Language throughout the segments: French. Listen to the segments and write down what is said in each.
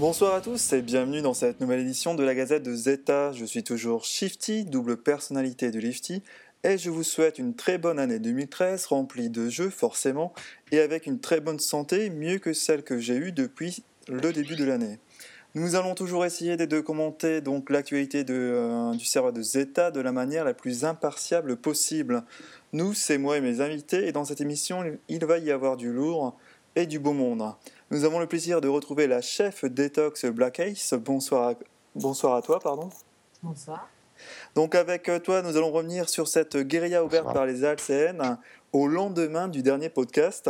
Bonsoir à tous et bienvenue dans cette nouvelle édition de la Gazette de Zeta. Je suis toujours Shifty, double personnalité de Lifty, et je vous souhaite une très bonne année 2013 remplie de jeux forcément et avec une très bonne santé, mieux que celle que j'ai eue depuis le début de l'année. Nous allons toujours essayer de commenter donc l'actualité euh, du serveur de Zeta de la manière la plus impartiable possible. Nous, c'est moi et mes invités, et dans cette émission, il va y avoir du lourd et du beau monde. Nous avons le plaisir de retrouver la chef Detox Black Ace. Bonsoir à, bonsoir à toi, pardon. Bonsoir. Donc avec euh, toi, nous allons revenir sur cette guérilla ouverte par les ALCN au lendemain du dernier podcast.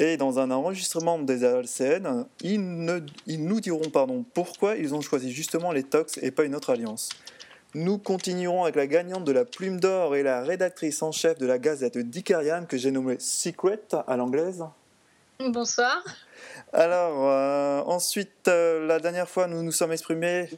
Et dans un enregistrement des ALCN, ils, nous diront pardon, pourquoi ils ont choisi justement les Tox et pas une autre alliance. Nous continuerons avec la gagnante de la Plume d'Or et la rédactrice en chef de la gazette Dicarian que j'ai nommée Secret à l'anglaise. Bonsoir. Alors, euh, ensuite, euh, la dernière fois, nous nous sommes exprimés,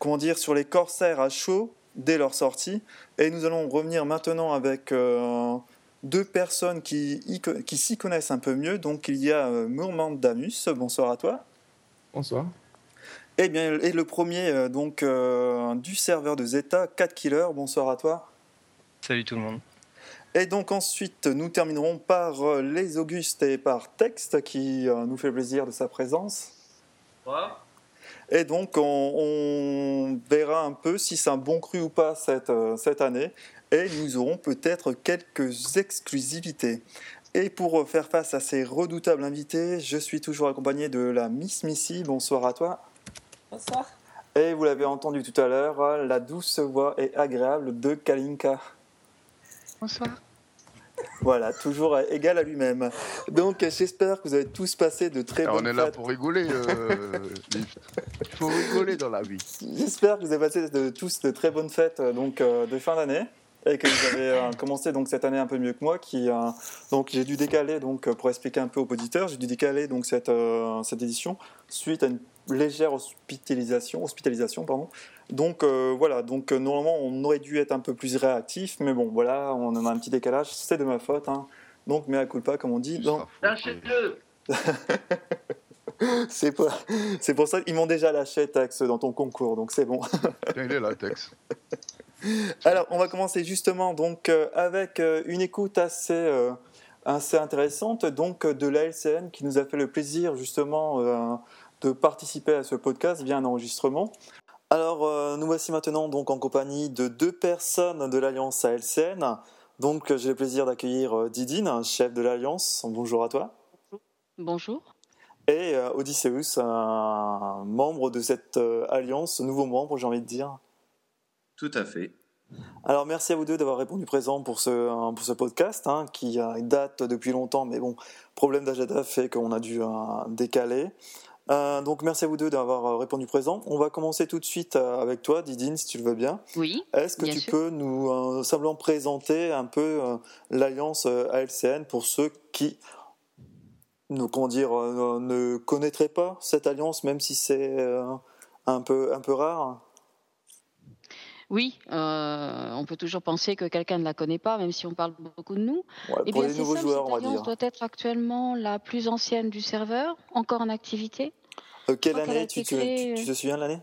comment dire, sur les corsaires à chaud dès leur sortie. Et nous allons revenir maintenant avec euh, deux personnes qui, qui s'y connaissent un peu mieux. Donc, il y a Mourmand Damus. Bonsoir à toi. Bonsoir. Et, bien, et le premier donc, du serveur de Zeta, 4 Killer. Bonsoir à toi. Salut tout le monde. Et donc ensuite, nous terminerons par euh, les Augustes et par Texte qui euh, nous fait plaisir de sa présence. Et donc on, verra un peu si c'est un bon cru ou pas cette, euh, cette année. Et nous aurons peut-être quelques exclusivités. Et pour faire face à ces redoutables invités, je suis toujours accompagné de la Miss Missy. Bonsoir à toi. Bonsoir. Et vous l'avez entendu tout à l'heure, la douce voix et agréable de Kalinka. Bonsoir. Voilà, toujours égal à lui-même. Donc j'espère que vous avez tous passé de très bonnes fêtes. On est là pour rigoler, euh, Il faut rigoler dans la vie. J'espère que vous avez passé de, tous de très bonnes fêtes euh, donc, euh, de fin d'année et que vous avez commencé donc cette année un peu mieux que moi. Qui, donc j'ai dû décaler donc pour expliquer un peu aux auditeurs, j'ai dû décaler donc cette, cette édition suite à une légère hospitalisation, hospitalisation pardon, donc euh, voilà, donc euh, normalement on aurait dû être un peu plus réactif, mais bon voilà, on en a un petit décalage, c'est de ma faute. Hein. Donc mais à pas comme on dit. Lâchez-le C'est pour, c'est pour ça qu'ils m'ont déjà lâché Tex dans ton concours, donc c'est bon. Il est là, Tex. Alors, on va commencer justement donc euh, avec une écoute assez, assez intéressante donc de l'ALCN qui nous a fait le plaisir justement de participer à ce podcast via un enregistrement. Alors, euh, nous voici maintenant donc en compagnie de deux personnes de l'Alliance ALCN. Donc, j'ai le plaisir d'accueillir euh, Didine, chef de l'Alliance. Bonjour à toi. Bonjour. Et euh, Odysseus, un membre de cette alliance, nouveau membre, j'ai envie de dire. Tout à fait. Alors, merci à vous deux d'avoir répondu présent pour ce, pour ce podcast, hein, qui date depuis longtemps, mais bon, problème d'agenda fait qu'on a dû décaler. Euh, donc merci à vous deux d'avoir euh, répondu présent. On va commencer tout de suite euh, avec toi, Didine, si tu le veux bien. Oui. Est-ce que tu peux nous simplement présenter un peu l'alliance ALCN pour ceux qui comment dire, ne connaîtraient pas cette alliance, même si c'est un peu, un peu rare? Oui, on peut toujours penser que quelqu'un ne la connaît pas, même si on parle beaucoup de nous. Eh pour les nouveaux joueurs, on va dire. doit être actuellement la plus ancienne du serveur, encore en activité. Euh, quelle année tu, te, tu, te souviens de l'année?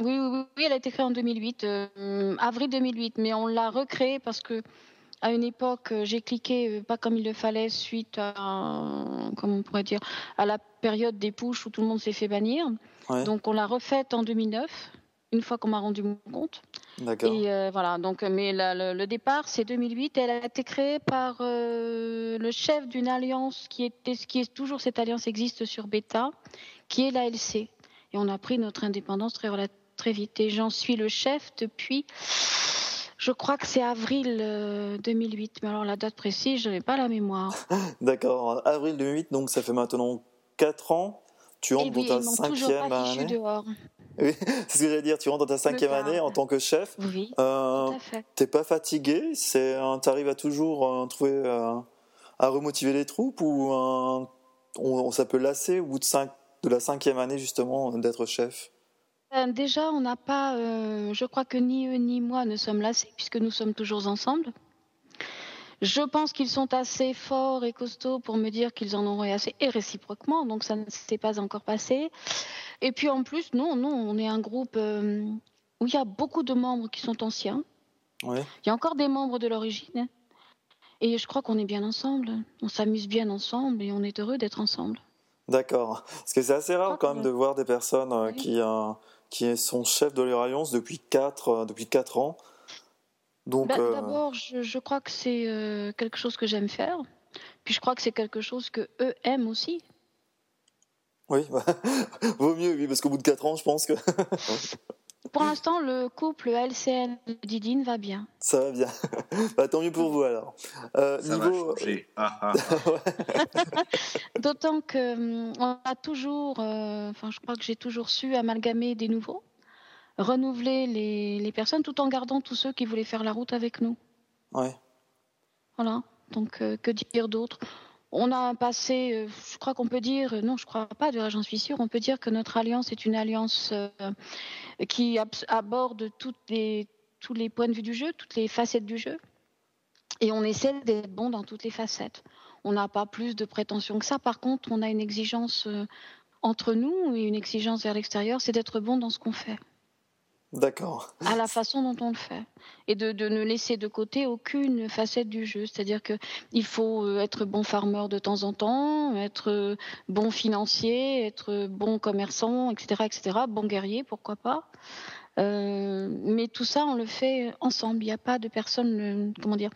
Oui, oui, oui, elle a été créée en 2008, euh, avril 2008, mais on l'a recréée parce que à une époque, euh, j'ai cliqué pas comme il le fallait suite à, comment on pourrait dire, à la période des pushs où tout le monde s'est fait bannir. Donc on l'a refaite en 2009 une fois qu'on m'a rendu compte. D'accord. Et euh, voilà, donc, mais le, départ, c'est 2008. elle a été créée par euh, le chef d'une alliance qui, était, qui est toujours, cette alliance existe sur Beta, qui est l'ALC. Et on a pris notre indépendance très, très vite. Et j'en suis le chef depuis, je crois que c'est avril 2008. Euh, mais alors la date précise, je n'ai pas la mémoire. D'accord, avril 2008, donc ça fait maintenant 4 ans. Tu entres dans ta cinquième année. Dehors. Oui, c'est ce que j'allais dire. Tu rentres dans ta cinquième année en tant que chef. Oui. Euh, T'es pas fatigué? C'est, tu arrives à toujours euh, trouver euh, à remotiver les troupes ou on, on, ça peut lasser au bout de, cinq, de la cinquième année justement d'être chef? Ben, Déjà, on n'a pas. je crois que ni eux ni moi ne sommes lassés puisque nous sommes toujours ensemble. Je pense qu'ils sont assez forts et costauds pour me dire qu'ils en auraient assez, et réciproquement, donc ça ne s'est pas encore passé. Et puis en plus, non, non, on est un groupe euh, où il y a beaucoup de membres qui sont anciens. Ouais. Il y a encore des membres de l'origine. Et je crois qu'on est bien ensemble. On s'amuse bien ensemble et on est heureux d'être ensemble. D'accord. Parce que c'est assez rare quand même de voir des personnes euh, Oui. qui, euh, qui sont chefs de leur alliance depuis 4, depuis quatre ans. Donc, Bah, D'abord, je, je crois que c'est quelque chose que j'aime faire. Puis je crois que c'est quelque chose que eux aiment aussi. Oui, bah, vaut mieux, oui, parce qu'au bout de 4 ans, je pense que Pour l'instant, le couple LCN Didine va bien. ça va bien. bah, tant mieux pour vous alors. Euh, Ça niveau... va changer. Ah, ah. D'autant que hum, on a toujours, euh, enfin, je crois que j'ai toujours su amalgamer des nouveaux, renouveler les, les personnes, tout en gardant tous ceux qui voulaient faire la route avec nous. Ouais. Voilà. Donc, euh, que dire d'autre? On a un passé, euh, je crois qu'on peut dire, non, je crois pas, de j'en suis sûre, on peut dire que notre alliance est une alliance euh, qui aborde tous les points de vue du jeu, toutes les facettes du jeu. Et on essaie d'être bon dans toutes les facettes. On n'a pas plus de prétention que ça. Par contre, on a une exigence euh, entre nous et une exigence vers l'extérieur, c'est d'être bon dans ce qu'on fait D'accord. à la façon dont on le fait et de, de ne laisser de côté aucune facette du jeu. C'est-à-dire que il faut euh, être bon farmer de temps en temps, être euh, bon financier, être bon commerçant, etc., etc., bon guerrier, pourquoi pas. Euh, mais tout ça, on le fait ensemble. Il n'y a pas de personne, euh, comment dire,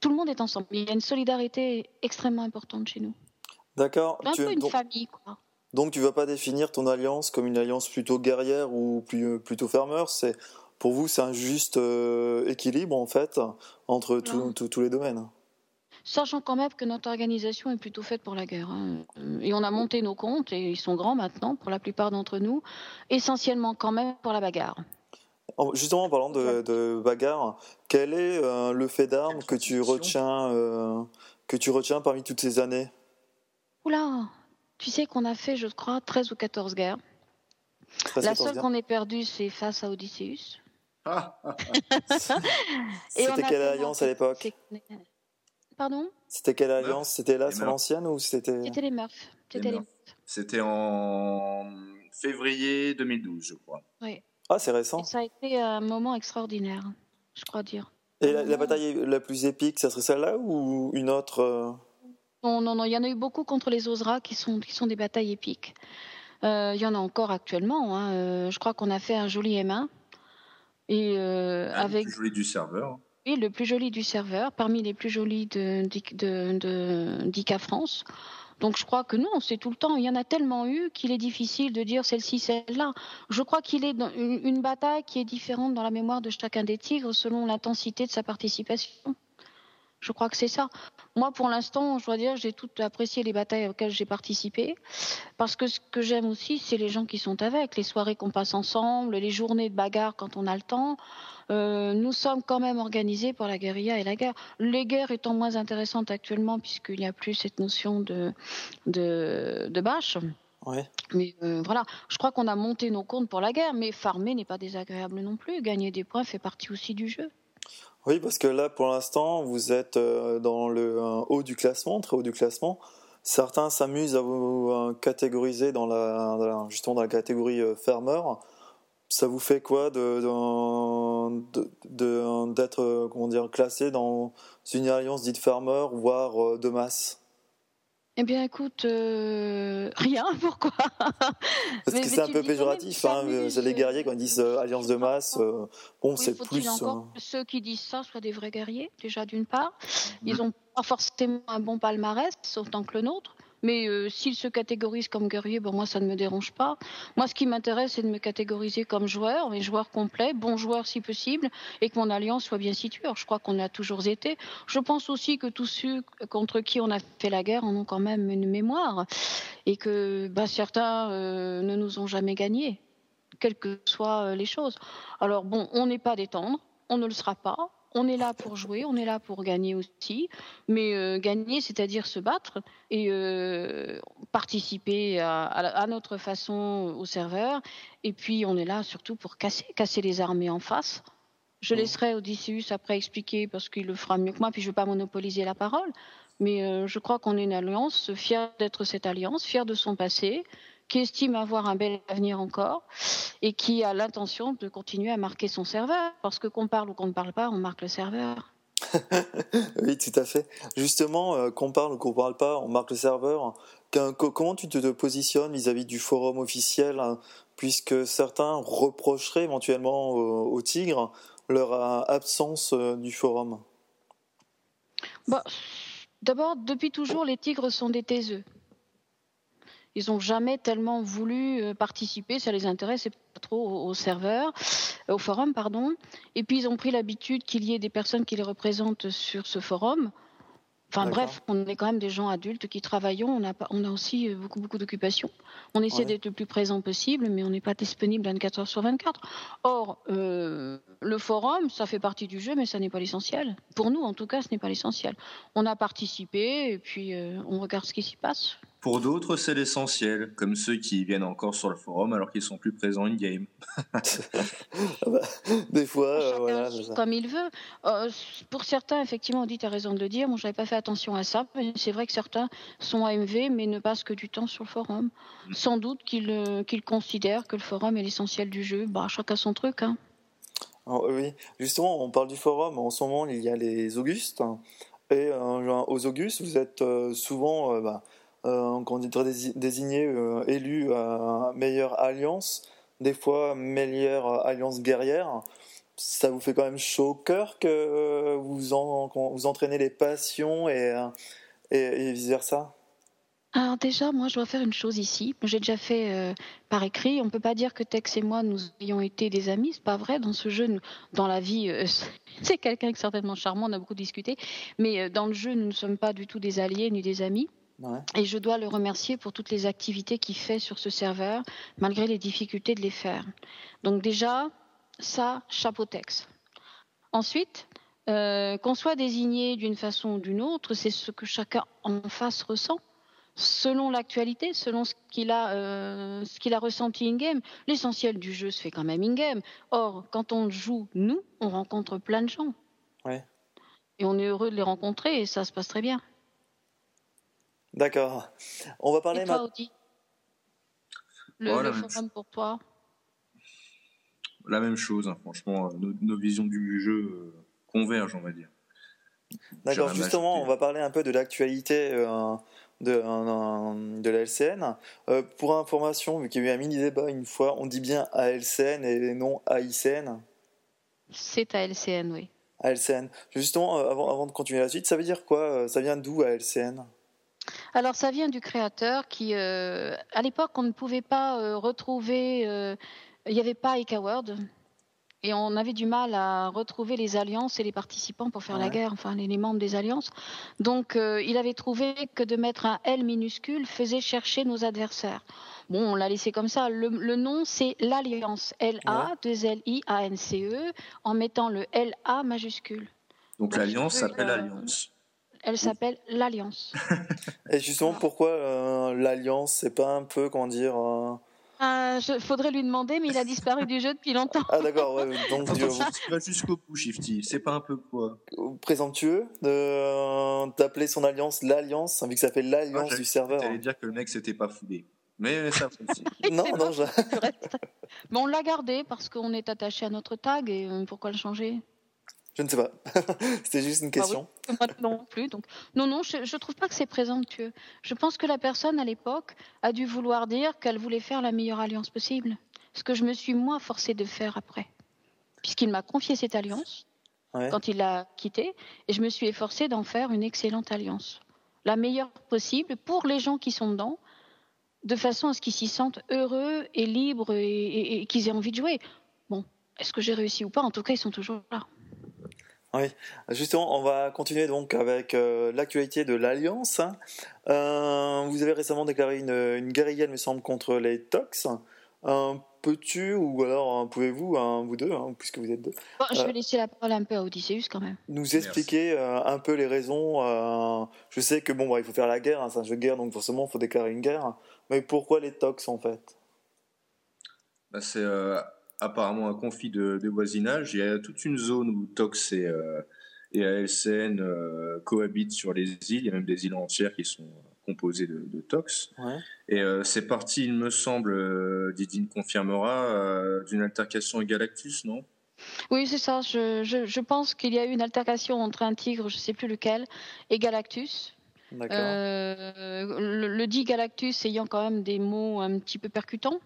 tout le monde est ensemble. Il y a une solidarité extrêmement importante chez nous. D'accord. Un Tu- peu une donc, famille, quoi. Donc tu vas pas définir ton alliance comme une alliance plutôt guerrière ou plus, plutôt fermeur. C'est pour vous c'est un juste euh, équilibre en fait entre tous- les domaines. Sachant quand même que notre organisation est plutôt faite pour la guerre. hein. Et on a monté nos comptes, et ils sont grands maintenant pour la plupart d'entre nous, essentiellement quand même pour la bagarre. En- Justement, en parlant de, de bagarre, quel est euh, le fait d'armes que tu retiens euh, que tu retiens parmi toutes ces années? Oula Tu sais qu'on a fait, je crois, 13 ou 14 guerres. La seule qu'on ait perdue, c'est face à Odysseus. Ah, ah. C'était quelle alliance à l'époque c'est- Pardon? C'était quelle alliance? C'était la Les Murph. son ancienne ou c'était C'était les Murphs. C'était les Murphs. C'était en février 2012, je crois. Oui. Ah, c'est récent. Et ça a été un moment extraordinaire, je crois dire. Et la, la bataille la plus épique, ça serait celle-là ou une autre euh, Non, non, non, il y en a eu beaucoup contre les Ozra qui sont, qui sont des batailles épiques. Euh, il y en a encore actuellement. hein. Euh, je crois qu'on a fait un joli M1. Et euh, Ah, le avec plus joli du serveur. oui, le plus joli du serveur, parmi les plus jolis de, de, de, d'ICA France. Donc je crois que non, c'est tout le temps. Il y en a tellement eu qu'il est difficile de dire celle-ci, celle-là. Je crois qu'il est dans une, une bataille qui est différente dans la mémoire de chacun des tigres selon l'intensité de sa participation. Je crois que c'est ça. Moi, pour l'instant, je dois dire, j'ai tout apprécié les batailles auxquelles j'ai participé. Parce que ce que j'aime aussi, c'est les gens qui sont avec, les soirées qu'on passe ensemble, les journées de bagarre quand on a le temps. Euh, nous sommes quand même organisés pour la guérilla et la guerre. Les guerres étant moins intéressantes actuellement, puisqu'il n'y a plus cette notion de, de, de bâche. Ouais. Mais euh, voilà, je crois qu'on a monté nos comptes pour la guerre, mais farmer n'est pas désagréable non plus. Gagner des points fait partie aussi du jeu. Oui, parce que là, pour l'instant, vous êtes euh, dans le haut du classement, très haut du classement. Certains s'amusent à vous euh, catégoriser dans la, justement dans la catégorie euh, fermeur. Ça vous fait quoi de d'être classé dans une alliance dite fermeur, voire de masse? Eh bien, écoute, euh, rien, pourquoi? Parce Mais- que c'est un peu péjoratif. Hein, c'est les guerriers quand ils disent euh, alliance de masse. euh, bon, Oui, c'est plus. encore euh, que ceux qui disent ça soient des vrais guerriers, déjà d'une part. Mm. Ils n'ont pas forcément un bon palmarès, sauf tant que le nôtre. Mais euh, s'ils se catégorisent comme guerriers, bon, moi, ça ne me dérange pas. Moi, ce qui m'intéresse, c'est de me catégoriser comme joueur, et joueur complet, bon joueur si possible, et que mon alliance soit bien située. Je crois qu'on l'a toujours été. Je pense aussi que tous ceux contre qui on a fait la guerre en ont quand même une mémoire, et que bah, certains euh, ne nous ont jamais gagnés, quelles que soient euh, les choses. Alors, bon, on n'est pas des tendres, on ne le sera pas. On est là pour jouer, on est là pour gagner aussi, mais euh, gagner, c'est-à-dire se battre et euh, participer à, à- à notre façon au serveur. Et puis on est là surtout pour casser, casser les armées en face. Je Mhm. laisserai Odysseus après expliquer parce qu'il le fera mieux que moi, puis je ne veux pas monopoliser la parole. Mais euh, je crois qu'on est une alliance, fière d'être cette alliance, fière de son passé, qui estime avoir un bel avenir encore et qui a l'intention de continuer à marquer son serveur. Parce que qu'on parle ou qu'on ne parle pas, on marque le serveur. Oui, tout à fait. Justement, euh, qu'on parle ou qu'on parle pas, on marque le serveur. Comment tu te, te positionnes vis-à-vis du forum officiel, hein, puisque certains reprocheraient éventuellement au, au Tigre leur euh, absence euh, du forum? Bah, D'abord, depuis toujours, les tigres sont des taiseux. Ils n'ont jamais tellement voulu euh, participer, ça les intéresse pas trop au, serveur, euh, au forum, pardon. Et puis ils ont pris l'habitude qu'il y ait des personnes qui les représentent sur ce forum. Enfin bref, on est quand même des gens adultes qui travaillons, on a, pas- on a aussi euh, beaucoup, beaucoup d'occupations. On essaie Ouais. d'être le plus présent possible, mais on n'est pas disponible 24 heures sur 24. Or, euh, le forum, ça fait partie du jeu, mais ça n'est pas l'essentiel. Pour nous, en tout cas, ce n'est pas l'essentiel. On a participé et puis euh, on regarde ce qui s'y passe. Pour d'autres, c'est l'essentiel, comme ceux qui viennent encore sur le forum alors qu'ils sont plus présents in-game. Des fois, euh, voilà. comme il veut. Euh, pour certains, effectivement, on dit, tu as raison de le dire. Moi, j'avais pas fait attention à ça. mais C'est vrai que certains sont AMV, mais ne passent que du temps sur le forum. Mm. Sans doute qu'ils euh, qu'ils considèrent que le forum est l'essentiel du jeu. Bah, chacun son truc. Hein. Oh, oui, justement, on parle du forum. En ce moment, il y a les Augustes. Et euh, aux Augustes, vous êtes euh, souvent euh, bah, euh, dire, dési- désigné, euh, élu à meilleure alliance, des fois meilleure alliance guerrière. Ça vous fait quand même chaud au cœur que euh, vous, vous entraînez les passions et, et, vice-versa? Alors déjà, moi, je dois faire une chose ici. J'ai déjà fait par écrit. On peut pas dire que Tex et moi, nous ayons été des amis. C'est pas vrai. Dans ce jeu, dans la vie, c'est quelqu'un qui est certainement charmant. On a beaucoup discuté. Mais dans le jeu, nous ne sommes pas du tout des alliés ni des amis. Ouais. Et je dois le remercier pour toutes les activités qu'il fait sur ce serveur, malgré les difficultés de les faire. Donc déjà, ça, chapeau Tex. Ensuite, euh, qu'on soit désigné d'une façon ou d'une autre, c'est ce que chacun en face ressent, selon l'actualité, selon ce qu'il a, euh, ce qu'il a ressenti in-game. L'essentiel du jeu se fait quand même in-game. Or, quand on joue, nous, on rencontre plein de gens. Ouais. Et on est heureux de les rencontrer et ça se passe très bien. D'accord. On va parler maintenant. Le, Voilà, le même forum pour toi? La même chose, hein, franchement, euh, nos, nos visions du jeu euh, convergent, on va dire. D'accord, justement, on va parler un peu de l'actualité euh, de, euh, de la LCN. Euh, pour information, vu qu'il y a eu un mini débat une fois, on dit bien ALCN et non AICN. C'est à LCN, oui. ALCN. Justement, euh, avant, avant de continuer la suite, ça veut dire quoi? Ça vient d'où ALCN Alors, ça vient du créateur qui, euh, à l'époque, on ne pouvait pas euh, retrouver. euh, Il n'y avait pas World. Et on avait du mal à retrouver les alliances et les participants pour faire la guerre, enfin les, les membres des alliances. Donc il avait trouvé que de mettre un L minuscule faisait chercher nos adversaires. Bon, on l'a laissé comme ça. Le, le nom, c'est l'Alliance. L-A-2-L-I-A-N-C-E, E, en mettant le L-A majuscule. Donc Donc, l'Alliance s'appelle Alliance. Elle s'appelle l'Alliance. Et justement, pourquoi euh, l'Alliance C'est pas un peu, comment dire. euh, Euh, je- faudrait lui demander, mais il a disparu du jeu depuis longtemps. Ah, d'accord, ouais, donc tu vas jusqu'au bout, Shifty. C'est pas un peu quoi présomptueux de, euh, d'appeler son alliance l'Alliance, vu que ça fait Moi, l'Alliance du serveur. T'allais dire que le mec s'était pas foulé. Mais ça. Non, non, je-. Mais on l'a gardé parce qu'on est attaché à notre tag et euh, pourquoi le changer? Je ne sais pas. C'était juste une question. Moi non plus. Donc non, non, je, je trouve pas que c'est présomptueux. Je pense que la personne à l'époque a dû vouloir dire qu'elle voulait faire la meilleure alliance possible. Ce que je me suis moi forcée de faire après, puisqu'il m'a confié cette alliance Ouais. quand il l'a quittée, et je me suis efforcée d'en faire une excellente alliance, la meilleure possible pour les gens qui sont dedans, de façon à ce qu'ils s'y sentent heureux et libres et, et- et qu'ils aient envie de jouer. Bon, est-ce que j'ai réussi ou pas? En tout cas, ils sont toujours là. Justement, on va continuer donc avec euh, l'actualité de l'Alliance. Euh, vous avez récemment déclaré une, une guérilla, il me semble, contre les Tox. Euh, Peux-tu, ou alors euh, pouvez-vous, hein, vous deux, hein, puisque vous êtes deux, Bon, je vais laisser la parole un peu à Odysseus quand même. nous expliquer euh, un peu les raisons euh, Je sais que bon, bah, il faut faire la guerre, hein, c'est un jeu de guerre, donc forcément, il faut déclarer une guerre. Mais pourquoi les Tox en fait? Bah, c'est euh, apparemment un conflit de, de, voisinage. Il y a toute une zone où Tox et, et ALCN cohabitent sur les îles. Il y a même des îles entières qui sont composées de, de Tox. Ouais. Et c'est parti, il me semble, Didine confirmera, d'une altercation avec Galactus, non? Oui, c'est ça. Je, je, je pense qu'il y a eu une altercation entre un tigre, je ne sais plus lequel, et Galactus. Euh, le, le, dit Galactus ayant quand même des mots un petit peu percutants.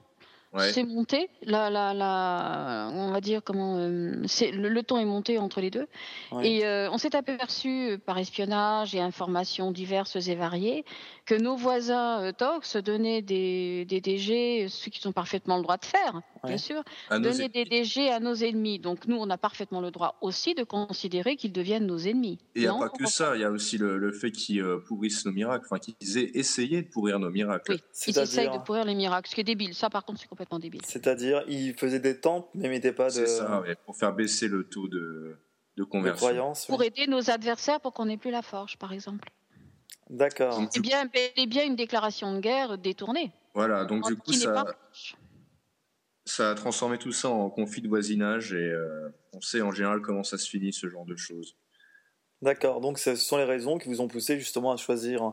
Ouais. C'est monté, la, la, la, on va dire comment, euh, c'est le, le, ton est monté entre les deux, Ouais. et euh, on s'est aperçu par espionnage et informations diverses et variées que nos voisins euh, Tox donnaient des, des DG, ce qu'ils ont parfaitement le droit de faire, Ouais. bien sûr, donner des DG à nos ennemis. Donc nous, on a parfaitement le droit aussi de considérer qu'ils deviennent nos ennemis. Et il n'y a pas que ça, il y a aussi le, le fait qu'ils euh, pourrissent nos miracles, enfin qu'ils aient essayé de pourrir nos miracles. Oui, ils essayent de pourrir les miracles, ce qui est débile. Ça, par contre, c'est complètement débile. c'est-à-dire, ils faisaient des temples, mais mettaient pas de, C'est ça, ouais, pour faire baisser le taux de, de de conversion. Pour aider nos adversaires pour qu'on n'ait plus la forge, par exemple. D'accord. C'est bien, bel et bien une déclaration de guerre détournée. Voilà, donc du coup, ça, pas ça a transformé tout ça en conflit de voisinage et euh, on sait en général comment ça se finit, ce genre de choses. D'accord. Donc, ce sont les raisons qui vous ont poussé justement à choisir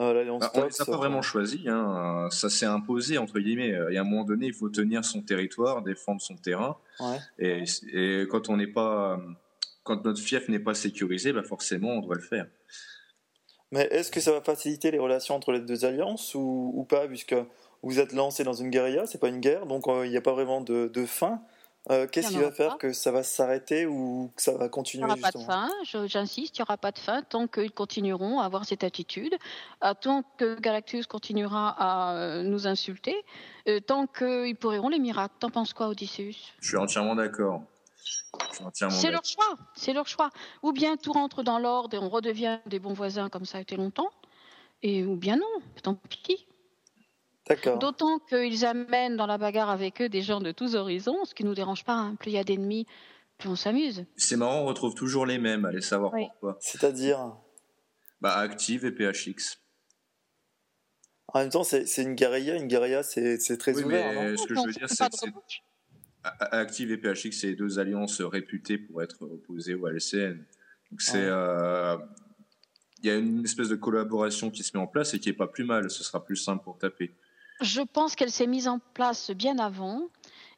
euh, l'Alliance Bah, on Tox. les a pas vraiment choisis, hein. ça s'est imposé, entre guillemets. Il y a un moment donné, il faut tenir son territoire, défendre son terrain. Ouais. Et, et quand on n'est pas, quand notre fief n'est pas sécurisé, bah forcément, on doit le faire. Mais est-ce que ça va faciliter les relations entre les deux alliances ou, ou pas, puisque vous êtes lancé dans une guérilla, c'est pas une guerre, donc euh, il n'y a pas vraiment de, de fin. Euh, Qu'est-ce qui va faire pas. que ça va s'arrêter ou que ça va Il n'y continuer aura pas de fin, j'insiste, il n'y aura pas de fin tant qu'ils continueront à avoir cette attitude, à tant que Galactus continuera à euh, nous insulter, euh, tant qu'ils pourriront les miracles. T'en penses quoi, Odysseus? Je suis entièrement d'accord. C'est leur choix, c'est leur choix. Ou bien tout rentre dans l'ordre et on redevient des bons voisins comme ça a été longtemps, et ou bien non, tant pis. D'accord. D'autant qu'ils amènent dans la bagarre avec eux des gens de tous horizons, ce qui nous dérange pas. hein. Plus il y a d'ennemis, plus on s'amuse. C'est marrant, on retrouve toujours les mêmes. Allez savoir Oui. pourquoi. C'est-à-dire, Bah, Active et PHX. en même temps, c'est une guérilla. Une guérilla, c'est très Oui, ouvert. mais non? ce que je veux dire, c'est Active et PHX, c'est deux alliances réputées pour être opposées au LCN. Donc c'est, Ouais. euh, il y a une espèce de collaboration qui se met en place et qui est pas plus mal. Ce sera plus simple pour taper. Je pense qu'elle s'est mise en place bien avant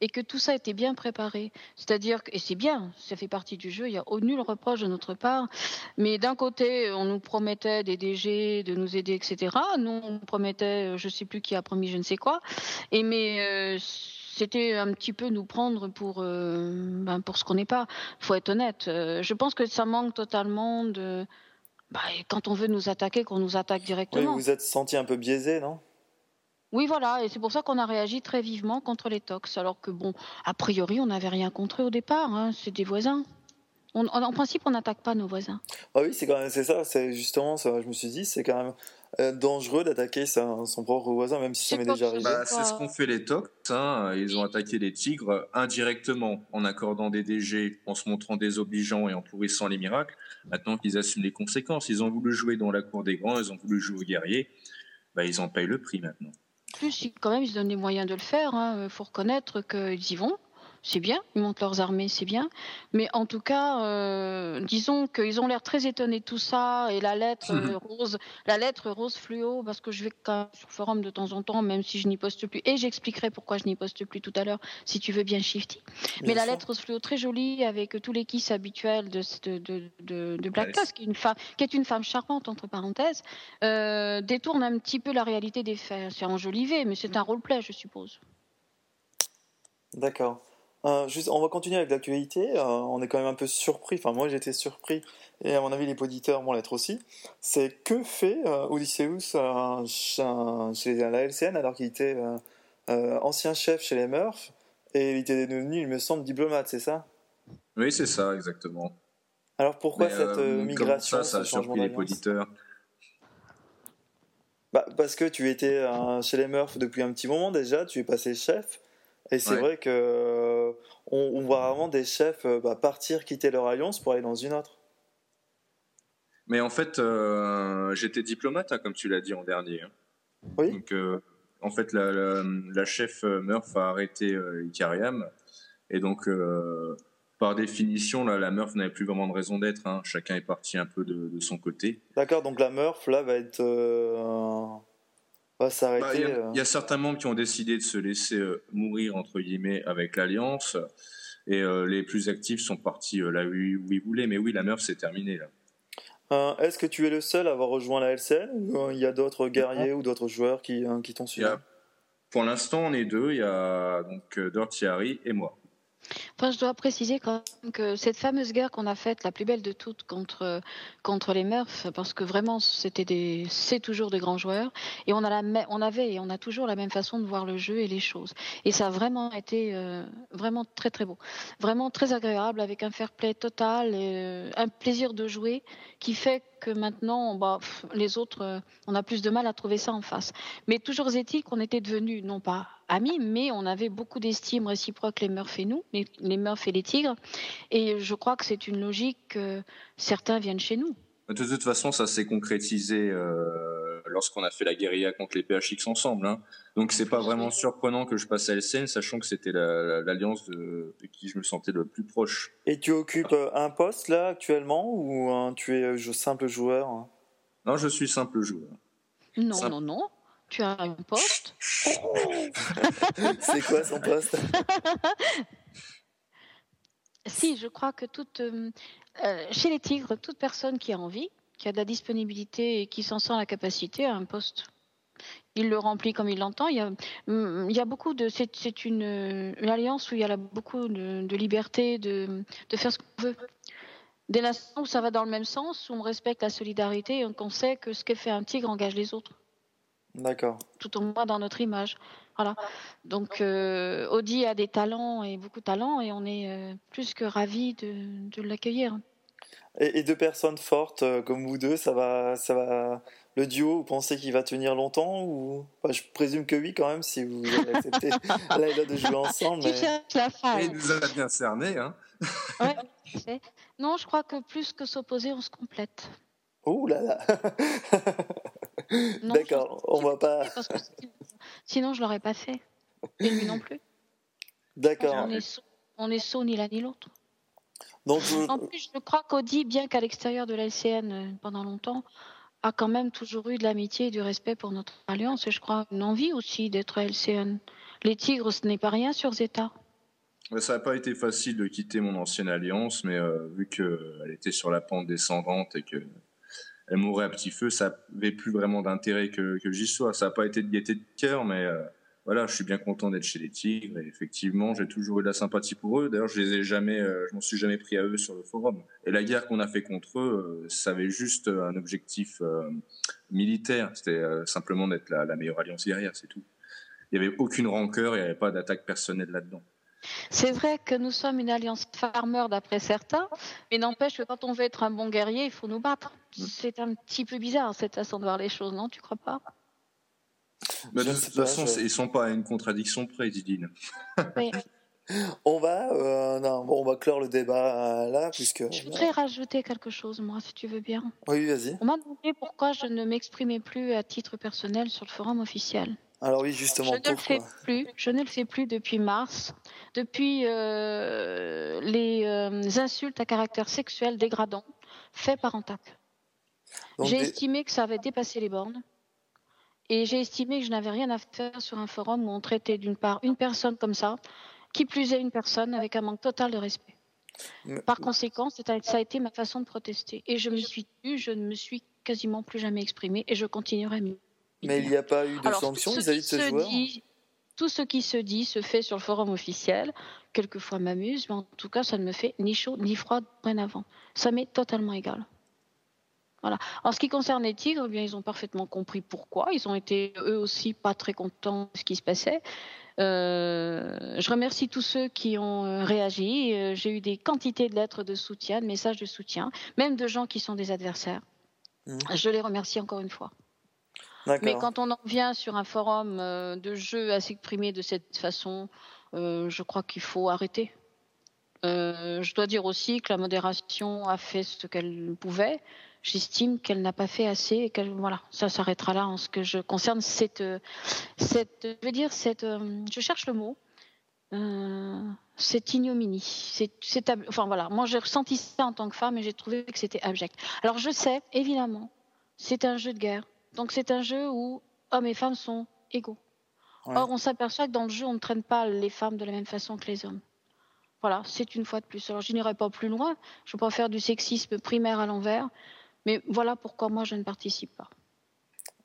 et que tout ça était bien préparé. C'est-à-dire que, et c'est bien, ça fait partie du jeu, il n'y a au- nul reproche de notre part. Mais d'un côté, on nous promettait des DG, de nous aider, etc. Nous, on nous promettait, euh, je ne sais plus qui a promis je ne sais quoi. Et mais euh, c'était un petit peu nous prendre pour, euh, ben, pour ce qu'on n'est pas. faut être honnête. Euh, je pense que ça manque totalement de... Bah, quand on veut nous attaquer, qu'on nous attaque Oui, directement. vous êtes senti un peu biaisé, non? Oui, voilà, et c'est pour ça qu'on a réagi très vivement contre les tox, alors que bon, a priori, on n'avait rien contre eux au départ, hein, c'est des voisins. On- en, en principe, on n'attaque pas nos voisins. Ah oui, c'est quand même c'est ça. C'est justement ça. Je me suis dit, c'est quand même euh, dangereux d'attaquer son propre voisin, même si ça m'est déjà arrivé. Bah, c'est ce qu'ont fait les Tox. Hein. Ils ont attaqué les tigres indirectement, en accordant des DG, en se montrant désobligeants et en pourrissant les miracles. Maintenant qu'ils assument les conséquences, ils ont voulu jouer dans la cour des grands, ils ont voulu jouer aux guerriers. Bah, ils en payent le prix maintenant. En plus, quand même, ils se donnent les moyens de le faire. Il faut reconnaître qu'ils y vont. C'est bien, ils montent leurs armées, c'est bien. Mais en tout cas, euh, disons qu'ils ont l'air très étonnés de tout ça. Et la lettre Mhm. euh, rose, la lettre rose fluo, parce que je vais quand même sur le forum de temps en temps, même si je n'y poste plus. Et j'expliquerai pourquoi je n'y poste plus tout à l'heure, si tu veux bien, Shifty. Bien Mais la sûr. lettre rose fluo très jolie avec tous les kisses habituels de, de, de, de, de Black Ouais, Tusk, qui est une femme, qui est une femme charmante entre parenthèses, euh, détourne un petit peu la réalité des faits. C'est enjolivé, mais c'est un roleplay, je suppose. D'accord. Euh, juste, on va continuer avec l'actualité. Euh, on est quand même un peu surpris. Enfin, moi, j'étais surpris, et à mon avis, les auditeurs vont l'être aussi. C'est que fait euh, Odysseus chez, la LCN alors qu'il était ancien chef chez les Murphs et il était devenu, il me semble, diplomate, c'est ça? Oui, c'est ça, exactement. Alors pourquoi Mais, cette migration, ça, ça a surpris les auditeurs? Bah, parce que tu étais chez les Murphs depuis un petit moment déjà, tu es passé chef, et c'est Ouais. vrai que euh, on, on voit rarement des chefs euh, bah, partir, quitter leur alliance pour aller dans une autre. Mais en fait, euh, j'étais diplomate, hein, comme tu l'as dit en dernier. hein. Oui. Donc, euh, en fait, la, la, la chef Murph a arrêté euh, Icariam Et donc, par définition, là, la Murph n'avait plus vraiment de raison d'être. hein. Chacun est parti un peu de, de son côté. D'accord, donc la Murph là va être. Va Bah, s'arrêter. Il y, a- euh. il y a certains membres qui ont décidé de se laisser euh, mourir, entre guillemets, avec l'Alliance. Et euh, les plus actifs sont partis là où, ils voulaient. Mais oui, la Murph, c'est terminé. Là. Euh, Est-ce que tu es le seul à avoir rejoint la ou euh, il y a d'autres guerriers ou d'autres joueurs qui, qui t'ont suivi a- pour l'instant, on est deux. Il y a donc Dirty Harry et moi. Enfin, je dois préciser quand même que cette fameuse guerre qu'on a faite, la plus belle de toutes contre, contre les Murphs, parce que vraiment, c'était des, c'est toujours des grands joueurs, et on, a la, on avait et on a toujours la même façon de voir le jeu et les choses. Et ça a vraiment été euh, vraiment très très beau, vraiment très agréable, avec un fair play total, et, euh, un plaisir de jouer qui fait que maintenant, les autres, euh, on a plus de mal à trouver ça en face. Mais toujours est-il qu'on était devenus, non pas amis, mais on avait beaucoup d'estime réciproque, les Murphs et nous, les, les Murphs et les Tigres. Et je crois que c'est une logique que certains viennent chez nous. De toute façon, ça s'est concrétisé euh, lorsqu'on a fait la guérilla contre les PHX ensemble. Hein. Donc c'est pas vraiment surprenant que je passe à LCN, sachant que c'était la- la- l'alliance de, de qui je me sentais le plus proche. Et tu occupes euh, un poste là actuellement ou euh, tu es euh, simple joueur hein? Non, je suis simple joueur. Non, non, non. Tu as un poste. C'est quoi son poste? Si, je crois que toute, euh, euh, chez les Tigres, toute personne qui a envie, qui a de la disponibilité et qui s'en sent la capacité a un poste. Il le remplit comme il l'entend. Il y a, a beaucoup de. C'est une, une alliance où il y a là beaucoup de, liberté de, de faire ce qu'on veut. Dès l'instant où ça va dans le même sens, où on respecte la solidarité et qu'on sait que ce que fait un tigre engage les autres D'accord. tout au moins dans notre image. Voilà. Donc euh, Audi a des talents et beaucoup de talents et on est euh, plus que ravis de, de l'accueillir. Et, et deux personnes fortes euh, comme vous deux, ça va, ça va. Le duo, vous pensez qu'il va tenir longtemps ou Enfin, Je présume que oui quand même si vous avez accepté là de jouer ensemble. Tu mais- cherches la Et il nous a bien cerné. Hein. Ouais, non, je crois que plus que s'opposer, on se complète. Ouh là là. D'accord. On va pas. je- parce que sinon- je l'aurais pas fait. Et lui non plus. D'accord. On est sot ni l'un ni l'autre. Donc vous- En plus, je crois qu'Audi, bien qu'à l'extérieur de la LCN euh, pendant longtemps, a quand même toujours eu de l'amitié et du respect pour notre alliance et je crois une envie aussi d'être LCN. Les Tigres, ce n'est pas rien sur Zeta. Ça n'a pas été facile de quitter mon ancienne alliance, mais euh, vu qu'elle était sur la pente descendante et que elle mourait à petit feu, ça n'avait plus vraiment d'intérêt que, que j'y sois. Ça n'a pas été de gaieté de cœur, mais euh, voilà, je suis bien content d'être chez les Tigres. Et effectivement, j'ai toujours eu de la sympathie pour eux. D'ailleurs, je les ai jamais, euh, je m'en suis jamais pris à eux sur le forum. Et la guerre qu'on a fait contre eux, euh, ça avait juste un objectif militaire. C'était simplement d'être la, la meilleure alliance guerrière, c'est tout. Il n'y avait aucune rancœur, il n'y avait pas d'attaque personnelle là-dedans. C'est vrai que nous sommes une alliance farmer d'après certains, mais n'empêche que quand on veut être un bon guerrier, il faut nous battre. C'est un petit peu bizarre cette façon de voir les choses, non Tu crois pas? Bah, de toute pas, façon, je- ils sont pas à une contradiction près, Didine. Oui. on va, euh, non, bon, on va clore le débat euh, là puisque. Je voudrais rajouter quelque chose, moi, si tu veux bien. Oui, vas-y. On m'a demandé pourquoi je ne m'exprimais plus à titre personnel sur le forum officiel. Alors oui, Je justement, ne le fais plus. Je ne le fais plus depuis mars, depuis euh, les euh, insultes à caractère sexuel dégradant faites par Antac. Donc, J'ai des- estimé que ça avait dépassé les bornes. Et j'ai estimé que je n'avais rien à faire sur un forum où on traitait d'une part une personne comme ça, qui plus est une personne avec un manque total de respect. Mais- Par conséquent, ça a été ma façon de protester. Et je me suis tue, je ne me suis quasiment plus jamais exprimée et je continuerai m'y Mais il n'y a pas eu de alors, ce vis-à-vis de ce joueur dit- Tout ce qui se dit se fait sur le forum officiel. Quelquefois m'amuse, mais en tout cas, ça ne me fait ni chaud ni froid dorénavant. Ça m'est totalement égal. Voilà. En ce qui concerne les Tigres, eh bien, ils ont parfaitement compris pourquoi. Ils ont été eux aussi pas très contents de ce qui se passait. Euh, je remercie tous ceux qui ont euh, réagi. Euh, J'ai eu des quantités de lettres de soutien, de messages de soutien, même de gens qui sont des adversaires. Mhm. Je les remercie encore une fois. Mais quand on en vient sur un forum euh, de jeu à s'exprimer de cette façon, euh, je crois qu'il faut arrêter. Euh, je dois dire aussi que la modération a fait ce qu'elle pouvait. J'estime qu'elle n'a pas fait assez et qu'elle voilà, ça s'arrêtera là en ce que je concerne cette cette je veux dire cette je cherche le mot euh, c'est ignominie. C'est, enfin voilà, moi j'ai ressenti ça en tant que femme et j'ai trouvé que c'était abject. Alors je sais, évidemment, c'est un jeu de guerre. Donc c'est un jeu où hommes et femmes sont égaux. Ouais. Or on s'aperçoit que dans le jeu on ne traîne pas les femmes de la même façon que les hommes. Voilà, c'est une fois de plus. Alors je n'irai pas plus loin, je ne veux pas faire du sexisme primaire à l'envers, mais voilà pourquoi moi je ne participe pas.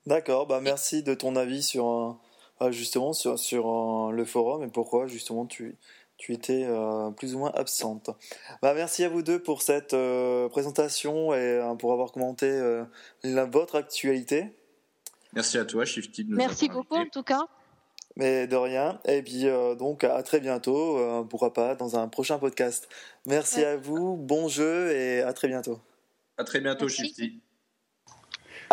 D'accord, bah merci de ton avis sur euh, justement sur, sur euh, le forum et pourquoi justement tu, tu étais euh, plus ou moins absente. Bah merci à vous deux pour cette euh, présentation et euh, pour avoir commenté euh, la, votre actualité. Merci à toi, Shifty. de nous Merci beaucoup en tout cas. Mais de rien. Et puis euh, donc à très bientôt, euh, pourquoi pas dans un prochain podcast. Merci Ouais. à vous, bon jeu et à très bientôt. À très bientôt, Merci. Shifty.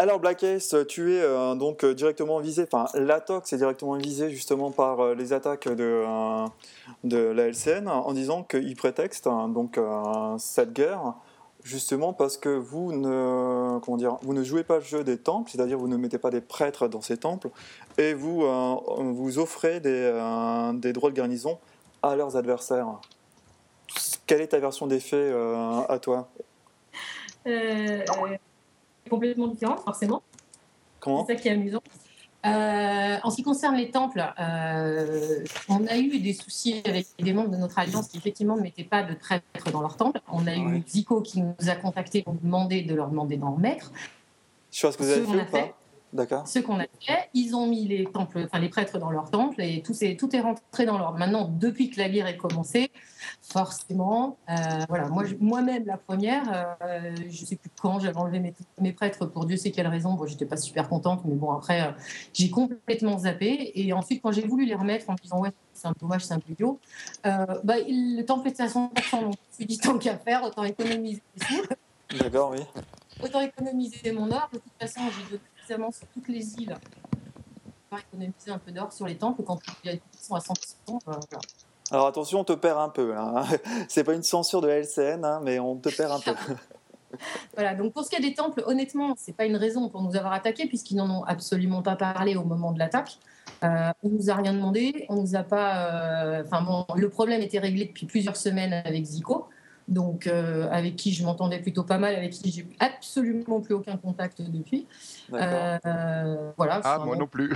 Alors Black Ace, tu es euh, donc euh, directement visé, enfin l'ATOX est directement visé justement par euh, les attaques de, euh, de la LCN en disant qu'ils prétextent hein, donc euh, cette guerre justement parce que vous ne comment dire vous ne jouez pas le jeu des temples, c'est-à-dire vous ne mettez pas des prêtres dans ces temples et vous euh, vous offrez des, euh, des droits de garnison à leurs adversaires. Quelle est ta version des faits euh, à toi? Euh, complètement différente, forcément. Comment C'est ça qui est amusant. Euh, en ce qui concerne les temples, euh, on a eu des soucis avec des membres de notre alliance qui effectivement ne mettaient pas de prêtres dans leur temple. On a Ouais. eu Zico qui nous a contactés pour demander de leur demander d'en mettre. Je ce que vous avez qu'on fait a ou pas fait. D'accord. Ce qu'on a fait, ils ont mis les temples, enfin les prêtres dans leur temple et tout, est, tout est rentré dans l'ordre. Maintenant, depuis que la guerre est commencée, forcément, euh, voilà, moi, moi-même la première, euh, je sais plus quand j'avais enlevé mes, mes prêtres pour Dieu sait quelle raison. Bon, j'étais pas super contente, mais bon après, euh, j'ai complètement zappé. Et ensuite, quand j'ai voulu les remettre en me disant ouais, c'est un peu dommage, c'est un peu idiot, bah, il- le temple était à 100%. Donc, je me suis dit tant qu'à faire, autant économiser D'accord, oui. autant économiser mon or. De toute façon, j'ai donné suffisamment sur toutes les îles pour économiser un peu d'or sur les temples quand ils sont à 100%. euh, voilà. Alors attention, on te perd un peu. Là. C'est pas une censure de la LCN, hein, mais on te perd un peu. Voilà, donc pour ce qui est des temples, honnêtement, c'est pas une raison pour nous avoir attaqués puisqu'ils n'en ont absolument pas parlé au moment de l'attaque. Euh, on nous a rien demandé, on nous a pas. euh, Enfin bon, le problème était réglé depuis plusieurs semaines avec Zico, donc euh, avec qui je m'entendais plutôt pas mal, avec qui j'ai absolument plus aucun contact depuis. Euh, voilà. Ah, moi bon. non plus.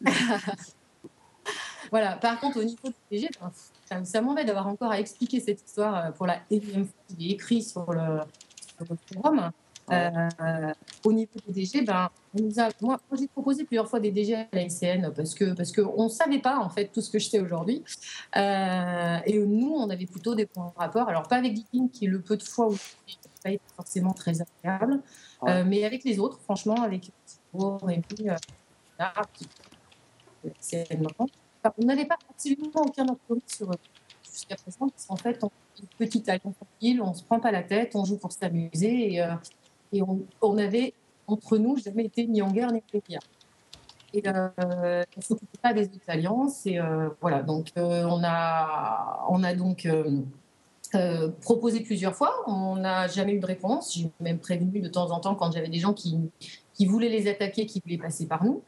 Voilà. Par contre, au niveau du PG, ben, ça, m'embête d'avoir encore à expliquer cette histoire euh, pour la énième fois qu'il est écrit sur le, sur le forum. Euh, au niveau des DG, ben, on nous a, moi, j'ai proposé plusieurs fois des DG à la LCN parce que parce qu'on ne savait pas en fait tout ce que je sais aujourd'hui. Euh, et nous, on avait plutôt des points de rapport. Alors pas avec Dickin, qui le peu de fois où n'a pas été forcément très agréable, Ouais. euh, mais avec les autres, franchement, avec Rémi, euh, qui- maintenant. On n'avait pas absolument aucun employé sur eux jusqu'à présent, parce qu'en fait, on une petite alliance tranquille, on ne se prend pas la tête, on joue pour s'amuser, et, euh, on, on avait, entre nous, jamais été ni en guerre ni en guerre. Et euh, on ne s'occupait pas des autres alliances, et euh, voilà, donc euh, on, a, on a donc euh, euh, proposé plusieurs fois, on n'a jamais eu de réponse, j'ai même prévenu de temps en temps quand j'avais des gens qui, qui voulaient les attaquer, qui voulaient passer par nous.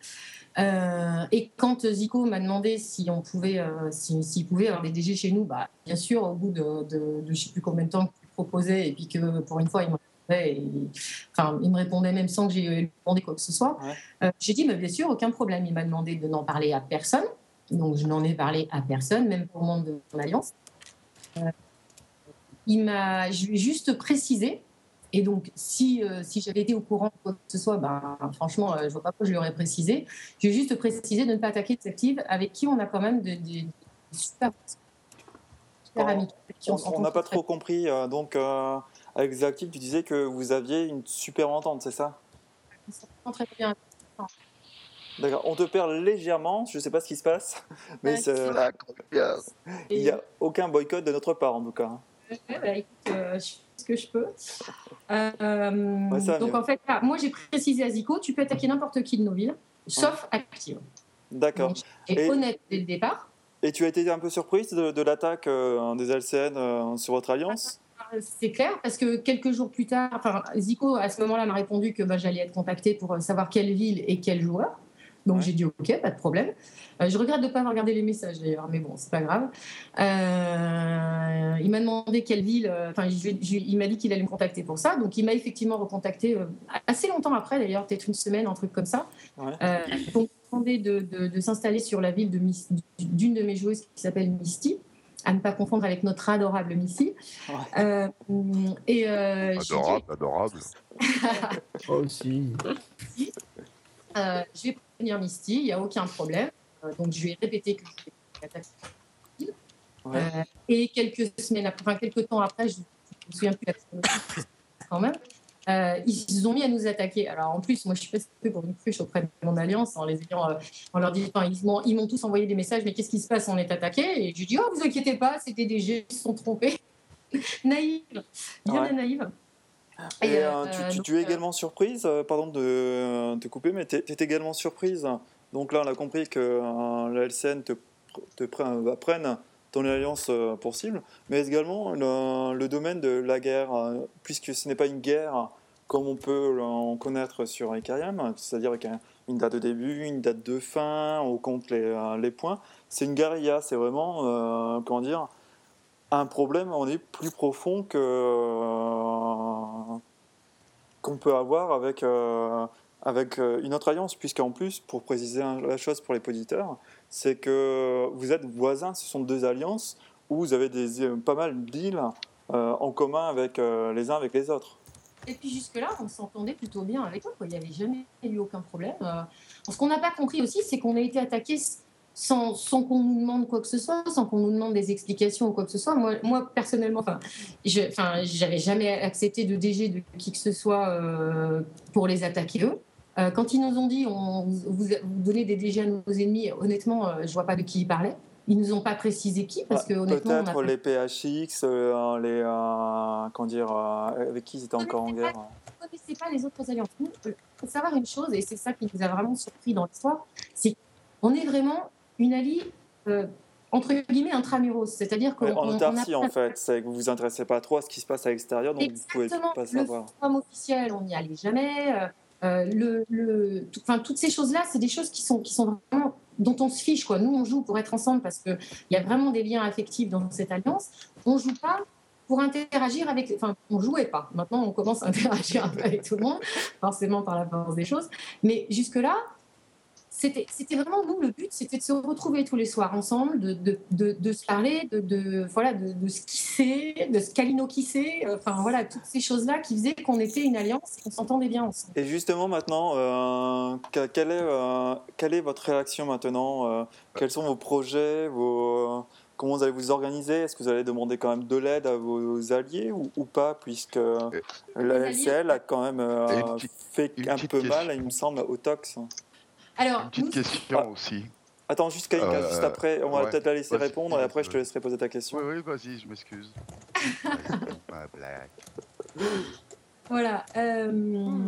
Euh, et quand Zico m'a demandé si on pouvait, euh, si- s'il pouvait avoir des DG chez nous, bah, bien sûr, au bout de, de, de je ne sais plus combien de temps qu'il proposait, et puis que pour une fois, il me répondait, et- enfin, il me répondait même sans que j'ai demandé quoi que ce soit. Ouais. Euh, j'ai dit, mais bien sûr, aucun problème. Il m'a demandé de n'en parler à personne. Donc, je n'en ai parlé à personne, même pour le membre de mon alliance. Il m'a, je lui ai juste précisé. Et donc, si, euh, si j'avais été au courant de quoi que ce soit, ben, franchement, euh, je ne vois pas pourquoi je lui aurais précisé. Je ai juste précisé de ne pas attaquer des actives avec qui on a quand même des de, de super, super amis. On n'a pas très trop compris. euh, donc, euh, avec les actifs, tu disais que vous aviez une super entente, c'est ça? Bien, on s'entend très bien. D'accord. On te perd légèrement. Je ne sais pas ce qui se passe, mais Ah, il n'y a aucun boycott de notre part, en tout cas. Ouais, bah, écoute, euh, je fais ce que je peux. Euh, Ouais, donc en fait, moi j'ai précisé à Zico, tu peux attaquer n'importe qui de nos villes, sauf active. D'accord. Et Et- honnête dès le départ. Et tu as été un peu surprise de, de l'attaque euh, des LCN euh, sur votre alliance? C'est clair, parce que quelques jours plus tard, Zico à ce moment-là m'a répondu que bah, j'allais être contacté pour savoir quelle ville et quel joueur. Donc Ouais. j'ai dit ok, pas de problème. Euh, je regrette de ne pas avoir regardé les messages d'ailleurs, mais bon, c'est pas grave. Euh, il m'a demandé quelle ville, euh, enfin, il m'a dit qu'il allait me contacter pour ça. Donc il m'a effectivement recontacté euh, assez longtemps après, d'ailleurs, peut-être une semaine, un truc comme ça. Ouais. Euh, pour me demander de, de- de s'installer sur la ville d'une de mes joueuses qui s'appelle Misty, à ne pas confondre avec notre adorable Missy. Ouais. Euh, et euh, j'ai dit, Adorable, adorable. Moi aussi. Euh, je vais prévenir Misty, il n'y a aucun problème. Euh, donc je lui ai répété que je voulais l'attaquer. Ouais. Euh, et quelques semaines après, enfin quelques temps après, je ne me souviens plus la quand même, ils se sont mis à nous attaquer. Alors en plus, moi je suis passée pour une cruche auprès de mon alliance en les ayant, en leur disant, ils m'ont, tous envoyé des messages, mais qu'est-ce qui se passe? On est attaqué. Et je dis, oh vous inquiétez pas, c'était des jets, ils se sont trompés. naïve, bien Ouais. naïve. Et, Et, euh, euh, tu, tu- donc, tu es euh, également surprise, pardon de te couper, mais tu es également surprise. Donc là, on a compris que la LCN te, te pre- va prenne ton alliance pour cible, mais également le, le domaine de la guerre, puisque ce n'est pas une guerre comme on peut en connaître sur Icarium, c'est-à-dire avec un- une date de début, une date de fin, on compte les, les points. C'est une guérilla, c'est vraiment, euh, comment dire, un problème, on est plus profond que euh, qu'on peut avoir avec, euh, avec euh, une autre alliance, puisqu'en plus, pour préciser la chose pour les auditeurs, c'est que vous êtes voisins, ce sont deux alliances où vous avez des, pas mal d'îles euh, en commun avec les uns avec les autres. Et puis jusque-là, on s'entendait plutôt bien avec eux. Il n'y avait jamais eu aucun problème. Ce qu'on n'a pas compris aussi, c'est qu'on a été attaqué sans, sans qu'on nous demande quoi que ce soit, sans qu'on nous demande des explications ou quoi que ce soit. Moi, moi personnellement, enfin, j'avais jamais accepté de DG de qui que ce soit euh, pour les attaquer eux. Euh, quand ils nous ont dit on vous, vous donnez des DG à nos ennemis, honnêtement, euh, je vois pas de qui ils parlaient. Ils nous ont pas précisé qui parce que honnêtement, on a Peut-être pas- les PHX, euh, les, comment dire, avec qui ils étaient encore en guerre. ne connaissez pas les autres alliances. Il faut savoir une chose, et c'est ça qui nous a vraiment surpris dans l'histoire, c'est qu'on est vraiment une allie, euh, entre guillemets, intramuros. C'est-à-dire qu'on Ouais, en autarcie, en fait, c'est que vous vous intéressez pas trop à ce qui se passe à l'extérieur, donc vous pouvez Exactement. pas Le savoir. forum officiel, on n'y allait jamais. euh, euh, le, le, tout- toutes ces choses-là, c'est des choses qui sont, qui sont vraiment dont on se fiche. Quoi. Nous, on joue pour être ensemble parce qu'il y a vraiment des liens affectifs dans cette alliance. On joue pas pour interagir avec... Enfin, on jouait pas. Maintenant, on commence à interagir un peu avec tout le monde, forcément par la force des choses. Mais jusque-là, c'était c'était vraiment nous le but, c'était de se retrouver tous les soirs ensemble, de, de, de, de se parler, de, de, voilà, de, de se kisser, de se calino kisser, enfin voilà, toutes ces choses-là qui faisaient qu'on était une alliance et qu'on s'entendait bien ensemble. Et justement, maintenant, euh, que- quelle, est, euh, quelle est votre réaction maintenant euh, Quels sont vos projets vos, Comment vous allez vous organiser? Est-ce que vous allez demander quand même de l'aide à vos alliés ou, ou pas Puisque la LCL a quand même euh, fait un peu question. mal, il me semble, au tox? Alors, Une petite nous, question Ah. aussi. Attends, juste Kaika, Euh, juste après, on va ouais. peut-être la laisser répondre et après je te laisserai poser ta question. Oui, oui, vas-y, je m'excuse. Ma blague. voilà. euh.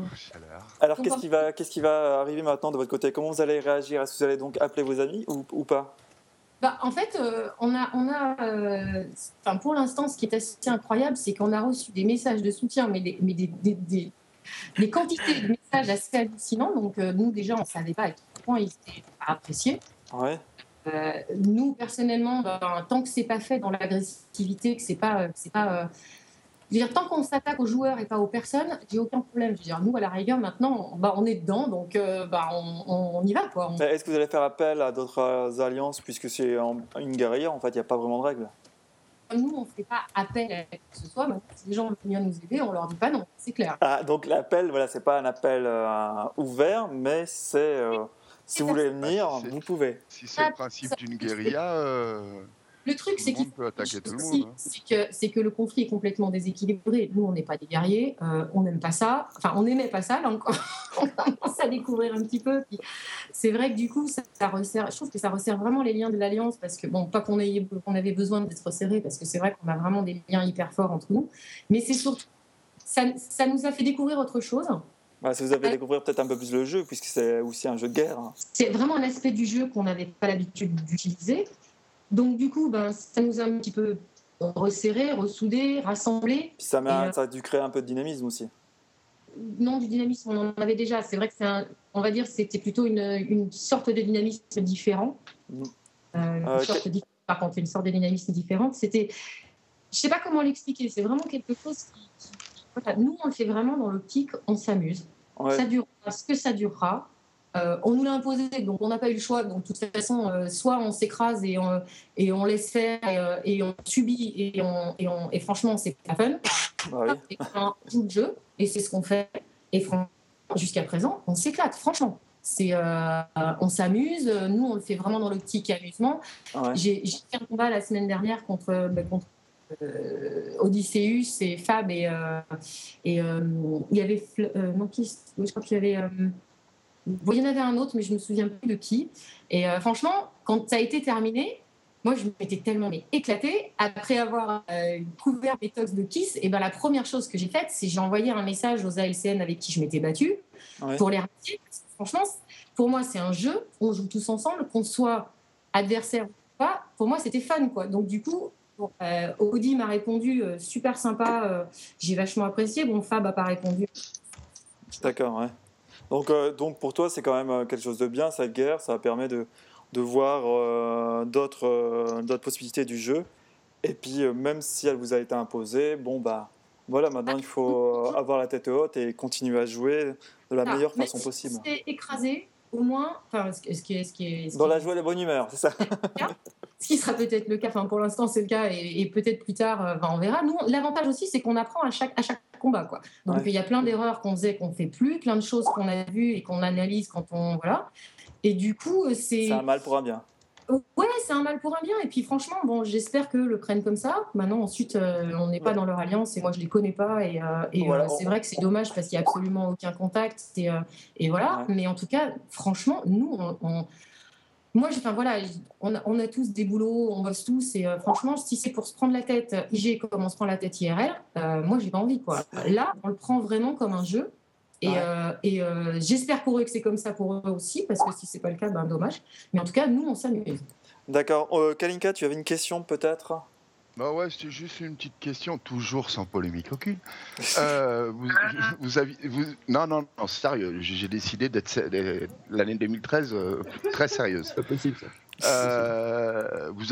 Alors, qu'est-ce qui, va, qu'est-ce qui va arriver maintenant de votre côté? Comment vous allez réagir? Est-ce que vous allez donc appeler vos amis ou, ou pas? Bah, en fait, euh, on a, on a euh, enfin, pour l'instant, ce qui est assez incroyable, c'est qu'on a reçu des messages de soutien, mais des, mais des, des, des- des quantités de messages assez hallucinants. Donc, euh, nous, déjà, on ne savait pas à quel point ils étaient appréciés. Ouais. Euh, nous, personnellement, ben, tant que c'est pas fait dans l'agressivité, que c'est pas, euh, c'est pas, je veux dire, tant qu'on s'attaque aux joueurs et pas aux personnes, j'ai aucun problème. Je veux dire, nous, à la rigueur, maintenant, on, bah, on est dedans, donc euh, bah, on, on y va, quoi. Est-ce que vous allez faire appel à d'autres alliances puisque c'est une guérilla En fait, il n'y a pas vraiment de règles? Nous, on ne fait pas appel à qui que ce soit. Maintenant, si les gens veulent venir nous aider, on leur dit pas non, c'est clair. Ah, donc l'appel, voilà, c'est pas un appel euh, ouvert, mais c'est euh, si vous voulez venir, Ah, si vous pouvez. Si c'est le principe d'une guérilla, euh, Le truc, c'est le qu'il monde peut attaquer tout le aussi, monde. c'est que, c'est que le conflit est complètement déséquilibré. Nous, on n'est pas des guerriers, euh, on n'aime pas ça. Enfin, on n'aimait pas ça, là encore. on commence à découvrir un petit peu. C'est vrai que du coup, ça, ça resserre, je trouve que ça resserre vraiment les liens de l'Alliance, parce que, bon, pas qu'on ait- qu'on avait besoin d'être resserrés, parce que c'est vrai qu'on a vraiment des liens hyper forts entre nous, mais c'est surtout, ça, ça nous a fait découvrir autre chose. Bah, si vous avez Ouais. découvert peut-être un peu plus le jeu, puisque c'est aussi un jeu de guerre. hein. C'est vraiment un aspect du jeu qu'on n'avait pas l'habitude d'utiliser. Donc, du coup, ben, ça nous a un petit peu resserré, ressoudé, rassemblé. Puis ça, euh, ça a dû créer un peu de dynamisme aussi. non, du dynamisme, on en avait déjà. C'est vrai que c'est un, on va dire, c'était plutôt une, une sorte de dynamisme différent. Mm. Euh, une Euh, sorte que- de- par contre, une sorte de dynamisme différente. C'était, je sais pas comment l'expliquer. C'est vraiment quelque chose qui, qui- voilà, nous, on le fait vraiment dans l'optique, on s'amuse. Ouais. Ça durera ce que ça durera. Euh, on nous l'a imposé, donc on n'a pas eu le choix. Donc, de toute façon, euh, soit on s'écrase et on, et on laisse faire et, euh, et on subit et, on, et, on, et franchement, c'est pas fun. Bah oui. Et on joue le jeu et c'est ce qu'on fait. Et franchement, jusqu'à présent, on s'éclate, franchement. C'est, euh, on s'amuse. Nous, on le fait vraiment dans l'optique amusement. Ouais. J'ai j'ai fait un combat la semaine dernière contre, bah, contre euh, Odysseus et Fab et, euh, et euh, il y avait non qui je crois qu'il y avait il y en avait un autre mais je me souviens plus de qui et euh, franchement quand ça a été terminé moi je m'étais tellement mais éclatée après avoir euh, couvert mes tox de Kiss et ben la première chose que j'ai faite c'est j'ai envoyé un message aux ALCN avec qui je m'étais battue Ouais. pour les remercier franchement pour moi c'est un jeu on joue tous ensemble qu'on soit adversaire ou pas pour moi c'était fun quoi donc du coup Bon, euh, Audi m'a répondu euh, super sympa, j'ai vachement apprécié. Bon, Fab n'a pas répondu. D'accord, ouais. Donc, euh, donc pour toi, c'est quand même euh, quelque chose de bien, cette guerre. Ça permet de, de voir euh, d'autres euh, possibilités du jeu. Et puis, même si elle vous a été imposée, bon, bah voilà, maintenant il faut avoir la tête haute et continuer à jouer de la Ah, meilleure façon si possible. C'est écrasé, au moins, enfin, ce, qui- ce qui est, ce qui est, ce Dans qui la est- joie et la bonne humeur, c'est ça ce qui sera peut-être le cas. Enfin, pour l'instant, c'est le cas, et, et peut-être plus tard, on verra. Nous, l'avantage aussi, c'est qu'on apprend à chaque à chaque combat, quoi. Donc, Ouais. il y a plein d'erreurs qu'on faisait, qu'on fait plus, plein de choses qu'on a vues et qu'on analyse quand on voilà. Et du coup, euh, c'est C'est un mal pour un bien. Ouais, c'est un mal pour un bien. Et puis franchement, bon, j'espère que le prennent comme ça. Maintenant, ensuite, euh, on n'est pas dans leur alliance et moi, je les connais pas. Et, euh, et, Voilà, euh, c'est on- vrai que c'est dommage parce qu'il n'y a absolument aucun contact. Et, et voilà. Ouais. Mais en tout cas, franchement, nous, on. on- moi, enfin voilà, on a, on a tous des boulots, on bosse tous, et euh, franchement, si c'est pour se prendre la tête IG comme on se prend la tête IRL, euh, moi, j'ai pas envie quoi. Là, on le prend vraiment comme un jeu, et, Ouais. euh, et euh, j'espère pour eux que c'est comme ça pour eux aussi, parce que si c'est pas le cas, ben dommage. Mais en tout cas, nous, on s'amuse. D'accord. Kalinka, tu avais une question peut-être? Bah ouais, c'est juste une petite question, toujours sans polémique aucune. Euh, vous, vous aviez, vous, non, non, non, sérieux, j'ai décidé d'être l'année 2013 euh, très sérieuse. C'est pas possible ça. Euh, vous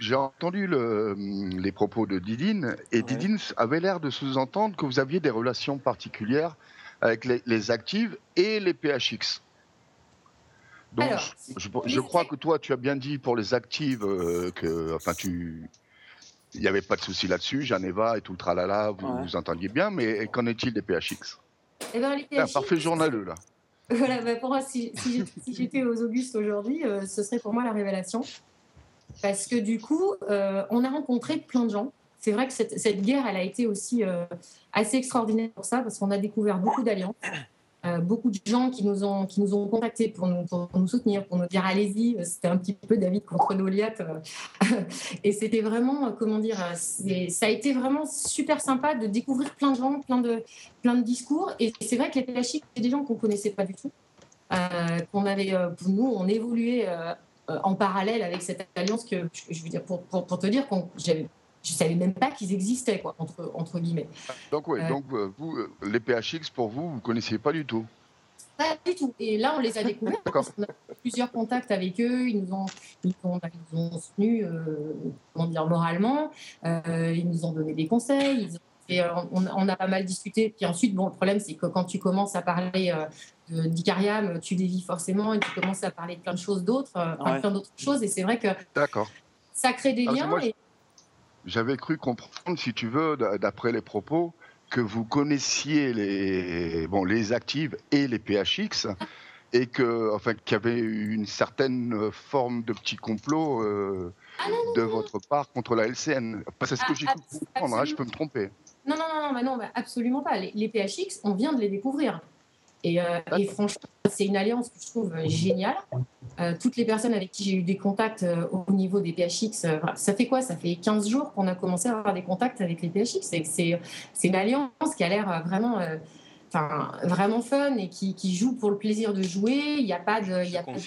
j'ai entendu le- les propos de Didine et Ouais. Didine avait l'air de sous-entendre que vous aviez des relations particulières avec les, les actives et les PHX. Donc, Alors, je, je crois que toi, tu as bien dit pour les actives euh, que, enfin, tu, il n'y avait pas de souci là-dessus, Geneva et tout le tralala, vous Ouais. vous entendiez bien, mais qu'en est-il des PHX Eh ben, les parfait journaleux là. Voilà, bah, pour moi, si, si j'étais- si j'étais aux Augustes aujourd'hui, euh, ce serait pour moi la révélation. Parce que du coup, euh, on a rencontré plein de gens. C'est vrai que cette, cette guerre, elle a été aussi euh, assez extraordinaire pour ça, parce qu'on a découvert beaucoup d'alliances, euh, beaucoup de gens qui nous ont, qui nous ont contactés pour nous, pour nous soutenir, pour nous dire allez-y. C'était un petit peu David contre Goliath. euh. Et c'était vraiment, euh, comment dire, euh, ça a été vraiment super sympa de découvrir plein de gens, plein de, plein de discours. Et c'est vrai que les PHI, c'est des gens qu'on connaissait pas du tout. Euh, qu'on avait, euh, pour nous, on évoluait euh, euh, en parallèle avec cette alliance que, je veux dire, pour, pour, pour te dire qu'on j'avais- je savais même pas qu'ils existaient, quoi, entre, entre guillemets. Donc oui, Euh. donc euh, vous, euh, les PHX pour vous, vous connaissiez pas du tout? Pas du tout. Et là, on les a découverts. D'accord. On a eu plusieurs contacts avec eux. Ils nous ont, ils nous ont, ils ont soutenus, euh, comment dire, moralement. Euh, ils nous ont donné des conseils. Ils ont- et, euh, on, on a pas mal discuté. Puis ensuite, bon, le problème, c'est que quand tu commences à parler euh, d'Icariam, tu dévis forcément et tu commences à parler de plein de choses d'autres, Ouais. plein d'autres choses. Et c'est vrai que D'accord. ça crée des Ah, liens. moi, je- et- J'avais cru comprendre, si tu veux, d'après les propos, que vous connaissiez les, bon, les actives et les PHX, et que, enfin, qu'il y avait une certaine forme de petit complot euh, Ah, non, de votre part contre la LCN. C'est ce que Ah, j'ai cru comprendre. hein, je peux me tromper. Non, non, non, bah non bah absolument pas. Les, les PHX, on vient de les découvrir. Et, euh, et franchement, c'est une alliance que je trouve géniale. Euh, toutes les personnes avec qui j'ai eu des contacts euh, au niveau des PHX, ça fait quoi? Ça fait 15 jours qu'on a commencé à avoir des contacts avec les PHX. C'est, une alliance qui a l'air vraiment enfin, vraiment fun et qui, qui jouent pour le plaisir de jouer. Il n'y a pas de, il y a pas de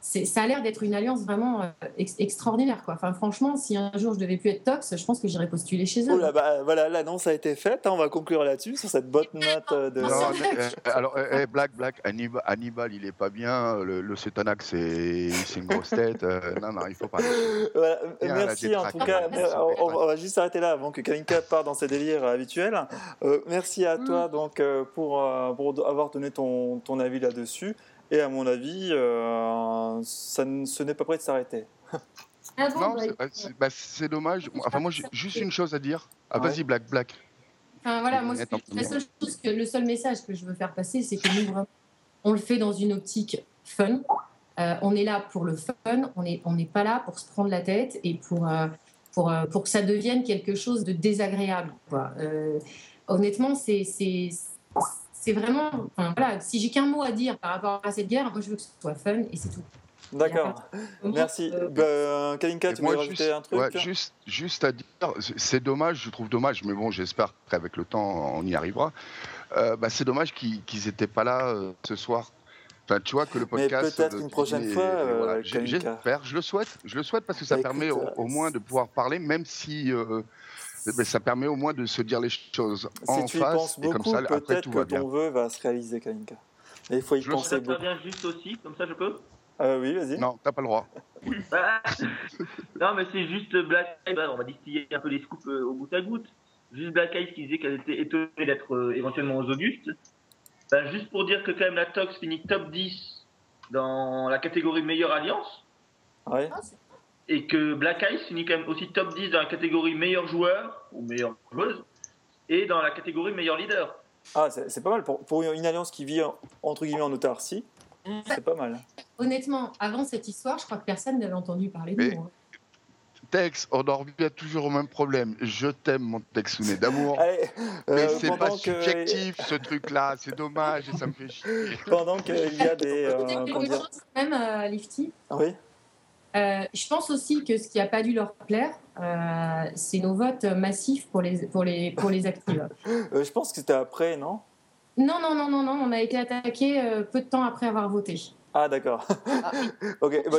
Ça a l'air d'être une alliance vraiment euh, ex- extraordinaire. Quoi. Enfin, franchement, si un jour je devais plus être tox, je pense que j'irais postuler chez eux. Oh là, bah, voilà, l'annonce a été faite. hein, on va conclure là-dessus, sur cette bonne note euh, de. Non, euh, alors, eh, Black, Black, Hannibal, Hannibal, il est pas bien. Le, le Cetanac, c'est c'est une grosse tête. euh, non, non, il faut pas. Voilà, Bien, merci en tout cas. Ah, On, va juste s'arrêter là avant que Kalinka parte dans ses délires habituels. Euh, merci à toi donc euh, pour, euh, pour avoir donné ton, ton avis là-dessus. Et à mon avis, euh, ça, ce n'est pas prêt de s'arrêter. Ah bon, Non, bah, c'est bah, c'est- bah, dommage. Enfin, moi, j'ai juste une chose à dire. Ah, Ouais. vas-y, Black, Black. Enfin, voilà, moi, Attends, c'est- la seule chose que, le seul message que je veux faire passer, c'est que nous, vraiment, on le fait dans une optique fun. Euh, on est là pour le fun, on n'est on n'est pas là pour se prendre la tête et pour, euh, pour, euh, pour que ça devienne quelque chose de désagréable. quoi. Euh, honnêtement, c'est vraiment. Enfin, voilà, si j'ai qu'un mot à dire par rapport à cette guerre, moi je veux que ce soit fun et c'est tout. D'accord. Merci. Euh, Bah, Kalinka, Et tu moi, voulais rajouter juste, un truc ouais, juste, juste à dire, c'est- dommage, je trouve dommage, mais bon, j'espère qu'avec le temps, on y arrivera. Euh, bah, c'est dommage qu'ils n'étaient pas là euh, ce soir. Enfin, tu vois que le Mais podcast. peut-être euh, une prochaine fois, euh, voilà. Kalinka. J'espère, je le souhaite, je le souhaite parce que ça Bah, permet euh, au moins de pouvoir parler, même si. Ben, ça permet au moins de se dire les choses Si en tu face et comme ça après tout que va bien. ton vœu va se réaliser, Kalinka. Mais il faut y Je penser beaucoup. vient juste aussi, comme ça je peux? Euh, oui, vas-y. Non, t'as pas le droit. Ah Non, mais c'est juste Black Eyes, on va distiller un peu les scoops euh, au goutte à goutte. Juste Black Eyes qui disait qu'elle était étonnée d'être euh, éventuellement aux Augustes. Ben, juste pour dire que quand même la Tox finit top 10 dans la catégorie meilleure alliance. Ouais. Et que Black Eyes finit quand même aussi top 10 dans la catégorie meilleur joueur ou meilleure joueuse. Et dans la catégorie meilleur leader. Ah, c'est pas mal. Pour, pour une alliance qui vit en- entre guillemets en autarcie, c'est pas mal. Honnêtement, avant cette histoire, je crois que personne n'avait entendu parler de Mais- nous. Tex, on en revient toujours au même problème. Je t'aime, mon Texounet d'amour. Allez, Mais euh, c'est pas que- subjectif ce truc-là, c'est dommage et ça me fait chier. Pendant qu'il y a des. euh, même, euh, Lifty. Ah oui? Euh, je pense aussi que ce qui n'a pas dû leur plaire, euh, c'est nos votes massifs pour les, pour les, pour les actives. Euh, Je pense que c'était après, non? Non, non, non, non, non, on a été attaqué euh, peu de temps après avoir voté. Ah, d'accord. Ah, ok, bah,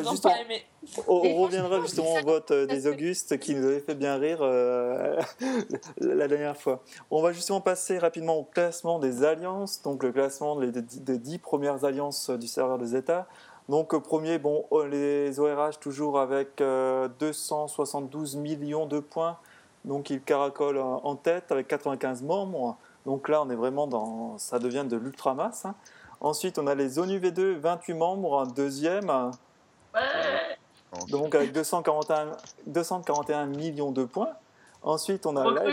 on, reviendra justement au vote euh, des Augustes qui nous avait fait bien rire euh, la dernière fois. On va justement passer rapidement au classement des alliances, donc le classement des, 10 premières alliances du serveur des États. Donc premier, bon, oh, les ORH toujours avec euh, 272 millions de points, donc ils caracolent en en tête avec 95 membres. Donc là, on est vraiment dans, ça devient de l'ultramasse. hein. Ensuite, on a les ONU V2, 28 membres, deuxième, donc avec 241, 241 millions de points. Ensuite, on a la,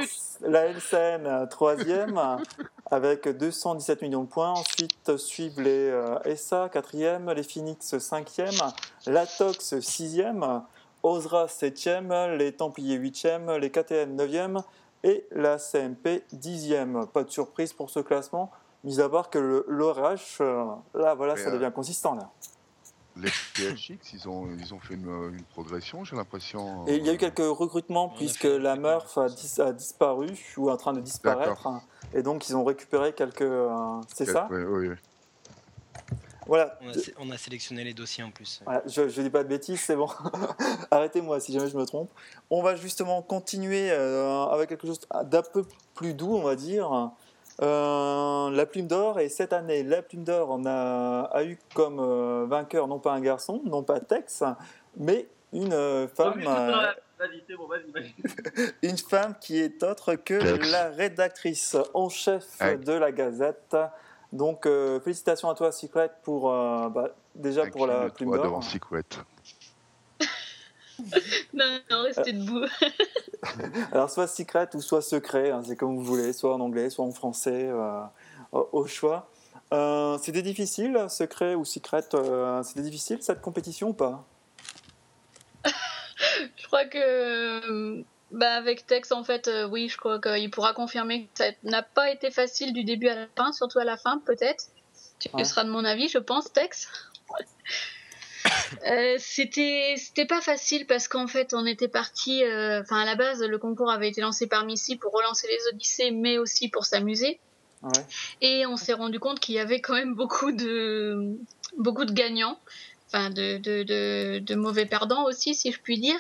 la LCN, euh, troisième, avec 217 millions de points. Ensuite, suivent les euh, SA, quatrième, les Phoenix, cinquième, l'Atox, sixième, Osra, septième, les Templiers, huitième, les KTN, neuvième, et la CMP, dixième. Pas de surprise pour ce classement, mis à part que le- l'ORH, euh, là, voilà, ça euh, devient consistant, là. Les PHX, ils ont, ils ont fait une, une progression, j'ai l'impression. Et il y a eu quelques recrutements puisque la Murph a, dis- a disparu ou est en train de disparaître. Et donc ils ont récupéré quelques. euh, c'est ça? Oui, oui, oui. Voilà. On a, sé- on a sélectionné les dossiers en plus. Voilà, je ne dis pas de bêtises, c'est bon. Arrêtez-moi si jamais je me trompe. On va justement continuer euh, avec quelque chose d'un peu plus doux, on va dire. Euh, la plume d'or, et cette année, la plume d'or on a, a eu comme euh, vainqueur non pas un garçon, non pas Tex, mais une euh, femme. Une femme qui est autre que Tex. la rédactrice en chef Ouais. de la Gazette. Donc euh, félicitations à toi Secret pour euh, bah, déjà pour la plume devant d'or. Non, non, restez debout. Alors soit Secret ou soit secret, hein, c'est comme vous voulez, soit en anglais, soit en français, euh, au au choix. Euh, c'était difficile, secret ou secret, euh, c'était difficile cette compétition ou pas? Je crois que euh, bah, avec Tex, en fait, euh, oui, je crois qu'il pourra confirmer que ça n'a pas été facile du début à la fin, surtout à la fin, peut-être. Tu Ouais. seras de mon avis, je pense, Tex. Euh, c'était c'était pas facile parce qu'en fait on était parti euh, enfin à la base le concours avait été lancé par Missy pour relancer les Odyssées mais aussi pour s'amuser Ouais. et on s'est rendu compte qu'il y avait quand même beaucoup de beaucoup de gagnants enfin de, de, de, de mauvais perdants aussi si je puis dire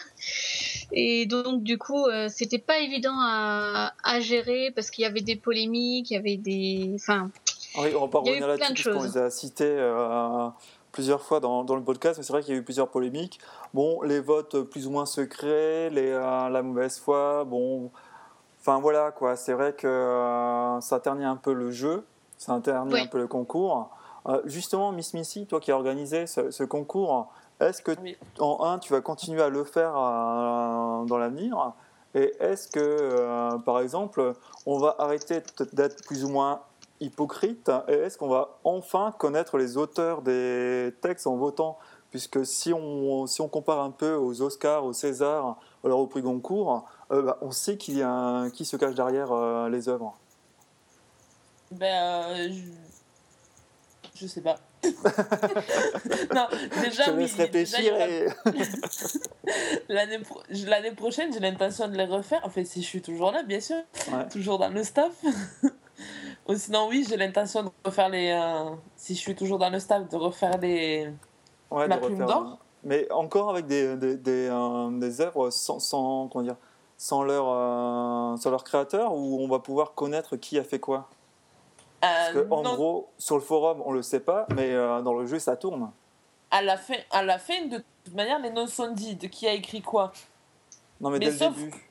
et donc du coup euh, c'était pas évident à, à gérer parce qu'il y avait des polémiques il y avait des enfin Oui, on va pas Il y a eu revenir plein là-dessus de puisqu'on choses. les a cités euh, plusieurs fois dans, dans le podcast, mais c'est vrai qu'il y a eu plusieurs polémiques. Bon, les votes plus ou moins secrets, les, euh, la mauvaise foi, bon, enfin voilà quoi. C'est vrai que euh, ça ternit un peu le jeu, ça ternit Oui. un peu le concours. Euh, justement, Miss Missy, toi qui as organisé ce, ce concours, est-ce que Oui. en un, tu vas continuer à le faire dans l'avenir? Et est-ce que, par exemple, on va arrêter d'être plus ou moins hypocrite Et est-ce qu'on va enfin connaître les auteurs des textes en votant? Puisque si on, si on compare un peu aux Oscars, aux Césars, alors au prix Goncourt, euh, bah, on sait qu'il y a un- qui se cache derrière euh, les œuvres. Ben, euh, je... je sais pas. non, déjà, Je oui. réfléchir et... L'année pro- l'année prochaine, j'ai l'intention de les refaire. Enfin, si je suis toujours là, bien sûr. Ouais. Toujours dans le staff. Ou sinon, oui, j'ai l'intention de refaire les. euh, Si je suis toujours dans le staff, de refaire les. Ouais, La de plume d'or Mais encore avec des, des, des, euh, des œuvres sans, sans, comment dire, sans, leur, euh, sans leur créateur, où on va pouvoir connaître qui a fait quoi? Parce que, en non, gros, sur le forum, on le sait pas, mais dans le jeu, ça tourne. à la, fin, à la fin, de toute manière, les noms sont dits de qui a écrit quoi. Non, mais, Mais dès le sauf- début.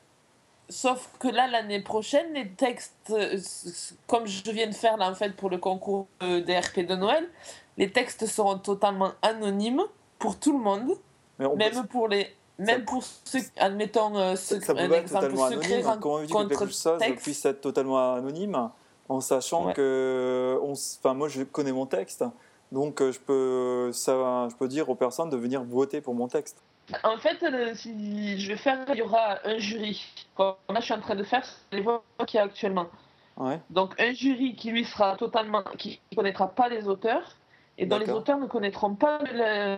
Sauf que là, l'année prochaine, les textes, euh, comme je viens de faire là en fait pour le concours euh, des RP de Noël, les textes seront totalement anonymes pour tout le monde, Mais on même peut- pour les, même pour ceux, admettons euh, ça, ceux- ça un peut être exemple totalement secret anonyme. Comment veux-tu que puisse être totalement anonyme en sachant Ouais. que. Enfin, moi, je connais mon texte, donc je peux, ça, je peux dire aux personnes de venir voter pour mon texte. En fait, si je vais faire, il y aura un jury. Comme là, je suis en train de faire les voix qu'il y a actuellement. Ouais. Donc un jury qui lui sera totalement, qui ne connaîtra pas les auteurs et dont les auteurs ne connaîtront pas le,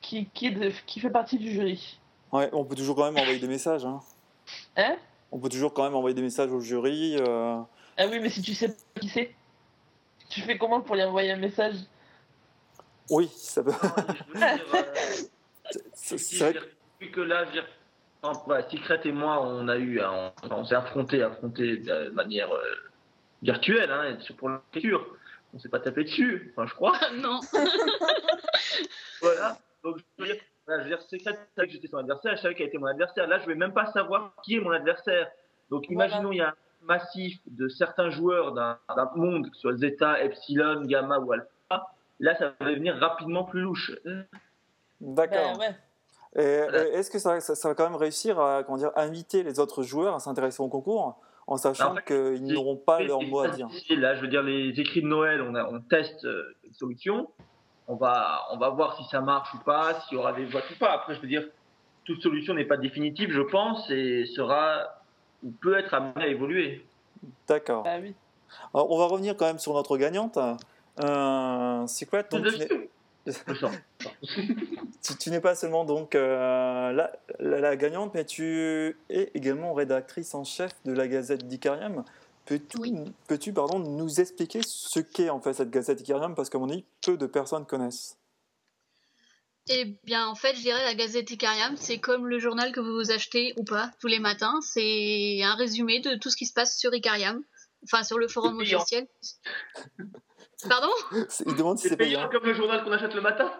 qui, qui, qui fait partie du jury. Ouais, on peut toujours quand même envoyer des messages. Hein. Hein? On peut toujours quand même envoyer des messages au jury. euh, Ah oui, mais si tu sais pas qui c'est, tu fais comment pour lui envoyer un message? Oui, ça peut. C'est- si que là, enfin, voilà, Secret et moi, on a eu, on, on s'est affronté, affronté de manière euh, virtuelle, hein, pour l'écriture. On s'est pas tapé dessus, enfin, je crois. non Voilà. Donc, je veux dire, voilà, je veux dire Secret, je savais que j'étais son adversaire, je savais qu'elle était mon adversaire. Là, je vais même pas savoir qui est mon adversaire. Donc, imaginons, il y a un massif de certains joueurs d'un d'un monde, que ce soit Zeta, Epsilon, Gamma ou Alpha. Là, ça va devenir rapidement plus louche. D'accord. Ben ouais. Et, Voilà. et Est-ce que ça, ça- ça va quand même réussir à comment dire, inviter les autres joueurs à s'intéresser au concours en sachant En fait, qu'ils n'auront pas leur mot à dire? difficile, Là, je veux dire, les écrits de Noël, on, a, on teste euh, une solution. On va, on va voir si ça marche ou pas, s'il y aura des votes ou pas. Après, je veux dire, toute solution n'est pas définitive, je pense, et sera ou peut être amenée à évoluer. D'accord. Bah oui. Alors, on va revenir quand même sur notre gagnante. Euh, Secret, donc, tu. tu, tu n'es pas seulement donc euh, la, la- la gagnante, mais tu es également rédactrice en chef de la Gazette d'Icarium. Peux-tu peux-tu, pardon, nous expliquer ce qu'est en fait cette Gazette d'Icarium? Parce qu'à mon avis, peu de personnes connaissent. Eh bien, en fait, je dirais la Gazette Icarium, c'est comme le journal que vous achetez ou pas tous les matins. C'est un résumé de tout ce qui se passe sur Icarium, enfin sur le forum officiel. Pardon C'est- Il demande si C'est c'est payant. payant comme le journal qu'on achète le matin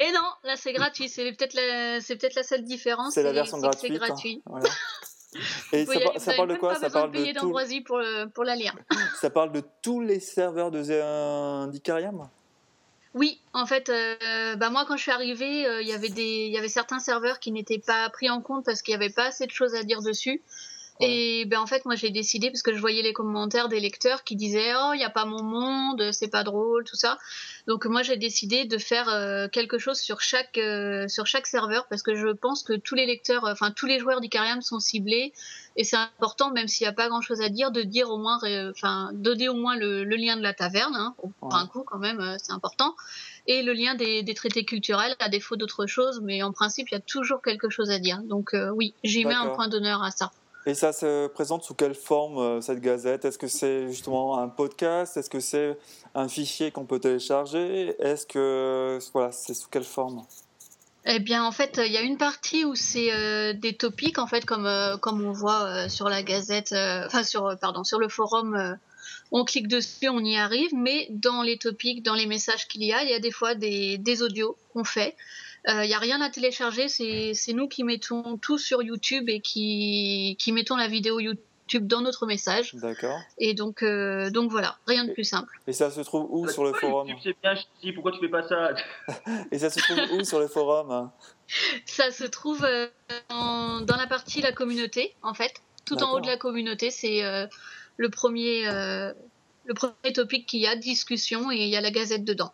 Et non, là c'est gratuit. C'est peut-être la, c'est peut-être la seule différence. C'est la version c'est c'est gratuite. hein. gratuit. Voilà. Et ça, par- parle de quoi? ça parle de payer de, tout, d'ambroisie pour, le- pour la lire. ça parle de tous les serveurs de euh, d'Icarium Oui, en fait, euh, bah moi quand je suis arrivée, euh, il y avait des, il y avait certains serveurs qui n'étaient pas pris en compte parce qu'il n'y avait pas assez de choses à dire dessus. Et ben en fait, moi j'ai décidé parce que je voyais les commentaires des lecteurs qui disaient oh il y a pas mon monde, c'est pas drôle, tout ça. Donc moi j'ai décidé de faire euh, quelque chose sur chaque euh, sur chaque serveur parce que je pense que tous les lecteurs, enfin tous les joueurs d'Icariam sont ciblés et c'est important même s'il n'y a pas grand chose à dire de dire au moins, euh, enfin donner au moins le, le, lien de la taverne, hein, pour un coup quand même c'est important et le lien des, des traités culturels à défaut d'autre chose, mais en principe il y a toujours quelque chose à dire. Donc oui j'y mets un point d'honneur à ça. Et ça se présente sous quelle forme, euh, cette gazette? Est-ce que c'est justement un podcast? Est-ce que c'est un fichier qu'on peut télécharger? Est-ce que. Voilà, c'est sous quelle forme? Eh bien, en fait, il y a une partie où c'est euh, des topics, en fait, comme, euh, comme on voit sur la gazette, enfin, sur, pardon, sur le forum, on clique dessus, on y arrive, mais dans les topics, dans les messages qu'il y a, il y a des fois des, des audios qu'on fait. Il euh, n'y a rien à télécharger, c'est nous qui mettons tout sur YouTube et qui, qui mettons la vidéo YouTube dans notre message. D'accord. Et donc, euh, donc voilà, rien de plus simple. Et ça se trouve où sur le forum Tu bien, pourquoi tu fais pas ça Et ça se trouve où sur le forum Ça se trouve euh, dans la partie la communauté, en fait. Tout en haut de la communauté, c'est le premier le premier topic qu'il y a, discussion, et il y a la gazette dedans.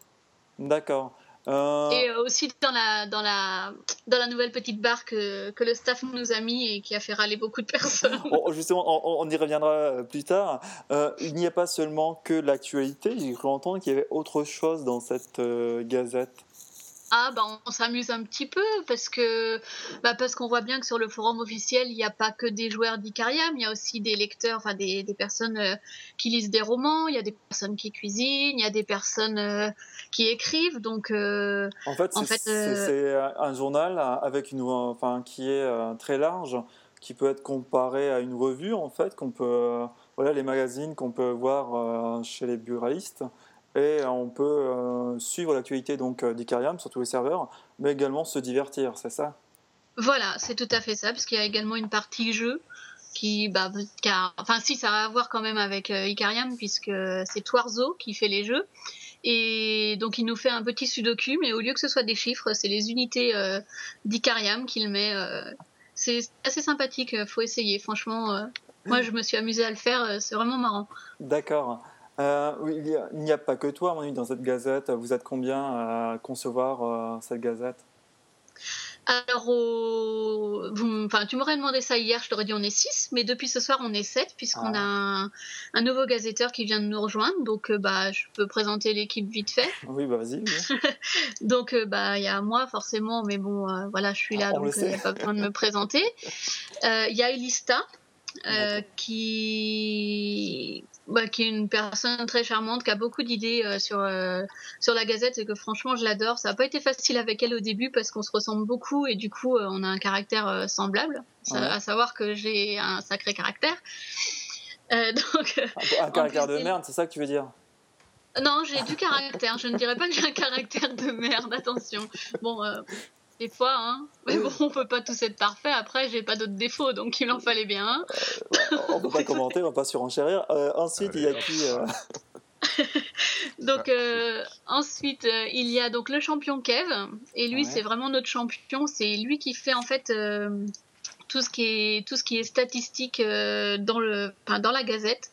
D'accord. Euh, et aussi dans la, dans, la, dans la nouvelle petite barre que, que, le staff nous a mis et qui a fait râler beaucoup de personnes. justement, on, y reviendra euh, plus tard. Euh, il n'y a pas seulement que l'actualité, j'ai cru entendre qu'il y avait autre chose dans cette gazette. Ah bah on s'amuse un petit peu parce que bah parce qu'on voit bien que sur le forum officiel il n'y a pas que des joueurs d'Icariam, il y a aussi des lecteurs, enfin des, des personnes euh, qui lisent des romans, il y a des personnes qui cuisinent, il y a des personnes euh, qui écrivent donc. Euh, en fait, c'est un journal avec une enfin qui est très large, qui peut être comparé à une revue en fait qu'on peut voilà les magazines qu'on peut voir chez les buralistes et on peut euh, suivre l'actualité donc euh, d'Icarium sur tous les serveurs, mais également se divertir, c'est ça? Voilà, c'est tout à fait ça, parce qu'il y a également une partie jeu qui, bah, enfin si, ça a à voir quand même avec euh, Icarium, puisque c'est Toirzo qui fait les jeux. Et donc il nous fait un petit sudoku, mais au lieu que ce soit des chiffres, c'est les unités d'Icarium qu'il met. c'est assez sympathique, faut essayer. Franchement, moi je me suis amusée à le faire, c'est vraiment marrant. D'accord. Euh, il n'y a, pas que toi, mon dans cette gazette. Vous êtes combien à concevoir euh, cette gazette? Alors, enfin, tu m'aurais demandé ça hier, je t'aurais dit on est 6, mais depuis ce soir on est 7, puisqu'on ah. a un, nouveau gazetteur qui vient de nous rejoindre, donc euh, bah, je peux présenter l'équipe vite fait. Oui, bah vas-y. donc, bah, il y a moi forcément, mais bon, voilà, je suis là, donc il n'y a pas besoin de me présenter. Il y a Elista, qui bah, qui est une personne très charmante, qui a beaucoup d'idées euh, sur, euh, sur la Gazette et que franchement je l'adore. Ça n'a pas été facile avec elle au début parce qu'on se ressemble beaucoup et du coup euh, on a un caractère semblable, à savoir que j'ai un sacré caractère. donc, un, caractère de merde, c'est ça que tu veux dire? Non, j'ai du caractère. Je ne dirais pas que j'ai un caractère de merde, attention. Bon, des fois, hein. Mais bon, on peut pas tous être parfait. Après, j'ai pas d'autres défauts, donc il en fallait bien. Euh, on peut pas commenter, on va pas surenchérir. Euh, ensuite, il y a qui euh donc ensuite il y a donc le champion Kev et lui c'est vraiment notre champion c'est lui qui fait en fait tout ce qui est tout ce qui est statistique dans le dans la gazette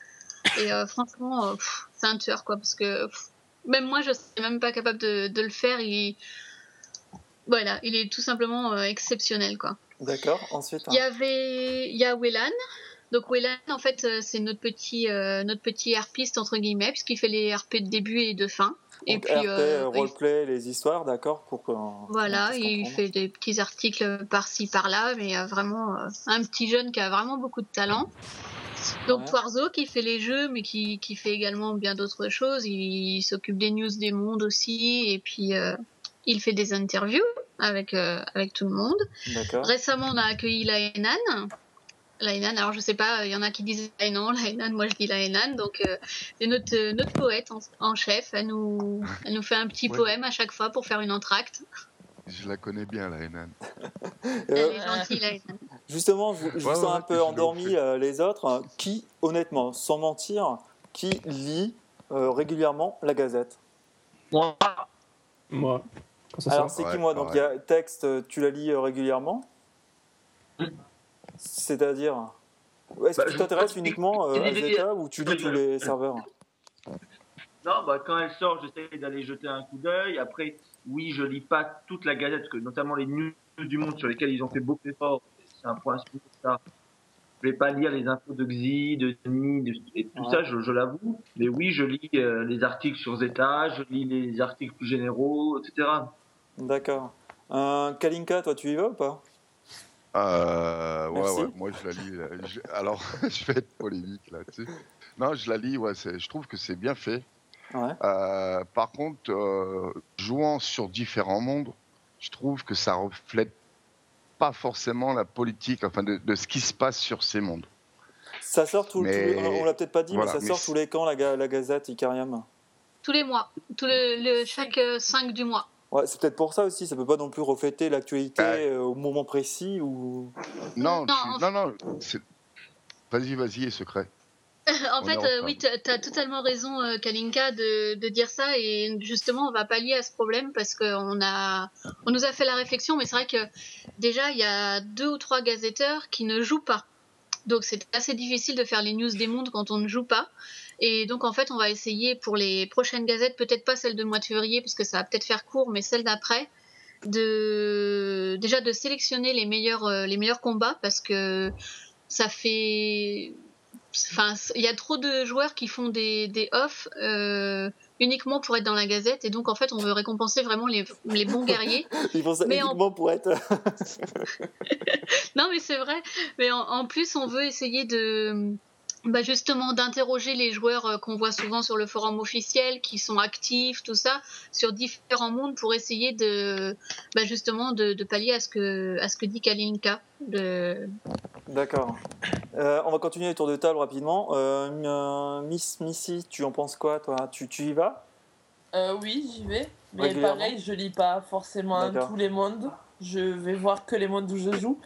et franchement c'est un tueur quoi parce que même moi je suis même pas capable de, de le faire il voilà, il est tout simplement euh, exceptionnel, quoi. D'accord. Ensuite. Il y avait, il y a Wellan. Donc Wellan, en fait, euh, c'est notre petit, euh, notre petit RPiste entre guillemets, puisqu'il fait les RP de début et de fin. et puis RP, roleplay, les histoires, d'accord, pour Voilà, il fait des petits articles par-ci par-là, mais vraiment un petit jeune qui a vraiment beaucoup de talent. Donc ouais. qui fait les jeux, mais qui, qui fait également bien d'autres choses. Il, s'occupe des news des mondes aussi, et puis il fait des interviews avec, euh, avec tout le monde. Récemment, on a accueilli la Henan. La Henan, alors je sais pas, il y en a qui disent la Henan, la Henan, moi je dis la Henan. Donc, euh, c'est notre, notre poète en, chef. Elle nous, elle nous fait un petit poème à chaque fois pour faire une entracte. Je la connais bien, la Henan. Elle est gentille, la Henan. Justement, je, vous sens un peu endormi euh, les autres. Qui, honnêtement, sans mentir, qui lit régulièrement la Gazette? Moi. Moi. Alors, c'est qui moi? Donc, il y a texte, tu la lis euh, régulièrement? C'est-à-dire Est-ce que Bah, tu t'intéresses uniquement euh, à Zeta ou tu lis tous les serveurs? Non, bah, quand elle sort, j'essaie d'aller jeter un coup d'œil. Après, oui, je lis pas toute la gazette, parce que notamment les news du monde sur lesquels ils ont fait beaucoup d'efforts. C'est un point sur ça. Je vais pas lire les infos de Xi, de Ni, de- et tout Ouais. ça, je, je l'avoue. Mais oui, je lis euh, les articles sur Zeta, je lis les articles plus généraux, etc. D'accord. Euh, Kalinka, toi, tu y vas ou pas? Euh, ouais, moi je la lis. euh, je- alors, je vais être polémique là-dessus. Non, je la lis, ouais, je trouve que c'est bien fait. Ouais. Euh, par contre, euh, jouant sur différents mondes, je trouve que ça reflète pas forcément la politique, enfin de, de ce qui se passe sur ces mondes. Ça sort tout, Mais- tout- on l'a peut-être pas dit, voilà, mais ça mais sort c'est- tous les camps, la, ga- la Gazette Icarium. Tous les mois. Tout le, le- chaque 5 du mois. Ouais, c'est peut-être pour ça aussi, ça peut pas non plus refléter l'actualité Ouais. euh, au moment précis ou. Non, Non, tu- non, Vas-y, vas-y, secret. en On fait, euh, oui, tu as totalement raison, euh, Kalinka, de, de dire ça. Et justement, on va pallier à ce problème parce qu'on a, on nous a fait la réflexion. Mais c'est vrai que déjà, il y a deux ou trois gazetteurs qui ne jouent pas. Donc, c'est assez difficile de faire les news des mondes quand on ne joue pas. Et donc, en fait, on va essayer pour les prochaines gazettes, peut-être pas celle de mois de février, parce que ça va peut-être faire court, mais celle d'après, de déjà de sélectionner les meilleurs, euh, les meilleurs combats parce que ça fait enfin il y a trop de joueurs qui font des, des off euh, uniquement pour être dans la gazette et donc en fait on veut récompenser vraiment les, les bons guerriers Ils font ça Mais en- uniquement pour être. non mais c'est vrai mais en, en plus on veut essayer de bah justement d'interroger les joueurs euh, qu'on voit souvent sur le forum officiel qui sont actifs tout ça sur différents mondes pour essayer de bah justement de, de pallier à ce que à ce que dit Kalinka de D'accord. Euh, on va continuer les tours de table rapidement. Euh, euh, Miss Missy, tu en penses quoi, toi? Tu, tu y vas? Euh, oui, j'y vais. Mais pareil, je lis pas forcément tous les mondes. Je vais voir que les mondes où je joue.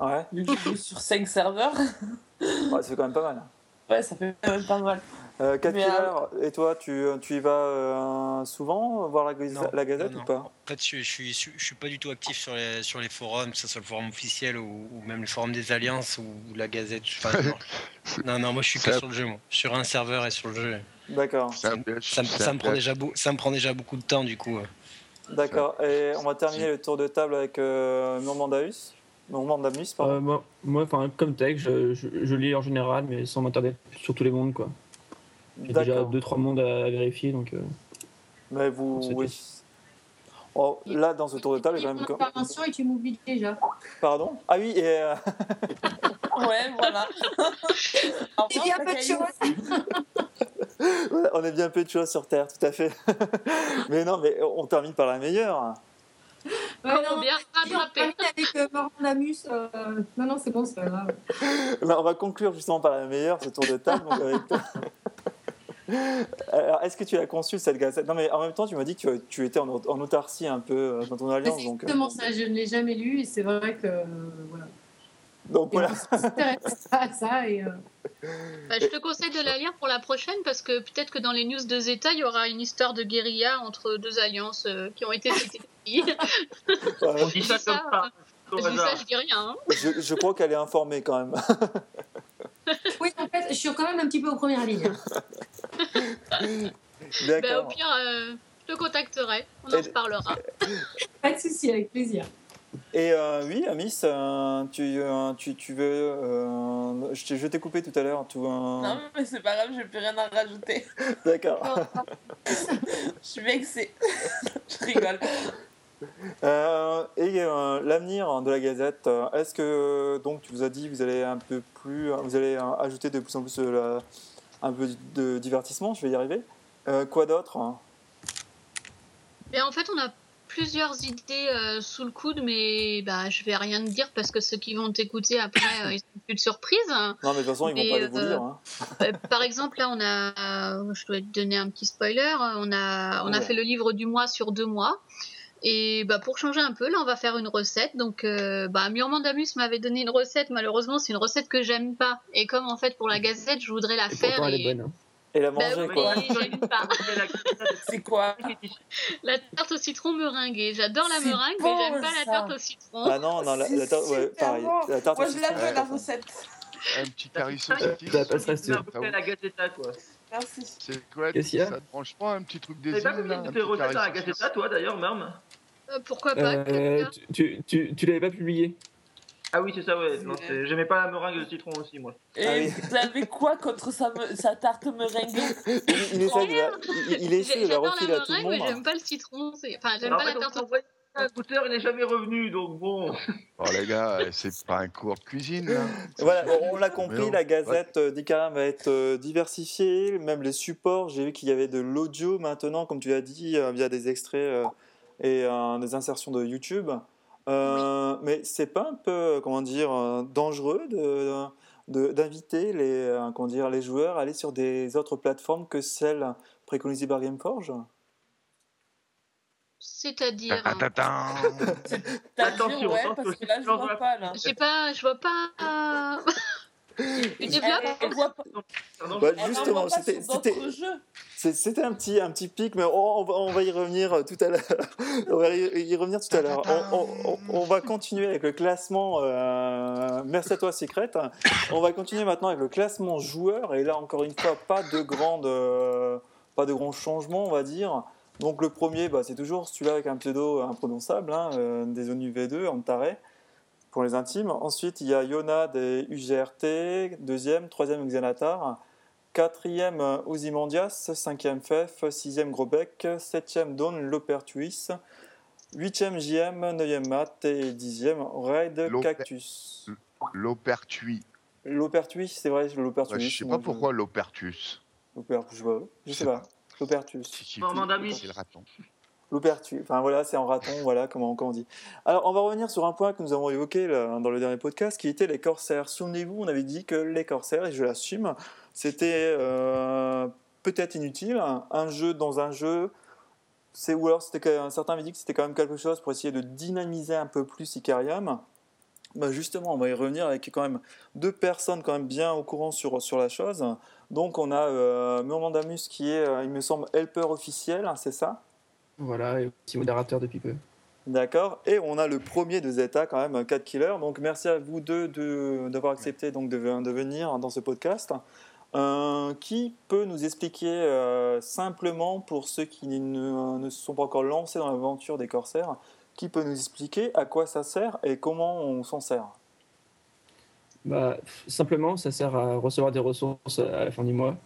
Ouais, joue sur 5 serveurs. ouais c'est quand même pas mal. Ouais, ça fait quand même pas mal. Euh, Killer, et toi, tu, tu y vas euh, souvent voir la, Non, la Gazette non, ou pas? En fait, je, je suis, je, suis pas du tout actif sur les, sur les forums, que ce soit le forum officiel ou, ou même le forum des alliances ou, la Gazette. Enfin, non. non, non, moi je suis que Ça- sur le jeu, moi. Sur un serveur et sur le jeu. D'accord, Ça, me- ça prend déjà ça me prend déjà beaucoup de temps du coup. euh. d'accord. Et on va terminer le tour de table avec euh, Normandaus. Normandamus, pardon. Euh, moi, moi, enfin, comme tech, je, je, je lis en général, mais sans m'attarder sur tous les mondes, quoi. J'ai déjà D'accord. deux, trois mondes à, à vérifier, donc. euh, Mais vous, oui. Oh, là, dans ce tour de table, il y a quand même. Intervention et tu m'oublies déjà. Pardon? Ah oui, et euh, Ouais, voilà. Il y a pas de choses. on est bien peu de choses sur Terre, tout à fait. mais non, mais on termine par la meilleure. Ouais, non, on avec euh, euh, non, non, c'est bon, c'est pas grave. Ben, on va conclure justement par la meilleure, ce tour de table. donc avec toi. Alors, est-ce que tu as conçu cette gazette? Non, mais en même temps, tu m'as dit que tu, tu étais en, en autarcie un peu euh, dans ton C'est alliance. Donc, euh, exactement ça, je ne l'ai jamais lu et c'est vrai que. euh, voilà. donc Et voilà. à ça et. euh, Bah, je te conseille de la lire pour la prochaine parce que peut-être que dans les news de Zeta, il y aura une histoire de guérilla entre deux alliances euh, qui ont été citées. Ici. On dit ça Je dis comme ça. au je dis ça, hasard. je dis rien. hein. je, je crois qu'elle est informée quand même. Oui, en fait, je suis quand même un petit peu aux premières lignes. Bah, au D'accord. pire, euh, je te contacterai, on en Et- reparlera. Pas de souci, avec plaisir. Et euh, oui, Miss, euh, tu, euh, tu, tu veux. euh, je t'ai- coupé tout à l'heure. tout, euh, Non, mais c'est pas grave, j'ai plus rien à rajouter. D'accord. Je suis vexée. je rigole. Euh, et euh, l'avenir de la Gazette, euh, est-ce que donc tu vous as dit vous allez un peu plus, vous allez ajouter de plus en plus de la- un peu de divertissement, je vais y arriver. Euh, quoi d'autre hein? Et en fait, on a plusieurs idées sous le coude, mais bah, je vais rien te dire parce que ceux qui vont t'écouter après, ils ont plus de surprise. Non mais de toute façon ils vont Mais, pas aller vous lire. hein. Par exemple, là, on a, je dois te donner un petit spoiler, on a, on a Ouais. fait le livre du mois sur deux mois. Et bah, pour changer un peu, là, on va faire une recette. Donc, euh, bah, Murmandamus m'avait donné une recette. Malheureusement, c'est une recette que j'aime pas. Et comme en fait, pour la gazette, je voudrais la Et faire. pourtant, elle est et- bonne. hein. Et la Bah manger oui, quoi. C'est quoi La tarte au citron meringuée. J'adore la C'est meringue, bon, mais j'aime pas la tarte au citron. Ah non non la, C'est la tarte ouais, pareil. bon. La tarte Moi, au je la veux, la recette. un petit rester. Un peu à la Gazeta, quoi. Merci. C'est quoi Qu'est-ce qu'il y a Ça te branche pas un petit truc des T'avais pas toutes petit tes recettes à la Gazeta, toi, d'ailleurs, Marm Euh, pourquoi pas Euh, tu tu, tu l'avais pas publié Ah oui, c'est ça, ouais. Non, c'est- J'aimais pas la meringue de citron aussi, moi. Et Ah oui. vous avez quoi contre sa, me- sa tarte meringuée Il, il essaie de la, il, il essaie de la refiler à tout le meringue, mais monde. j'aime pas le citron. Enfin, j'aime En pas fait, la tarte au un goûteur, il n'est jamais revenu, donc bon. Oh les gars, c'est pas un cours de cuisine là. Voilà, on l'a compris, non. la Gazette euh, d'Ikaram va être euh, diversifiée, même les supports. J'ai vu qu'il y avait de l'audio maintenant, comme tu l'as dit, euh, via des extraits euh, et euh, des insertions de YouTube. Euh, Mais c'est pas un peu, euh, comment dire, dangereux de de- d'inviter les, comment dire, les joueurs à aller sur des autres plateformes que celles préconisées par Gameforge? C'est-à-dire. Attention, ouais, parce que là, je vois pas, là. Je sais pas, je vois pas. Tu développes. Bah, en Justement, voit pas c'était un petit, un petit pic, mais on, on va, on va y revenir euh, tout à l'heure. on va y revenir tout à l'heure. On, on- va continuer avec le classement. euh, merci à toi, Secret. On va continuer maintenant avec le classement joueur. Et là, encore une fois, pas de grandes, euh, pas de grands changements, on va dire. Donc le premier, bah, c'est toujours celui-là avec un pseudo imprononçable, hein, euh, des ONU V2, Antaré, pour les intimes. Ensuite, il y a Yona des UGRT, deuxième, troisième Xenatar. Quatrième, Ozymandias. Cinquième, Fef. Sixième, Grosbec. Septième, Dawn Lopertuis. Huitième, JM. Neuvième, Matt. Et dixième, Raid Loper- Cactus. L'opertui. Lopertuis, c'est vrai, Lopertuis. Ouais, je sais pas pourquoi l'opertus. Loper- je sais pas. Je Je sais pas. Lopertus. C'est le raton. L'ouverture. Enfin voilà, c'est en raton, voilà comment, comment on dit. Alors on va revenir sur un point que nous avons évoqué dans le dernier podcast, qui était les corsaires. Souvenez-vous, on avait dit que les corsaires, et je l'assume, c'était euh, peut-être inutile. Un, jeu dans un jeu, c'est ou alors c'était certains avaient dit que c'était quand même quelque chose pour essayer de dynamiser un peu plus Icarium. Bah justement, on va y revenir avec quand même deux personnes quand même bien au courant sur, sur la chose. Donc on a euh, Murmandamus qui est, euh, il me semble, helper officiel, hein, c'est ça? Voilà, et petit modérateur depuis peu. D'accord. Et on a le premier de Zeta, quand même, 4 killers. Donc merci à vous deux de- d'avoir accepté donc, de, de venir dans ce podcast. Euh, qui peut nous expliquer euh, simplement, pour ceux qui ne, ne se sont pas encore lancés dans l'aventure des corsaires, qui peut nous expliquer à quoi ça sert et comment on s'en sert? Bah, simplement, ça sert à recevoir des ressources à la fin du mois.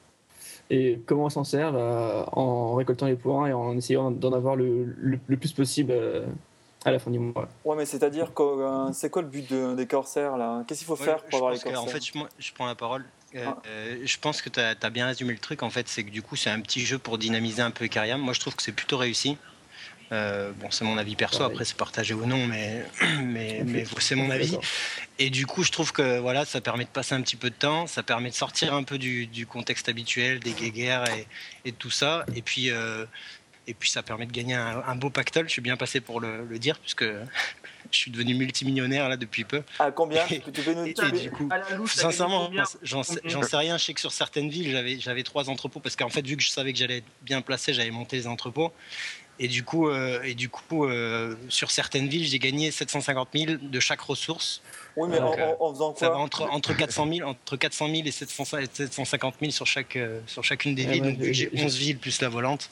Et comment on s'en sert Bah, En récoltant les points et en essayant d'en avoir le, le- le plus possible euh, à la fin du mois. Ouais, mais c'est-à-dire que euh, c'est quoi le but de- des corsaires là? Qu'est-ce qu'il faut Ouais, faire pour avoir les corsaires En fait, je, moi, je prends la parole. Euh, Ah. euh, je pense que tu as, bien résumé le truc. En fait, c'est que du coup, c'est un petit jeu pour dynamiser un peu Icarium. Moi, je trouve que c'est plutôt réussi. Euh, bon, c'est mon avis perso. Après, c'est partagé ou non, mais, mais, mais c'est mon avis. Et du coup, je trouve que voilà, ça permet de passer un petit peu de temps, ça permet de sortir un peu du, du contexte habituel, des guéguerres et, tout ça. Et puis, euh, et puis, ça permet de gagner un, un beau pactole. Je suis bien passé pour le, le dire, puisque je suis devenu multimillionnaire là depuis peu. À combien Tu peux nous Et, du coup, louche, sincèrement, j'en sais, j'en sais rien. Je sais que sur certaines villes, j'avais, j'avais trois entrepôts parce qu'en fait, vu que je savais que j'allais être bien placé, j'avais monté les entrepôts. Et du coup, euh, et du coup euh, sur certaines villes, j'ai gagné 750 000 de chaque ressource. Oui, mais Donc, euh, en- en faisant Ça va quoi entre, entre 400 000, entre 400 000 et 700 750 000 sur, chaque, euh, sur chacune des Ah villes. ouais, Donc, j'ai- 11 villes plus la volante,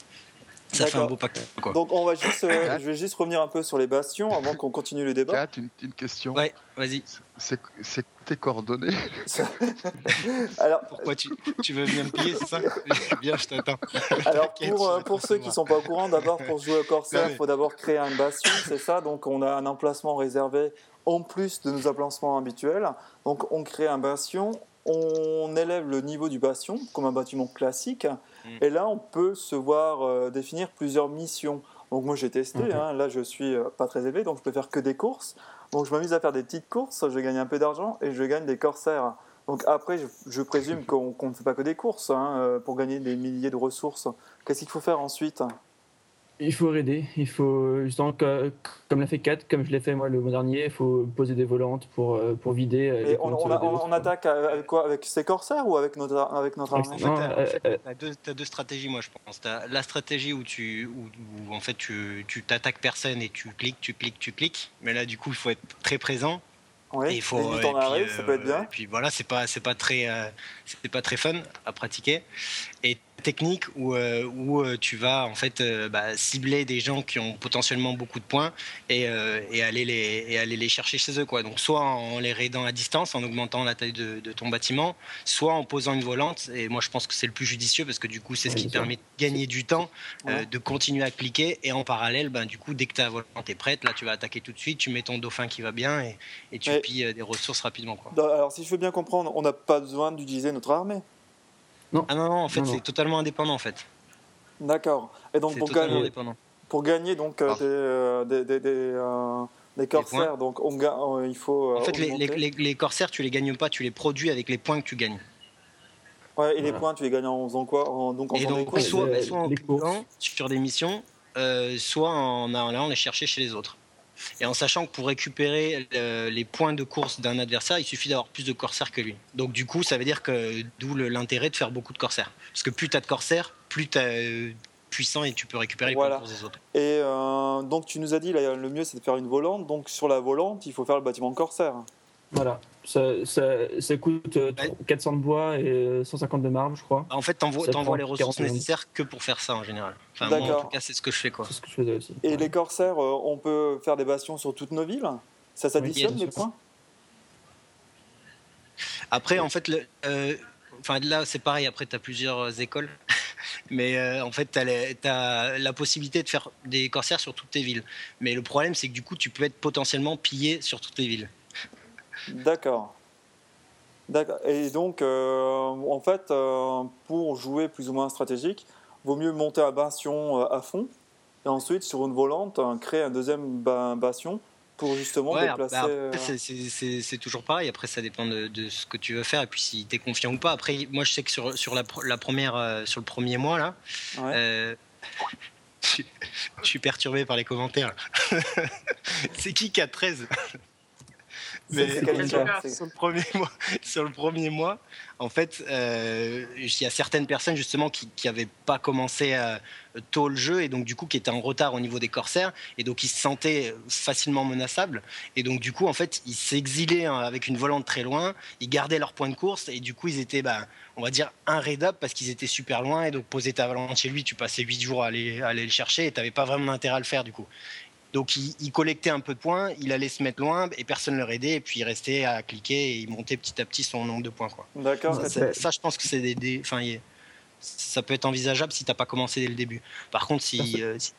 ça fait un beau pacte. Quoi. Donc on va juste, euh, je vais juste revenir un peu sur les bastions avant qu'on continue le débat. Kat, une, une question. Ouais, vas-y. C'est c'est tes coordonnées Alors, Pourquoi tu, tu veux venir me piller, c'est ça Bien, je t'attends. alors pour, euh, pour ceux qui sont pas au courant, d'abord pour jouer au Corsair, il mais- faut d'abord créer un bastion, c'est ça. Donc on a un emplacement réservé en plus de nos emplacements habituels. Donc on crée un bastion, on élève le niveau du bastion comme un bâtiment classique, Et là on peut se voir euh, définir plusieurs missions. Donc moi j'ai testé, Ok. hein, là je suis euh, pas très élevé, donc je peux faire que des courses. Donc je m'amuse à faire des petites courses, je gagne un peu d'argent et je gagne des corsaires. Donc après, je, je présume qu'on qu'on ne fait pas que des courses hein, euh, pour gagner des milliers de ressources. Qu'est-ce qu'il faut faire ensuite? Il faut raider, il faut, justement, que- comme l'a fait Kat, comme je l'ai fait moi le mois dernier, il faut poser des volantes pour, euh, pour vider. euh, Et on, comptes on a- des on- autres, on quoi. attaque avec quoi? Avec ces corsaires ou avec notre, avec notre armée? Euh, euh, t'as deux, stratégies, moi, je pense. T'as la stratégie où tu, où, où, en fait, tu, tu t'attaques personne et tu cliques, tu cliques, tu cliques. Mais là, du coup, il faut être très présent. Oui, il faut, et puis, arrêt, ça peut être euh, bien. Et puis voilà, c'est pas, c'est pas très, euh, c'est pas très fun à pratiquer. Et technique où, euh, où euh, tu vas en fait euh, bah, cibler des gens qui ont potentiellement beaucoup de points et, euh, et aller les et aller les chercher chez eux quoi. Donc soit en les raidant à distance, en augmentant la taille de, de ton bâtiment, soit en posant une volante. Et moi je pense que c'est le plus judicieux parce que du coup c'est ce Ouais, qui permet de gagner du temps, Ouais. de continuer à cliquer et en parallèle, ben, du coup dès que ta volante est prête, là tu vas attaquer tout de suite, tu mets ton dauphin qui va bien et, et tu Mais- pilles des ressources rapidement quoi. Alors, si je veux bien comprendre, on n'a pas besoin d'utiliser notre armée. Ah non non en fait Non, non. c'est totalement indépendant en fait. D'accord. Et donc, pour gagner, pour gagner donc, euh, des, euh, des, des, des, euh, des corsaires, donc on ga- euh, il faut. euh, En fait, les, les, les- les corsaires, tu les gagnes pas, tu les produis avec les points que tu gagnes. Ouais, et les points, tu les gagnes en faisant quoi en, Donc en Et des donc, soit, les- soit en les cliquant sur des missions, euh, soit en allant les chercher chez les autres. Et en sachant que pour récupérer euh, les points de course d'un adversaire, il suffit d'avoir plus de corsaires que lui. Donc du coup, ça veut dire que d'où l'intérêt de faire beaucoup de corsaires. Parce que plus tu as de corsaires, plus tu es puissant et tu peux récupérer les Voilà. points de course des autres. Et euh, donc, tu nous as dit, là, le mieux, c'est de faire une volante. Donc, sur la volante, il faut faire le bâtiment corsaire. Voilà. Ça, ça, ça coûte euh, Ouais. 400 de bois et euh, 150 de marbre, je crois. En fait, t'envoies les ressources 40 minutes. nécessaires que pour faire ça en général. Enfin, moi, en tout cas, c'est ce que je fais quoi. C'est ce que je faisais aussi. Et Ouais. les corsaires, euh, on peut faire des bastions sur toutes nos villes? Ça s'additionne, les points? Après, en fait, le- euh, enfin, là, c'est pareil. Après, tu as plusieurs euh, écoles. Mais euh, en fait, tu as, la possibilité de faire des corsaires sur toutes tes villes. Mais le problème, c'est que du coup, tu peux être potentiellement pillé sur toutes tes villes. D'accord. D'accord. Et donc, euh, en fait, euh, pour jouer plus ou moins stratégique, vaut mieux monter un bastion euh, à fond et ensuite, sur une volante, créer un deuxième ba- bastion pour justement Ouais, déplacer. bah, c'est- toujours pareil. Après, ça dépend de, de ce que tu veux faire et puis si tu es confiant ou pas. Après, moi, je sais que sur, sur, la, première, sur le premier mois, là, ouais. je suis perturbé par les commentaires. c'est qui qui a 13 Sur, le premier mois, sur le premier mois, en fait, euh, il y a certaines personnes justement qui n'avaient pas commencé euh, tôt le jeu et donc du coup qui étaient en retard au niveau des corsaires et donc ils se sentaient facilement menaçables et donc du coup en fait ils s'exilaient hein, avec une volante très loin, ils gardaient leur point de course et du coup ils étaient bah, on va dire inraidables parce qu'ils étaient super loin et donc poser ta volante chez lui tu passais 8 jours à aller, à aller le chercher et tu n'avais pas vraiment d'intérêt à le faire du coup. Donc il, il collectait un peu de points, il allait se mettre loin et personne ne le raidait et puis il restait à cliquer et il montait petit à petit son nombre de points. D'accord. Ouais, Ça, je pense que c'est des, des- il ça peut être envisageable si t'as pas commencé dès le début. Par contre, si, euh, si-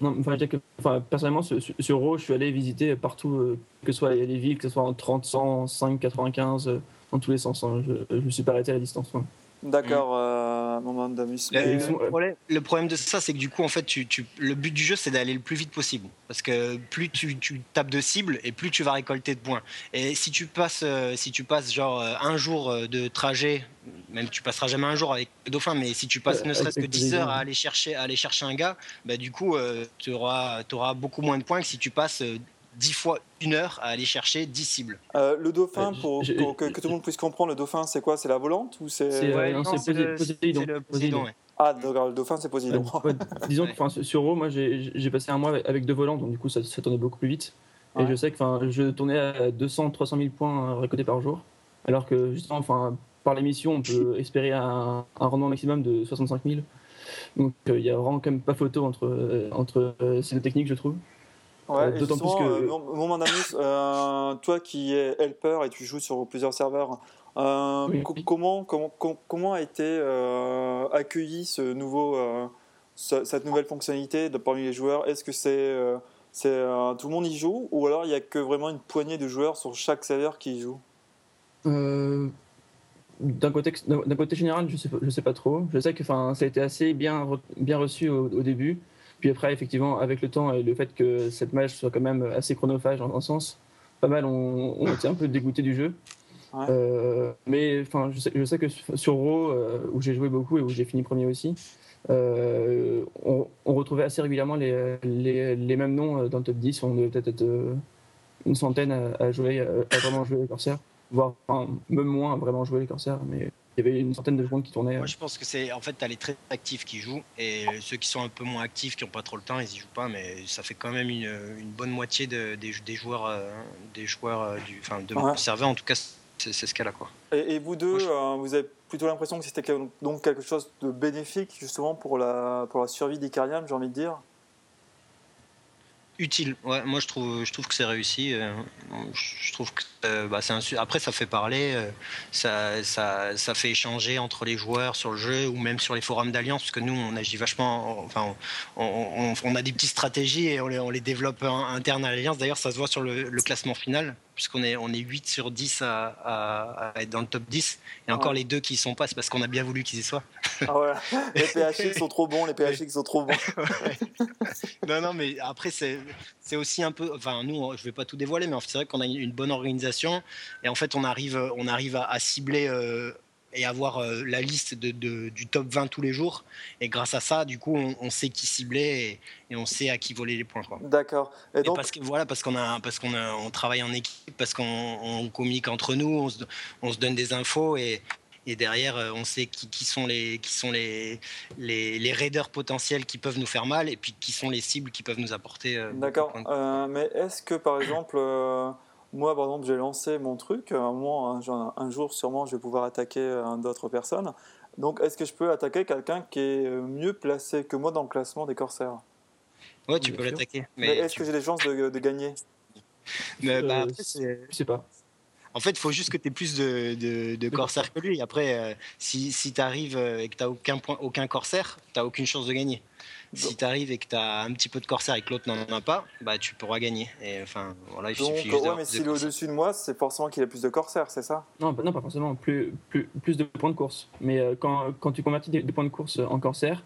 Non, enfin, je veux dire que, enfin, personnellement, sur, sur- Raw, je suis allé visiter partout, euh, que ce soit les villes, que ce soit en 30, 100, 5, 95, euh, dans tous les sens. hein. Je ne me suis pas arrêté à la distance. hein. D'accord, euh, moment. Le, Mais- le problème, de ça, c'est que du coup, en fait, tu, tu- le but du jeu, c'est d'aller le plus vite possible. Parce que plus tu, tu tapes de cible et plus tu vas récolter de points. Et si tu passes, euh, si tu passes genre euh, un jour euh, de trajet, même tu passeras jamais un jour avec le dauphin, mais si tu passes Euh, ne serait-ce que avec 10 les heures à aller chercher, à aller chercher un gars, bah, du coup, tu auras, beaucoup moins de points que si tu passes euh, 10 fois une heure à aller chercher 10 cibles. Euh, le dauphin, Euh, pour, que, que tout le monde puisse comprendre, le dauphin, c'est quoi? C'est la volante ou c'est C'est, euh, Ouais, le- Poséidon. le Poséidon. Ouais. Ah, d'accord, le dauphin, c'est Poséidon. Ouais, disons que sur Raw, moi j'ai passé un mois avec- deux volants, donc du coup ça, ça tournait beaucoup plus vite. Et je sais que je tournais à 200, 300 000 points euh, récoltés par jour. Alors que justement, enfin, par l'émission, on peut espérer un, un rendement maximum de 65 000. Donc euh, il y a vraiment quand même pas photo entre, euh, entre euh, ces deux techniques, je trouve. Ouais, Euh, d'autant plus que- euh, mon- moment d'Amus, euh, toi qui es helper et tu joues sur plusieurs serveurs, euh, Oui. co- comment, comment, com- comment a été euh, accueilli ce nouveau, euh, ce- cette nouvelle fonctionnalité de, parmi les joueurs? Est-ce que c'est euh, c'est, euh, tout le monde y joue ou alors il n'y a que vraiment une poignée de joueurs sur chaque serveur qui y joue? Euh, d'un côté, général, je sais, je sais pas trop. Je sais que ça a été assez bien, re- bien reçu au, au début. Puis après, effectivement, avec le temps et le fait que cette match soit quand même assez chronophage en un sens, pas mal on, on était un peu dégoûté du jeu. Ouais. Euh, mais enfin, je sais, je sais que sur Raw, euh, où j'ai joué beaucoup et où j'ai fini premier aussi, euh, on, on retrouvait assez régulièrement les, les, les mêmes noms dans le top 10. On devait peut-être être une centaine à, à jouer, à, à vraiment jouer les corsaires voire enfin, même moins à vraiment jouer les corsaires. Mais il y avait une centaine de joueurs qui tournaient. Moi, je pense que c'est en fait, t'as les très actifs qui jouent et ceux qui sont un peu moins actifs, qui n'ont pas trop le temps, ils y jouent pas. Mais ça fait quand même une, une bonne moitié de- des, des joueurs, euh, des joueurs euh, du, enfin, de Ouais. mon serveur. En tout cas, c'est c'est ce cas-là, quoi. Et, et vous deux, Moi, je- euh, vous avez plutôt l'impression que c'était donc quelque chose de bénéfique justement pour la, pour la survie d'Icariam, j'ai envie de dire? Utile. Ouais, moi je trouve, je trouve que c'est réussi. euh, Je trouve que euh, bah, un après ça fait parler, euh, ça, ça, ça fait échanger entre les joueurs sur le jeu ou même sur les forums d'alliance parce que nous on agit vachement, enfin on, a des petites stratégies et on les, les développe en- interne à l'alliance. D'ailleurs ça se voit sur le classement final puisqu'on est on est 8 sur 10 à, à- à être dans le top 10 et encore Ouais. les deux qui y sont pas c'est parce qu'on a bien voulu qu'ils y soient. Ah ouais, les PHX sont trop bons, les PHX sont trop bons. non, non, mais après, c'est c'est aussi un peu. Enfin, nous, je vais pas tout dévoiler, mais c'est vrai qu'on a une bonne organisation. Et en fait, on arrive, on arrive à, à cibler euh, et avoir euh, la liste de, de- du top 20 tous les jours. Et grâce à ça, du coup, on, on sait qui cibler et, et on sait à qui voler les points. D'accord. Et Et donc, parce que voilà, parce qu'on a, parce qu'on on travaille en équipe, parce qu'on on communique entre nous, on se, on se donne des infos et, et derrière, euh, on sait qui, qui sont les, qui sont les, les, les raiders potentiels qui peuvent nous faire mal et puis qui sont les cibles qui peuvent nous apporter. euh, D'accord. Euh, mais est-ce que par exemple, euh, moi par exemple, j'ai lancé mon truc, à un moment, un, jour- un jour sûrement, je vais pouvoir attaquer euh, d'autres personnes. Donc, est-ce que je peux attaquer quelqu'un qui est euh, mieux placé que moi dans le classement des corsaires? Ouais, tu Bien peux l'attaquer. Mais Mais, est-ce tu- que j'ai des chances de, de gagner? Mais, bah, Euh, après, c'est- Je sais pas. En fait, il faut juste que tu aies plus de, de, de corsaires que lui. Après, euh, si, si tu arrives et que tu n'as aucun, point, aucun corsaire, tu n'as aucune chance de gagner. Si tu arrives et que tu as un petit peu de corsaire et que l'autre n'en a pas, bah, tu pourras gagner. Et, enfin, voilà, il Donc, suffit juste ouais, mais s'il est au-dessus de moi, c'est forcément qu'il a plus de corsaires, c'est ça? Non, bah non, pas forcément. Plus, plus, plus de points de course. Mais euh, quand, quand tu convertis des, des points de course en corsaire,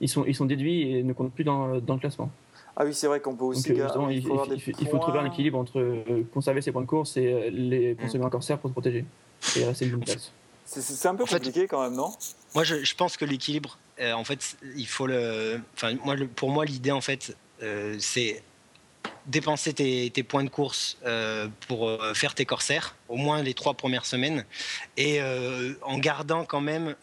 ils sont, ils sont déduits et ne comptent plus dans, dans le classement. Ah oui, c'est vrai qu'on peut aussi. euh, il, faut avoir il- des il faut trouver un équilibre entre euh, conserver ses points de course et euh, les Mm. consommer en corsaire pour se protéger. Et rester une bonne place. C'est- un peu En fait- compliqué quand même, non? Moi, je, je pense que l'équilibre, en fait, il faut le. Enfin, moi, pour moi, l'idée, en fait, euh, c'est dépenser tes, points de course euh, pour euh, faire tes corsaires, au moins les trois premières semaines, et euh, en gardant quand même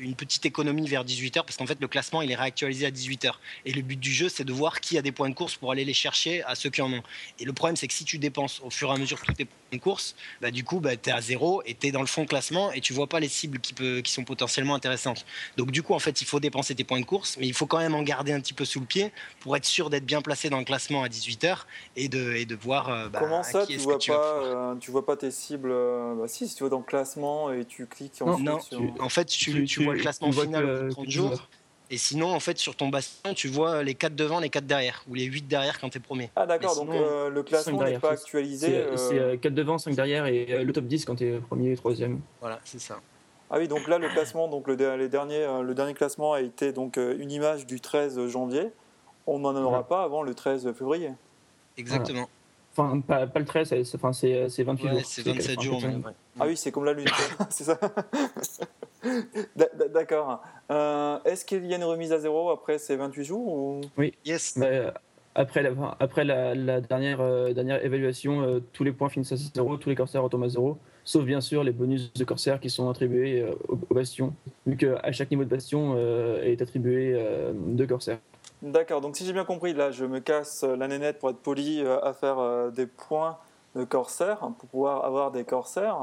une petite économie vers 18h, parce qu'en fait, le classement, il est réactualisé à 18h. Et le but du jeu, c'est de voir qui a des points de course pour aller les chercher à ceux qui en ont. Et le problème, c'est que si tu dépenses au fur et à mesure tous tes points de course, bah, du coup, bah, tu es à zéro et tu es dans le fond de classement et tu vois pas les cibles qui, peut, qui sont potentiellement intéressantes. Donc, du coup, en fait, il faut dépenser tes points de course, mais il faut quand même en garder un petit peu sous le pied pour être sûr d'être bien placé dans le classement à 18h et de, et de voir euh, bah, Comment à ça, qui tu vois, que tu pas, euh, tu vois pas tes cibles euh, Bah si, si tu vas dans le classement et tu cliques ensuite Non, sur... tu- en fait, tu, Tu- tu vois le classement final que- au bout de que 30 tu jours. Et sinon, en fait, sur ton bastion, tu vois les 4 devant, les 4 derrière, ou les 8 derrière quand tu es premier. Ah d'accord, donc euh, le classement n'est pas actualisé. C'est euh, c'est, euh, 4 devant, 5 derrière et euh, le top 10 quand tu es premier et troisième. Voilà, c'est ça. Ah oui, donc là le classement, donc le, les derniers, le dernier classement a été donc une image du 13 janvier. On n'en aura Ouais. pas avant le 13 février. Exactement. Enfin, pas, pas le 13, c'est enfin, c'est- c'est 28 Ouais, jours. c'est 27 jours. enfin, mais ouais. Ah oui, c'est comme la lune, c'est ça. D'a- d'a- D'accord. Euh, Est-ce qu'il y a une remise à zéro après ces 28 jours ou... Yes. Bah, après la, enfin, après la, la dernière, euh, dernière évaluation, euh, tous les points finissent à 0, tous les corsaires retombent à 0, sauf bien sûr les bonus de corsaires qui sont attribués euh, au, au bastion, vu qu'à chaque niveau de bastion euh, est attribué euh, deux corsaires. D'accord, donc si j'ai bien compris, là je me casse euh, la nénette pour être poli euh, à faire euh, des points de corsaire pour pouvoir avoir des corsaires.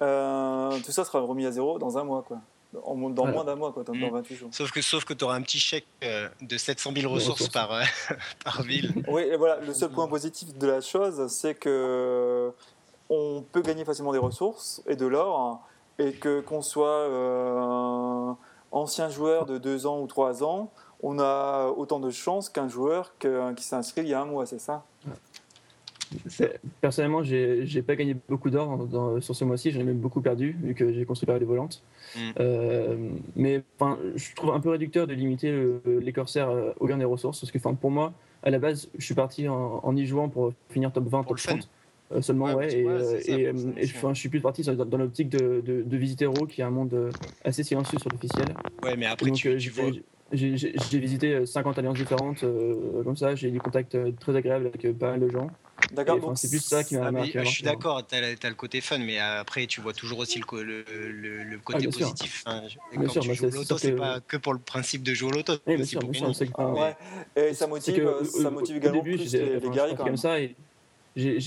Euh, tout ça sera remis à zéro dans un mois, quoi. En, dans Voilà. moins d'un mois, quoi, dans, dans Mm. 28 jours. Sauf que, sauf que tu auras un petit chèque euh, de 700 000 De ressources par, euh, par ville. Oui, et voilà, le seul point positif de la chose, c'est que on peut gagner facilement des ressources et de l'or, et que qu'on soit euh, ancien joueur de 2 ans ou 3 ans, on a autant de chances qu'un joueur que- qui s'est inscrit il y a un mois, c'est ça? C'est- Personnellement, j'ai pas gagné beaucoup d'or dans- sur ce mois-ci, j'en ai même beaucoup perdu, vu que j'ai construit par des volantes. Mm. Euh, mais je trouve un peu réducteur de limiter le- les corsaires euh, au gain des ressources, parce que pour moi, à la base, je suis parti en, en y jouant pour finir top 20, Pour top le fun. 30. euh, seulement, Ouais, et, ouais, ça, et je, suis plus parti dans, dans l'optique de, de, de visiter Hero, qui est un monde assez silencieux sur l'officiel. Ouais, mais après, donc, tu, euh, vois. J'ai visité euh, 50 alliances différentes, euh, comme ça, j'ai eu des contacts euh, très agréables avec euh, pas mal de gens. D'accord, donc c'est plus ça qui m'a Ah, marqué. je suis d'accord, t'as le, t'as le côté fun, mais après tu vois toujours aussi le, le, le- le côté sûr. positif. Enfin, je- Bien quand sûr, tu bah, joues au c'est- sûr pas que pour le principe de jouer au loto, Oui, bien sûr, pour bien sûr, Ah, ouais. Et ça motive, que, euh, ça au- motive au également début, plus les, guerriers quand comme ça et j'ai-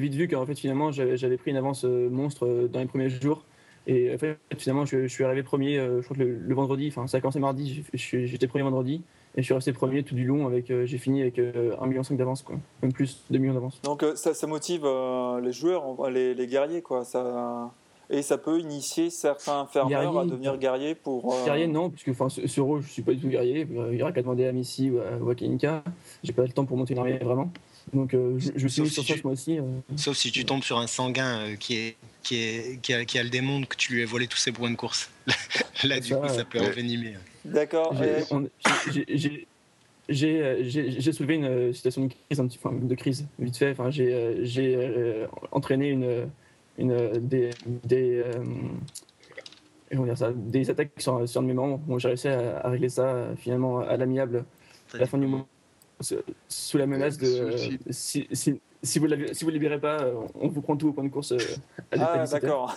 vite vu qu'en fait finalement j'avais pris une avance euh, monstre euh, dans les premiers jours et en fait finalement je, je suis arrivé premier euh, je crois que le, le vendredi enfin ça a commencé mardi j'étais premier vendredi et je suis resté premier tout du long avec euh, j'ai fini avec euh, 1,5 million d'avance quoi même plus 2 millions d'avance Donc euh, ça, ça motive les joueurs, les, les guerriers, quoi. Ça... Et ça peut initier certains fermeurs à Guerrier, devenir guerriers pour. Guerrier, non, puisque enfin, sur eux, je suis pas du tout guerrier. Il n'y aura qu'à demander à Missy ou à, ou à Keninka. J'ai pas le temps pour monter une armée vraiment. Donc euh, je, je me suis Sauf si sur ça tu- moi aussi. euh. Sauf si tu tombes sur un sanguin euh, qui, est, qui, est, qui, a, qui a le démon que tu lui as volé tous ses points de course. Là, du Ça, coup, ça ouais. peut envenimer. D'accord. J'ai- soulevé une situation de crise, un petit, enfin, de crise vite fait. Enfin, j'ai entraîné une, une, des, des, euh, comment dire ça, des attaques sur, sur un de mes membres. Bon, j'ai réussi à, à régler ça finalement à l'amiable à la fin du mois, sous- la menace de euh, si, si, si vous ne si vous libérez pas, euh, on vous prend tout au point de course. euh, Ah, 17 heures. d'accord.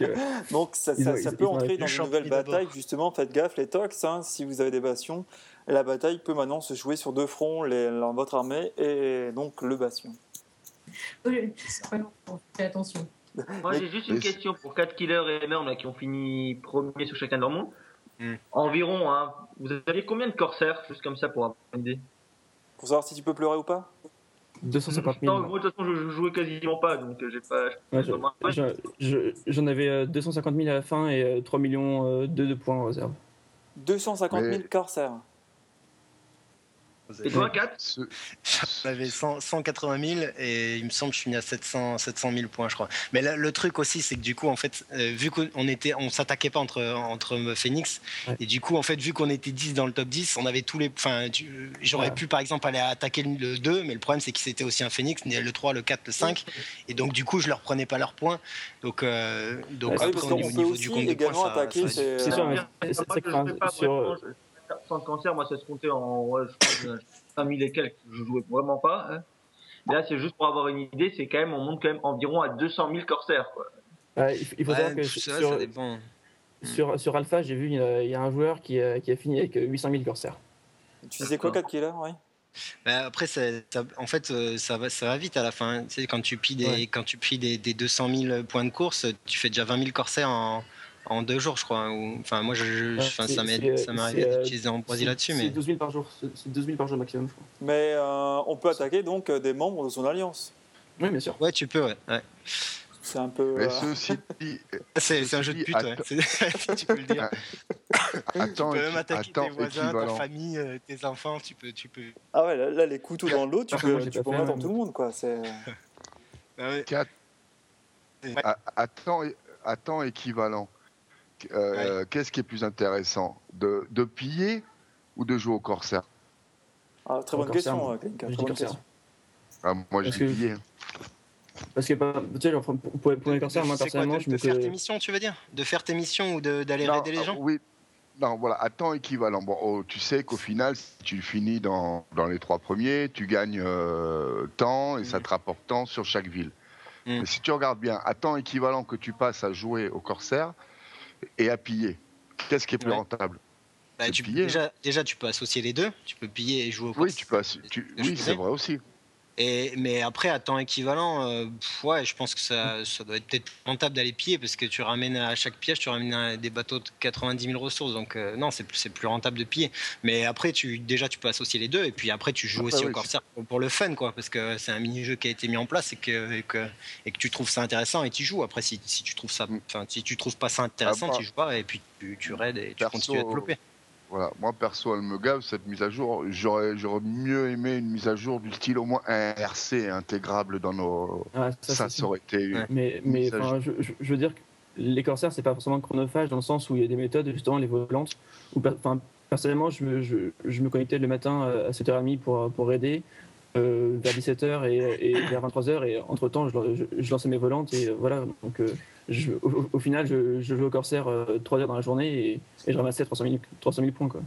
Donc, ça, ça- ont- ça ils- peut ils entrer dans Le une champ nouvelle bataille, justement. Faites gaffe, les tox, hein, si vous avez des bastions. La bataille peut maintenant se jouer sur deux fronts, les, la- votre armée et donc le bastion. Oui, faites attention. Moi, j'ai juste une question pour 4 killers et Emerm là, qui ont fini premier sur chacun de leur monde. Hmm. Environ, hein, vous avez combien de corsaires, juste comme ça pour avoir une idée? Pour savoir si tu peux pleurer ou pas 250 000. Non, moi, de toute façon, je, je jouais quasiment pas, donc euh, j'ai pas. Ouais, je- je- J'en avais euh, 250 000 à la fin et euh, 3 millions euh, de, de points en réserve. 250 000 Mais- corsaires. Et toi, 4 Ce- J'avais 100 180 000 et il me semble que je finis à 700, 700 000 points, je crois. Mais là, le truc aussi, c'est que du coup, en fait, euh, vu qu'on était, on s'attaquait pas entre, entre Phoenix, Ouais. et du coup, en fait, vu qu'on était 10 dans le top 10, on avait tous les. Enfin, j'aurais Ouais. pu par exemple aller attaquer le le 2, mais le problème, c'est que c'était aussi un Phoenix, le 3, le 4, le 5, et donc du coup, je leur prenais pas leurs points. Donc, euh, donc Ouais, après, au niveau, aussi du compte de points, ça, attaquer, ça- c'est- C'est sûr, mais c'est je- sans cancer, moi, ça se comptait en ouais, je crois, 5000 et quelques. Je jouais vraiment pas. hein. Là, c'est juste pour avoir une idée, c'est quand même, on monte quand même environ à 200 000 corsaires. Quoi. ouais, il faut- Ouais, savoir que ça, sur, ça dépend. sur, sur Alpha, j'ai vu, il y a- un joueur qui a, qui a fini avec 800 000 corsaires. Tu disais quoi, 4 killers oui Bah, après, ça, ça- en fait, euh, ça va, ça va vite à la fin. Tu sais, quand tu pilles des, Ouais. quand tu des, des 200 000 points de course, tu fais déjà 20 000 corsaires en, en deux jours, je crois. Ou- Enfin, moi, je, je- ça m'est c'est, ça m'est c'est, arrivé euh, d'utiliser en Brésil là-dessus, C'est mais 12 000 par jour. C'est c'est 12 000 par jour maximum, je crois. Mais euh, on peut attaquer donc euh, des membres de son alliance. Oui, bien sûr. ouais, tu peux, ouais. ouais. C'est un peu. Mais euh, ceci dit, C'est c'est un jeu de pute, ouais. attends- tu peux le dire. attends, tu peux même attaquer attends, tes voisins, ta famille, euh, tes enfants. Tu peux, tu peux. Ah ouais, là, là, les couteaux dans l'eau, tu peux, moi, tu peux fait, mettre dans hein. tout le monde, quoi. C'est. Ah ouais. temps, à temps équivalent, euh, qu'est-ce qui est plus intéressant de, de piller ou de jouer au corsaire? Ah, très bonne Corsaire, question, moi. euh, question. ah, Moi, j'ai que- pillé. Parce que, tu sais, genre, pour, pour, pour les corsaires, moi, C'est quoi, personnellement, de, je de faire tes missions, tu veux dire? De faire tes missions ou d'aller aider les gens? Oui. Non, voilà, à temps équivalent. Bon, oh, tu sais qu'au final, si tu finis dans, dans les trois premiers, tu gagnes euh, temps et ça Mhm. te rapporte temps sur chaque ville. Mhm. Mais si tu regardes bien, à temps équivalent que tu passes à jouer au corsaire et à piller, qu'est-ce qui est plus Ouais. rentable Bah, tu, déjà, déjà, tu peux associer les deux. Tu peux piller et jouer au Oui, tu oui, c'est vrai aussi. Et, mais après, à temps équivalent, euh, pff, ouais, je pense que ça, ça doit être peut-être rentable d'aller piller parce que tu ramènes à chaque piège, tu ramènes des bateaux de 90 000 ressources. Donc, euh, non, c'est plus, c'est plus rentable de piller. Mais après, tu, déjà, tu peux associer les deux. Et puis après, tu joues aussi oui, au corsaire pour, pour le fun, quoi. Parce que c'est un mini-jeu qui a été mis en place et que, et que, et que tu trouves ça intéressant et tu joues. Après, si, si tu trouves ça, Mm. si tu trouves pas ça intéressant, Ah, bah. tu joues pas et puis tu, tu raides et tu Perso, continues à développer. Voilà, moi perso, elle me gave cette mise à jour. J'aurais, j'aurais mieux aimé une mise à jour du style au moins un RC intégrable dans nos. Ah, Ça, ça, aurait été. Mais, mais Mise à enfin, je, je- je veux dire que les corsaires, c'est pas forcément chronophage dans le sens où il y a des méthodes, justement, les volantes. Où, personnellement, je me, je, je me connectais le matin euh, à 7h30 pour, pour aider. euh, vers 17h et, et vers 23h et entre temps je, je, je lançais mes volantes et euh, voilà donc euh, je, au, au final je, je jouais au corsaire 3 heures dans la journée et, et je ramassais 300 000, 300 000 points quoi.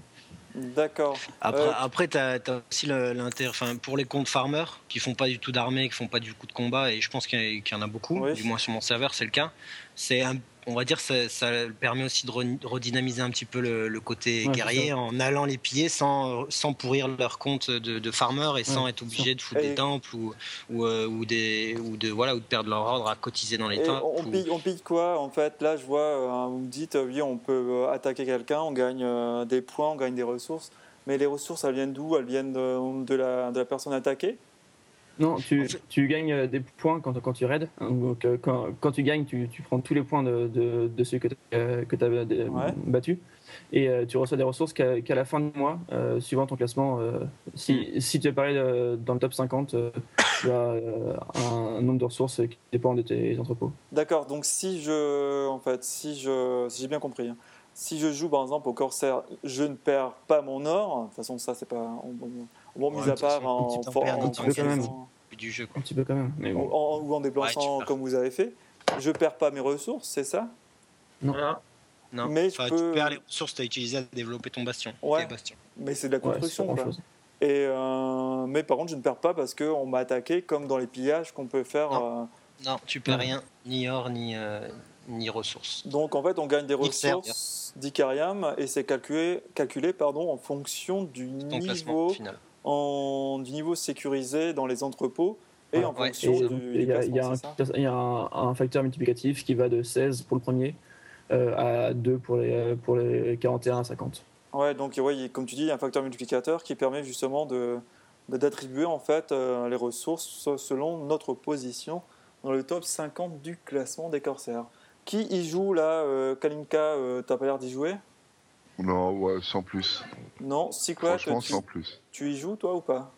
D'accord. Après, Euh, après tu as, aussi l'intérêt, enfin, pour les comptes farmers qui font pas du tout d'armée, qui font pas du coup de combat, et je pense qu'il y, en a beaucoup, Oui. du moins sur mon serveur, c'est le cas. C'est un- on va dire ça, ça permet aussi de re- redynamiser un petit peu le, le côté Ouais, guerrier en allant les piller sans, sans pourrir leur compte de, de farmer et sans Ouais, être obligé de foutre Et- des temples ou, ou, euh, ou des, ou, de, voilà, ou de perdre leur ordre à cotiser dans les Et temples. on, pille, on pille quoi en fait? Là, je vois, euh, vous me dites, oui, on peut euh, attaquer quelqu'un, on gagne des points, on gagne des ressources. Mais les ressources, elles viennent d'où? Elles viennent de, de la, de la personne attaquée? Non, tu, tu gagnes euh, des points quand, quand tu raids. Donc, euh, quand, quand tu gagnes, tu, tu prends tous les points de, de, de ceux que tu as Ouais. battus. Et euh, tu reçois des ressources qu'à la fin du mois, euh, suivant ton classement. euh, si, si tu apparais euh, dans le top 50, euh, tu as euh, un nombre de ressources qui dépend de tes entrepôts. D'accord, donc si je. En fait, si je. Si j'ai bien compris. hein, si je joue par exemple au Corsair, je ne perds pas mon or. De toute façon, ça, c'est pas. Bon, mis Ouais, à part en, du jeu. Un petit peu quand même. Mais bon. en- ou en déplaçant Ouais, comme vous avez fait. Je perds pas mes ressources, c'est ça? Voilà. Non, Mais je Enfin, peux- tu perds les ressources que tu as utilisées à développer ton bastion. Ouais. bastions. Mais c'est de la Ouais, construction. quoi. grand-chose. Et euh, mais par contre, je ne perds pas parce qu'on m'a attaqué comme dans les pillages qu'on peut faire. Non. euh, Non, tu perds Ouais. rien, ni or, ni, euh, ni ressources. donc en fait, on gagne des ressources d'Icarium et c'est calculé, calculé pardon, en fonction du Ton classement niveau, final. En, du niveau sécurisé dans les entrepôts et en Ouais. fonction Et du, il y y a classement, un, c'est ça il y a un, un facteur multiplicatif qui va de 16 pour le premier euh, à 2 pour les, pour les 41 à 50. Ouais, donc ouais, il y a- comme tu dis, il y a un facteur multiplicateur qui permet justement de de- d'attribuer en fait euh, les ressources selon notre position dans le top 50 du classement des corsaires. Qui y joue là euh, Kalinka, euh, t'as pas l'air d'y jouer? Non, ouais, sans plus. Non, Secret, Franchement, tu, sans plus. tu y joues toi ou pas?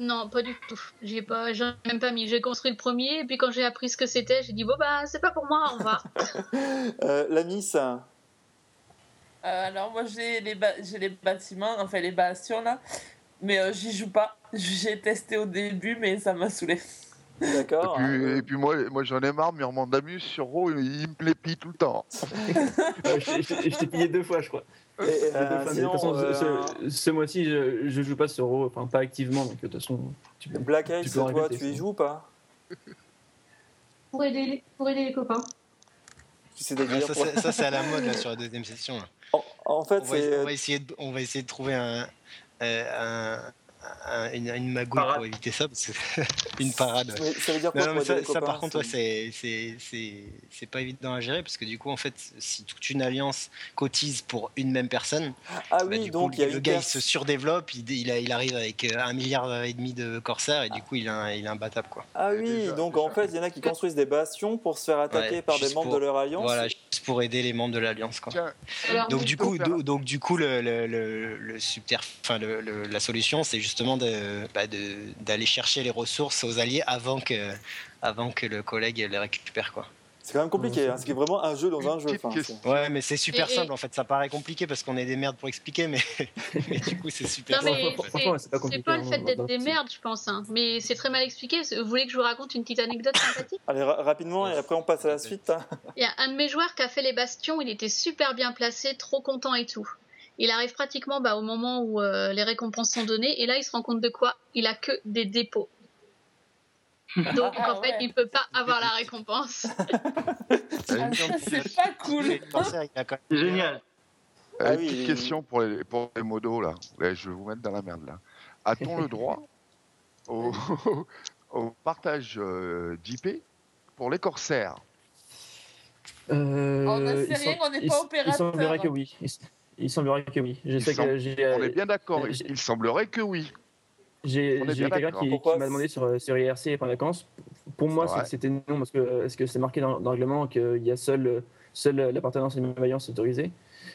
Non, pas du tout. J'ai pas, j'en ai même pas mis. J'ai construit le premier, et puis quand j'ai appris ce que c'était, j'ai dit bon bah c'est pas pour moi, au revoir. euh, La Miss, Euh, alors moi j'ai les, j'ai les bâtiments, enfin les bastions là, mais euh, j'y joue pas. J'ai testé au début mais ça m'a saoulé. D'accord hein, et puis moi, moi j'en ai marre, Murmand Damus sur Raw, il me pille tout le temps. Euh, je t'ai- je je t'ai pillé deux fois, je crois. Euh, euh, ce, mois-ci, je, je joue pas sur Raw, enfin pas activement, donc de toute façon, tu peux. Black en toi, répéter, tu y joues ou pas? Pour aider, les- pour aider les copains. C'est Ouais, des ça, c'est- ça, c'est à la mode là, sur la deuxième session. là. en, en fait, On, va, c'est on va essayer de, on va essayer de trouver un, un- un- une, une magouille Parade. pour éviter ça. Parce que une parade. ouais. ça veut dire quoi Non, non, ça, par contre, ouais, c'est c'est- c'est- c'est pas évident à gérer parce que du coup, en fait, si toute une alliance cotise pour une même personne, Ah bah, oui, du donc coup, il y a le gars il se surdéveloppe, il, il, a- il arrive avec euh, un milliard et demi de corsaires et du coup, il est un, il est imbattable quoi. Ah oui, déjà, donc déjà. en fait, il y en a qui construisent des bastions pour se faire attaquer Ouais, par des juste membres pour- de leur alliance. Voilà, juste pour aider les membres de l'alliance Donc du coup, donc du coup, le, le, le, le subter- enfin le, le- la solution, c'est justement de, bah, de- d'aller chercher les ressources aux alliés avant que, avant que le collègue les récupère quoi. C'est quand même compliqué, hein, c'est vraiment un jeu dans un jeu. enfin, Ouais, mais c'est super Et- et- simple en fait. Ça paraît compliqué parce qu'on est des merdes pour expliquer, mais, mais du coup, c'est super Non, simple. c'est pas pas le hein, fait d'être des merdes, je pense. hein. Mais c'est très mal expliqué. Vous voulez que je vous raconte une petite anecdote sympathique? Allez, ra- rapidement, et après on passe à la suite. hein. Il y a un de mes joueurs qui a fait les bastions, il était super bien placé, trop content et tout. Il arrive pratiquement bah, au moment où euh, les récompenses sont données, et là il se rend compte de quoi? Il a que des dépôts. Donc Ah en fait, ouais. il peut pas avoir la récompense. Ah, c'est pas cool. Il a C'est génial. Ah une oui, petite oui, question pour les, pour les modos là. Là, Je vais vous mettre dans la merde là. A-t-on le droit au, au partage euh, d'IP pour les corsaires? Euh, On il rien, sem- on n'est il- pas Il opérateur. semblerait que oui. Il, semblerait que oui. Je Il sais semble- que j'ai On est bien d'accord. euh, Il, j'ai- il semblerait que oui. j'ai on est j'ai quelqu'un qui, m'a demandé sur, sur IRC et pendant les vacances. Pour moi, c'est- c'était non parce que est-ce que c'est marqué dans, dans le règlement qu'il y a seul, seul l'appartenance à une alliance autorisée?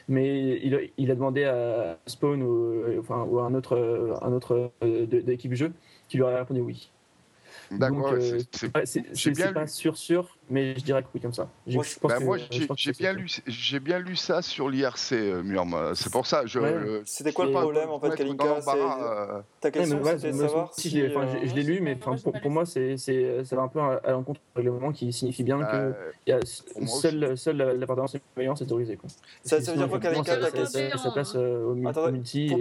Mais il, a- il a demandé à Spawn ou, enfin, ou à un autre, un autre euh, de, de l'équipe jeu qui lui a répondu oui. D'accord, euh, c'est- bien pas sûr sûr, mais je dirais que oui comme ça. J'ai- Moi, je pense Bah, que- moi, j'ai que bien, lu, j'ai bien lu ça sur l'IRC, euh, Murm. C'est pour ça. Je, Ouais. euh, C'était quoi le problème en fait, Kalinka euh, Ta question c'était savoir si. je l'ai enfin, euh, je- l'ai lu, mais pour, moi, c'est, ça va un peu à, l'encontre du règlement qui signifie bien que euh, pour moi seule, seule la- l'appartenance et l'alliance est autorisée. Ça- que veut dire quoi, Kalinka, ça- euh, au, multi.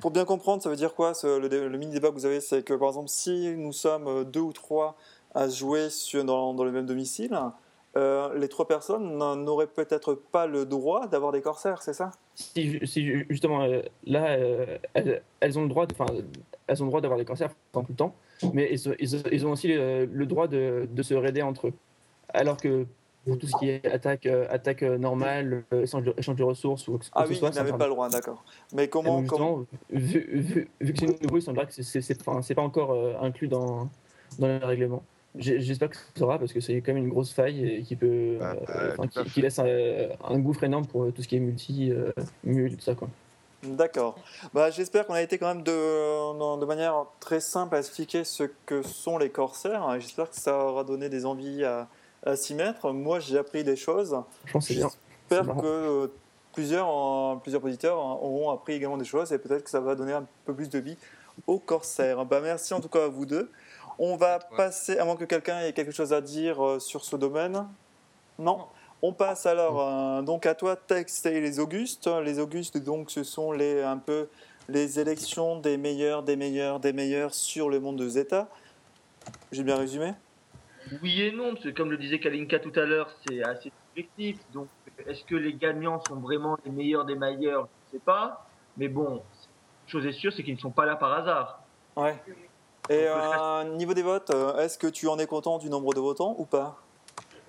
Pour bien, comprendre, ça veut dire quoi le, dé- le mini-débat que vous avez C'est que par exemple, si nous sommes euh, deux ou trois à jouer dans, le même domicile, euh, les trois personnes n'auraient peut-être pas le droit d'avoir des corsaires, c'est ça? Justement euh, là, elles, ont le droit, enfin, elles ont le droit d'avoir des cancers tout le temps, mais ils, ils- ils ont aussi le, le droit de, de se raider entre eux. Alors que pour tout ce qui est attaque, euh, attaque euh, normale, euh, échange, de, échange de ressources ou quoi que Ah ce oui, soit, ils c'est n'avaient interdit. pas le droit, d'accord. Mais comment, donc, comment vu, vu- vu que c'est nouveau, il semblerait que c'est- c'est c'est- enfin, c'est pas encore euh, inclus dans, dans le règlement. J'espère que ça sera parce que c'est quand même une grosse faille et qui peut, Ah, euh, bah, à qui, laisse un, un gouffre énorme pour tout ce qui est multi, euh, mul, tout ça quoi. D'accord. Bah, J'espère qu'on a été quand même de, de manière très simple à expliquer ce que sont les corsaires. J'espère que ça aura donné des envies à, à s'y mettre. Moi, j'ai appris des choses. J'espère que plusieurs, plusieurs auditeurs hein, auront appris également des choses et peut-être que ça va donner un peu plus de vie aux corsaires. Bah, merci en tout cas à vous deux. On va passer, à moins que quelqu'un ait quelque chose à dire euh, sur ce domaine. Non? On passe alors euh, donc à toi, Tex et les Augustes. Les Augustes, donc, ce sont les, un peu les élections des meilleurs, des meilleurs, des meilleurs sur le monde de Zeta. J'ai bien résumé? Oui et non, parce que comme le disait Kalinka tout à l'heure, c'est assez subjectif. Donc, est-ce que les gagnants sont vraiment les meilleurs des meilleurs? Je ne sais pas. Mais bon, chose est sûre, c'est qu'ils ne sont pas là par hasard. Ouais. Et euh, niveau des votes, euh, est-ce que tu en es content du nombre de votants ou pas?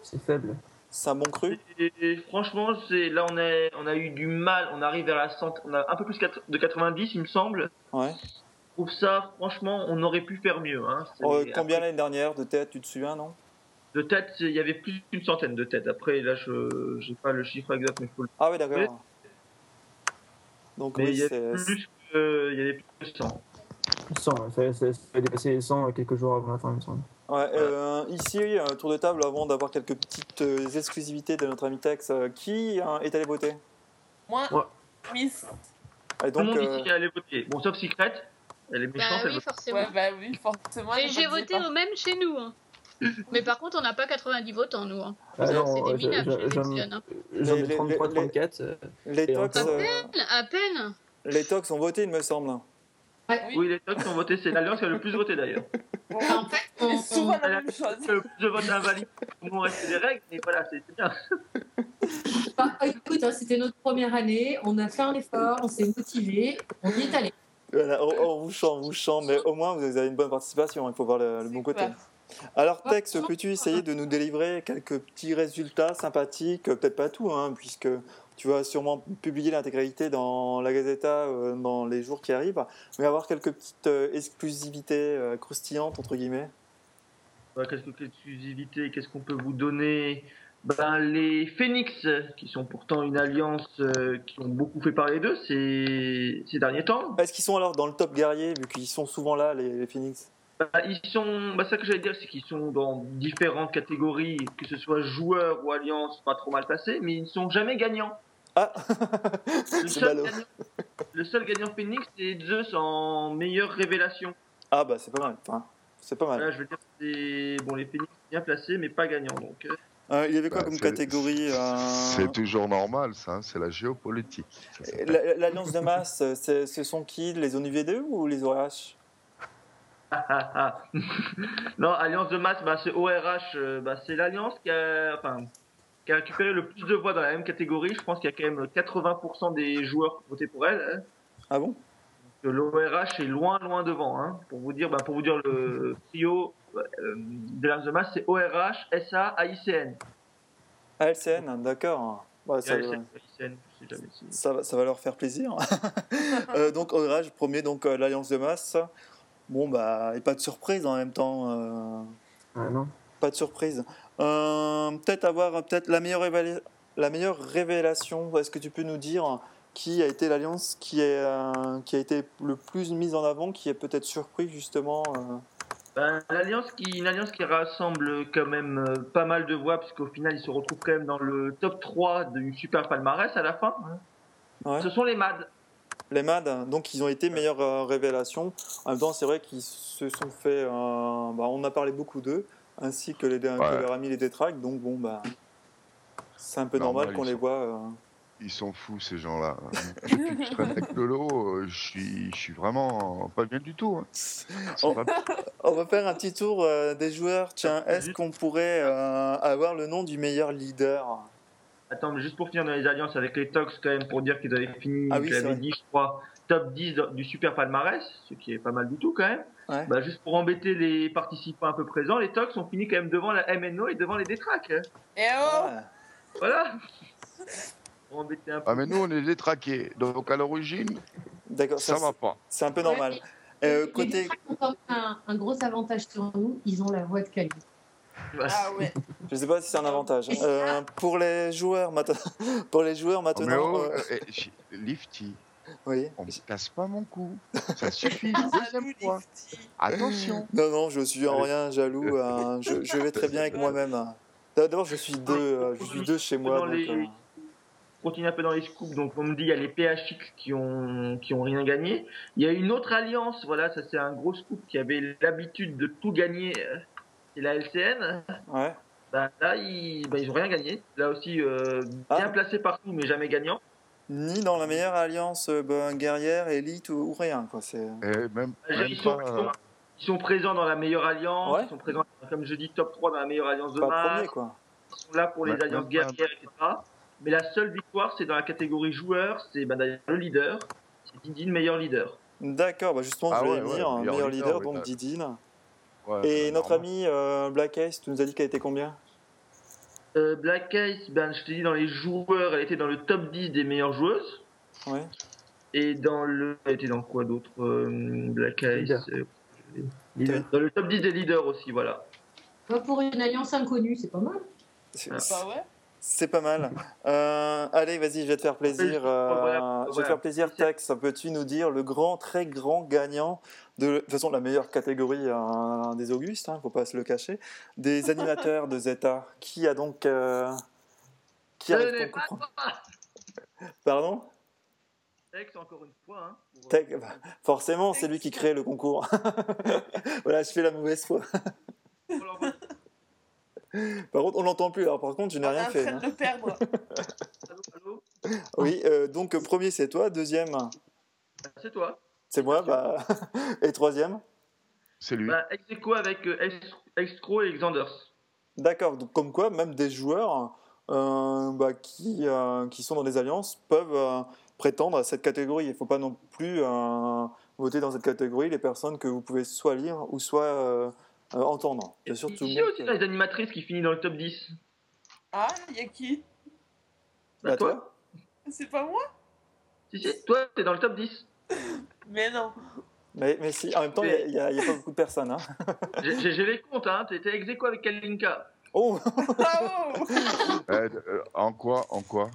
C'est faible. C'est un bon cru? Et, et franchement, c'est là on a on a eu du mal. On arrive vers la cent, on a un peu plus de 90, il me semble. Ouais. Trouve ça, franchement, on aurait pu faire mieux. Hein. Euh, Combien après, l'année dernière de tête, tu te souviens, non? De tête Il y avait plus d'une centaine de têtes. Après, là, je j'ai pas le chiffre exact, mais il faut le. Ah oui, d'accord. Donc Mais oui, il y avait plus que, il y avait plus que 100. 100, ouais, ça, ça, ça va dépasser les 100 quelques jours avant la fin, il me semble. Ouais, euh, ici, un tour de table avant d'avoir quelques petites euh, exclusivités de notre ami Tex. euh, qui euh, est allé voter? Moi, Ouais. Miss. Et Tout le donc, monde euh, ici est allé voter. Bon, sauf Secret. Elle est Bah méchante. elle oui, forcément. Ouais, bah oui, forcément. Et j'ai voté pas. au même chez nous. hein. Mais par contre, on n'a pas 90 votants, nous. hein. Ah c'est euh, des minables je- les j'en- Les- ai les- 33, les- 34. euh, les, Et tox, encore- euh, À peine. les tox ont voté, il me semble. Oui. Oui, les tocs ont voté. C'est l'alliance qui a le plus voté d'ailleurs. En fait, on- souvent on- la même chose. Le plus de votes invalides. Monde reste des règles, mais voilà, c'est c'est bien. Bah, écoute, hein, c'était notre première année, on a fait un effort, on s'est motivé, on y est allé. Voilà, on, on vous chante, on vous chante, mais au moins vous avez une bonne participation, il faut voir le, le bon côté. clair. Alors Tex, peux-tu essayer de nous délivrer quelques petits résultats sympathiques, euh, peut-être pas tout, hein, puisque tu vas sûrement publier l'intégralité dans la Gazeta euh, dans les jours qui arrivent, mais avoir quelques petites euh, exclusivités croustillantes, entre guillemets. Bah, Qu'est-ce que l'exclusivité Qu'est-ce qu'on peut vous donner? Ben, Les Phoenix, qui sont pourtant une alliance euh, qui ont beaucoup fait parler d'eux ces, ces derniers temps. Est-ce qu'ils sont alors dans le top guerrier, vu qu'ils sont souvent là, les, les Phoenix? Bah, ils sont, bah, ça que j'allais dire, c'est qu'ils sont dans différentes catégories, que ce soit joueurs ou alliances, pas trop mal passés, mais ils ne sont jamais gagnants. Ah Le seul, gagnant, le seul gagnant Phoenix, c'est Zeus en meilleure révélation. Ah bah c'est pas mal, enfin, c'est pas mal. Là, je veux dire, c'est bon, les Phoenix bien placés, mais pas gagnants. Donc, euh, Euh, il y avait quoi Bah, comme c'est- catégorie euh, C'est toujours normal, ça. hein, C'est la géopolitique. L'alliance de masse, c'est- ce sont qui Les ONUV2 ou les ORH non, Alliance de masse, bah, c'est ORH, euh, bah, c'est l'alliance qui a, enfin, qui a récupéré le plus de voix dans la même catégorie. Je pense qu'il y a quand même 80% des joueurs qui ont voté pour elle. hein. Ah bon? l'ORH est loin, loin devant. Hein. Pour vous dire, bah, pour vous dire le trio euh, de l'Alliance de masse, c'est ORH, SA, AICN. ALCN, d'accord. Ouais, ça, AICN, va- ça va leur faire plaisir. Euh, donc ORH, premier, donc euh, l'alliance de masse. Bon, bah, et pas de surprise en même temps. euh, Ah non. pas de surprise. Euh, peut-être avoir peut-être la meilleure, évala- la meilleure révélation. Est-ce que tu peux nous dire qui a été l'alliance qui, est, euh, qui a été le plus mise en avant, qui est peut-être surpris justement euh, l'alliance qui, une alliance qui rassemble quand même euh, pas mal de voix, puisqu'au final, ils se retrouvent quand même dans le top 3 du super palmarès à la fin. Ouais. Ce sont les MAD. Les MAD, donc ils ont été meilleure euh, révélation. En même temps, c'est vrai qu'ils se sont fait. euh, bah, on a parlé beaucoup d'eux, ainsi que, les, que Ouais. leur ami les Détraques. Donc bon, bah, c'est un peu normal, Normal, qu'on les voit. euh, Ils sont fous ces gens-là. Depuis que je traîne avec Lolo, euh, je suis, je suis vraiment pas bien du tout. hein. Pas- On va faire un petit tour euh, des joueurs. Tiens, est-ce qu'on pourrait euh, avoir le nom du meilleur leader? Attends, mais juste pour finir dans les alliances avec les Tox, quand même, pour dire qu'ils avaient fini, Ah oui, dit, je crois, top 10 du super palmarès, ce qui est pas mal du tout quand même. Ouais. Bah, juste pour embêter les participants un peu présents, les Tox ont fini quand même devant la MNO et devant les Détraques. hein. Et oh Ah, Voilà Pour embêter un peu. Ah mais nous on est détraqués, donc à l'origine D'accord, ça ça, va pas. c'est un peu normal. Ouais, Euh, côté, ont quand même un, un gros avantage sur nous, ils ont la voix de Kali. Ah ouais. je sais pas si c'est un avantage. Euh, pour les joueurs maintenant, pour les joueurs mais maintenant, oh, euh, eh, j- Lifty, oui. on me casse pas mon coup. Ça suffit. Attention. Non, non, je suis en rien jaloux. hein. Je, je vais très bien avec moi-même. D'abord, je suis deux, euh, je suis deux chez moi. Dans donc, les- euh, continue un peu dans les scoops. Donc, on me dit, il y a les PHX qui ont, qui ont rien gagné. Il y a une autre alliance, voilà, ça c'est un gros scoop qui avait l'habitude de tout gagner. euh, C'est la LCN. ouais. Bah, là, ils, bah, ils ont rien gagné. Là aussi, euh, bien Ah. placé partout, mais jamais gagnant. Ni dans la meilleure alliance euh, ben, guerrière, élite ou, ou rien. Quoi. C'est... Et même, Ils même sont, pas, ils euh, sont- ils sont présents dans la meilleure alliance. Ouais. Ils sont présents, comme je dis, top 3 dans la meilleure alliance de Pas masse. premier, quoi. Ils sont là pour les alliances guerrières, etc. Mais la seule victoire, c'est dans la catégorie joueur. C'est bah, le leader. C'est Didine, meilleur leader. D'accord, bah justement, Ah je voulais ouais, ouais, dire, meilleur meilleur leader, donc. Didine. ouais, Et notre normal. ami euh, Black Ace, tu nous as dit qu'elle était combien? Euh, Black Ace, ben, je te dis, dans les joueurs, elle était dans le top 10 des meilleures joueuses. Ouais. Et dans le. Elle était dans quoi d'autre euh, Black Ace Leader. euh, leader. Dans le top 10 des leaders aussi, voilà. Moi, pour une alliance inconnue, c'est pas mal. C'est, Ah. Bah ouais. C'est pas mal. Euh, allez, vas-y, je vais te faire plaisir. euh, Voilà, je vais te faire plaisir, Tex. Peux-tu nous dire le grand, très grand gagnant de, de toute façon, la meilleure catégorie euh, des Augustes, il ne faut pas se le cacher, des animateurs de Zeta Qui a donc. euh, qui pas toi Pardon? Tex, encore une fois. Hein, pour- Tex, bah, Forcément, c'est lui qui crée le concours. voilà, je fais la mauvaise foi. Par contre, on l'entend plus. Alors, par contre, je n'ai On est rien en fait. train hein. de le perdre. Allô, allô Oui, euh, donc euh, premier c'est toi, deuxième C'est toi. c'est moi, bah... et troisième C'est lui. Bah, ex avec euh, Ex- Extro et Xanders. D'accord, donc comme quoi même des joueurs euh, bah, qui, euh, qui sont dans des alliances peuvent euh, prétendre à cette catégorie. Il ne faut pas non plus euh, voter dans cette catégorie les personnes que vous pouvez soit lire ou soit euh, entendre. Bien sûr, tout le Il y a monde. aussi les animatrices qui finit dans le top 10. Ah, y a qui? Bah, Bah, toi toi C'est pas moi? Si, si, toi, t'es dans le top 10. Mais non. mais, mais si, en même temps, il n'y a, il y a pas beaucoup de personnes. Hein. J'ai j'ai- j'ai les comptes, hein. T'étais ex aequo avec Kalinka. Oh Bravo Euh, euh, en quoi En quoi?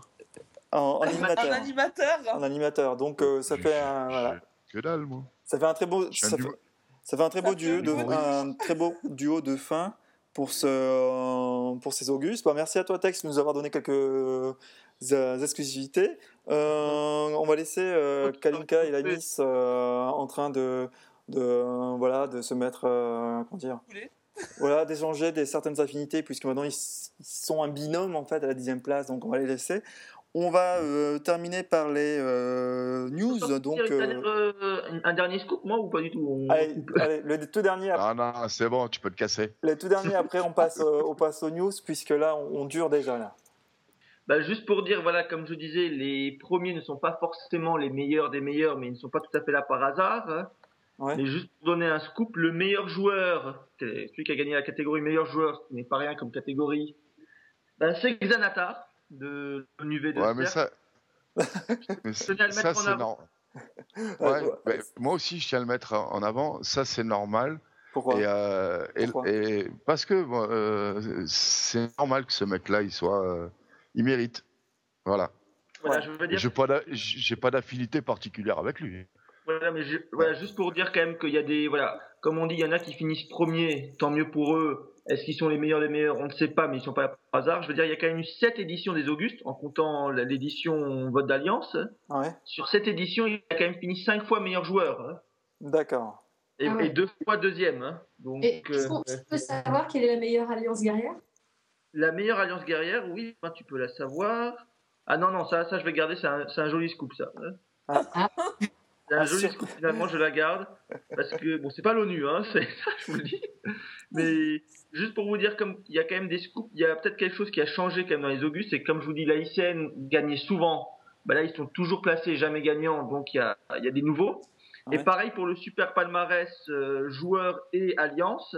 En, en Un animateur. animateur En animateur. Donc euh, ça fait un, voilà. Que dalle, moi. Ça fait un très beau, Je suis un ça duo- fait, ça fait un très beau duo un de, un très beau duo de fin pour ce, pour ces Augustes. Bah, merci à toi Tex de nous avoir donné quelques euh, exclusivités. Euh, on va laisser euh, Kalinka et Lanis euh, en train de, de euh, voilà de se mettre euh, comment dire voilà d'échanger des certaines affinités puisque maintenant ils, ils sont un binôme en fait à la dixième place donc on va les laisser. On va euh, terminer par les euh, news donc. Euh, euh, un dernier scoop, moi, ou pas du tout On- Allez, allez, le tout dernier, après, Ah non, c'est bon, tu peux te casser. le tout dernier après on passe, euh, on passe aux news puisque là on, on dure déjà là. Bah, juste pour dire, voilà, comme je disais, les premiers ne sont pas forcément les meilleurs des meilleurs, mais ils ne sont pas tout à fait là par hasard. hein. Ouais. Mais juste pour donner un scoop, le meilleur joueur, celui qui a gagné la catégorie meilleur joueur, ce qui n'est pas rien comme catégorie, ben, c'est Xanatar de l'UV de Ouais, mais ça. mais tenais à le ça, c'est normal. Ouais, moi aussi, je tiens à le mettre en avant. Ça, c'est normal. Pourquoi? Et, euh, et- Pourquoi? et parce que bon, euh, c'est normal que ce mec-là, il soit, euh, il mérite. Voilà. Voilà, Ouais. je j'ai pas d'affinité particulière avec lui. Voilà, mais je- voilà, juste pour dire quand même qu'il y a des. Voilà, comme on dit, il y en a qui finissent premiers, tant mieux pour eux. Est-ce qu'ils sont les meilleurs des meilleurs? On ne sait pas, mais ils sont pas là par hasard. Je veux dire, il y a quand même eu sept éditions des Augustes, en comptant l'édition Vote d'Alliance. Ouais, Sur cette édition, il a quand même fini cinq fois meilleur joueur. hein. d'accord. Et, Ah ouais. et deux fois deuxième. hein. Donc, Et est-ce qu'on euh, peut savoir quelle est la meilleure alliance guerrière? La meilleure alliance guerrière, oui, ben, tu peux la savoir. Ah non, non, ça, ça je vais garder, c'est un, c'est un joli scoop, ça. hein. Ah. C'est un Ah, joli scoop, finalement, je la garde. Parce que, bon, c'est pas l'ONU, hein, c'est ça, je vous le dis. Mais juste pour vous dire, comme il y a quand même des scoops, il y a peut-être quelque chose qui a changé quand même dans les Augustes, c'est que comme je vous dis, la ICN gagnait souvent. Bah là, ils sont toujours placés, jamais gagnants, donc il y a, il y a des nouveaux. Ouais. Et pareil pour le super palmarès euh, joueurs et alliance.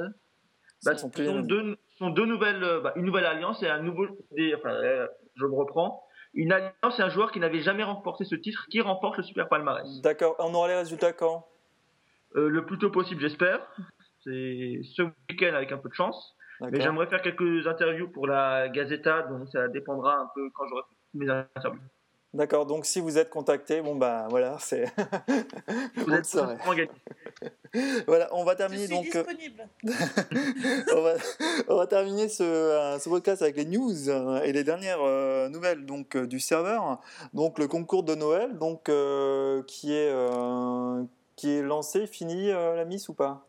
Bah, Ce sont sont deux, sont deux nouvelles, euh, bah, une nouvelle alliance et un nouveau. des- enfin, euh, je me reprends. Une alliance et un joueur qui n'avait jamais remporté ce titre qui remporte le super palmarès. D'accord, on aura les résultats quand? Euh, le plus tôt possible, j'espère. C'est ce week-end avec un peu de chance. Mais j'aimerais faire quelques interviews pour la Gazeta, donc ça dépendra un peu quand j'aurai mes interviews. D'accord, donc si vous êtes contacté, bon bah voilà, c'est. Vous êtes gagné. Voilà, on va Je terminer suis donc. euh, disponible. on, va, on va terminer ce, euh, ce podcast avec les news euh, et les dernières euh, nouvelles donc euh, du serveur. Donc le concours de Noël, donc euh, qui est euh, qui est lancé, fini euh, la mise ou pas?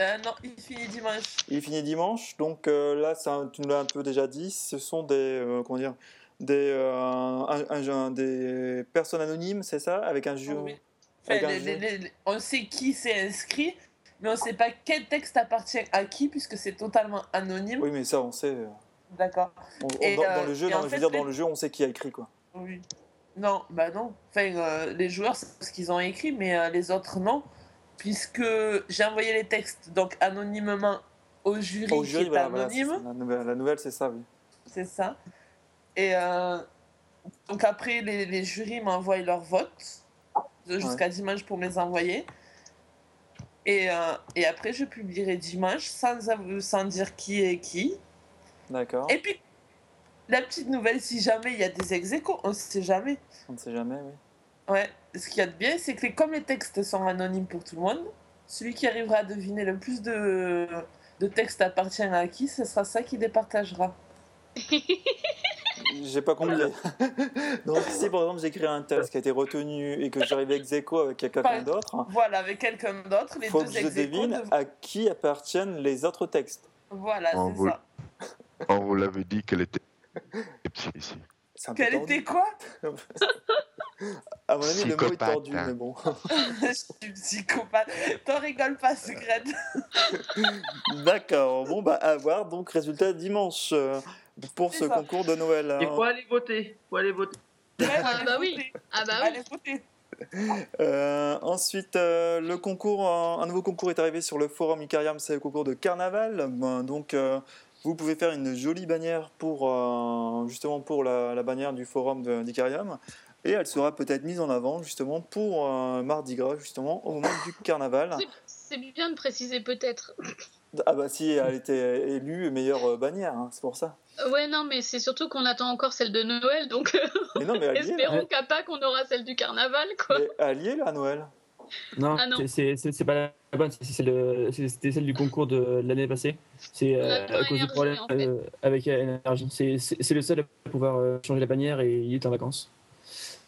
Euh, non, il finit dimanche. Il finit dimanche, donc euh, là, ça, tu nous l'as un peu déjà dit, ce sont des euh, comment dire des euh, un- un- un- des personnes anonymes, c'est ça, avec un jeu. Oui. Enfin, Avec un les- jeu. les- les- les- on sait qui s'est inscrit, mais on ne sait pas quel texte appartient à qui, puisque c'est totalement anonyme. Oui, mais ça, on sait. euh, D'accord. dans, euh, dans le jeu, dans, fait, dire, le jeu, on sait qui a écrit quoi. Oui. Non, bah non. Enfin, euh, les joueurs, c'est ce qu'ils ont écrit, mais les autres, non. Puisque j'ai envoyé les textes donc anonymement au jury, Au jury, qui est voilà, voilà, anonyme. nouvelle, la nouvelle, c'est ça, oui. C'est ça. Et euh, donc après, les, les jurys m'envoient leur vote de- jusqu'à dimanche pour me les envoyer. Et, euh, et après, je publierai dimanche sans, sans dire qui est qui. D'accord. Et puis, la petite nouvelle, si jamais il y a des ex on ne sait jamais. On ne sait jamais, oui. Ouais, ce qu'il y a de bien, c'est que les- comme les textes sont anonymes pour tout le monde, celui qui arrivera à deviner le plus de, de textes appartient à qui, ce sera ça qui départagera. J'ai pas compris. Donc, si par exemple j'écris un texte qui a été retenu et que j'arrive ex aequo avec quelqu'un d'autre, Voilà, avec quelqu'un d'autre, les faut deux que je devine dev- à qui appartiennent les autres textes. Voilà, On c'est vous, ça. on vous l'avait dit qu'elle était ici. C'est un peu Quel tordu. était quoi? À mon avis, le mot est tordu, hein. mais bon. Je suis psychopathe. T'en rigoles pas, secrète. D'accord. Bon, bah, à voir. Donc, résultat dimanche pour ce ça. concours de Noël. Il hein. faut aller voter. faut aller voter. Ouais, Ah allez bah oui. Ah bah oui. Allez voter. Euh, ensuite, euh, le concours, un, un nouveau concours est arrivé sur le forum Icarium, c'est le concours de carnaval. Ben, donc, euh, vous pouvez faire une jolie bannière pour euh, justement pour la, la bannière du forum d'Icarium, et elle sera peut-être mise en avant justement pour euh, Mardi Gras, justement au moment du carnaval. C'est- bien de préciser peut-être. Ah bah si elle était élue meilleure bannière, hein, c'est pour ça. Ouais, non, mais c'est surtout qu'on attend encore celle de Noël, donc Mais non, mais là. espérons qu'à Pâques on aura celle du carnaval, quoi. Mais est là, à Noël. Non, Ah non. c'est- pas la bonne, celle c'était celle du concours de l'année passée. C'est euh, à cause du problème en fait. euh, avec énergie. C'est- le seul à pouvoir euh, changer la bannière et il est en vacances.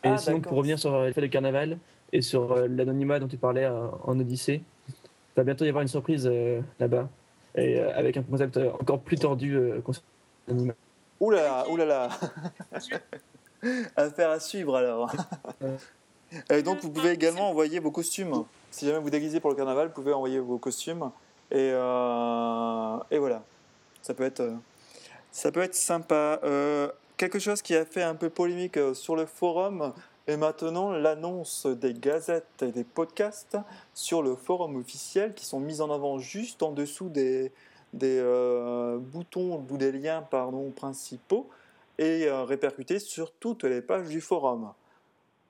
Et Ah, sinon, pour revenir sur euh, l'effet de carnaval et sur euh, l'anonymat dont tu parlais euh, en Odyssée, il va bientôt y avoir une surprise euh, là-bas. Et euh, avec un concept euh, encore plus tordu euh, concernant l'anonymat. Ouh là là, ouh là là. Affaire à suivre alors. Et donc vous pouvez également envoyer vos costumes. Si jamais vous déguisez pour le carnaval, vous pouvez envoyer vos costumes. Et, euh, et voilà. Ça peut être, euh, ça peut être sympa. Euh, quelque chose qui a fait un peu polémique sur le forum est maintenant l'annonce des gazettes et des podcasts sur le forum officiel qui sont mis en avant juste en dessous des, des euh, boutons ou des liens pardon, principaux et euh, répercutés sur toutes les pages du forum.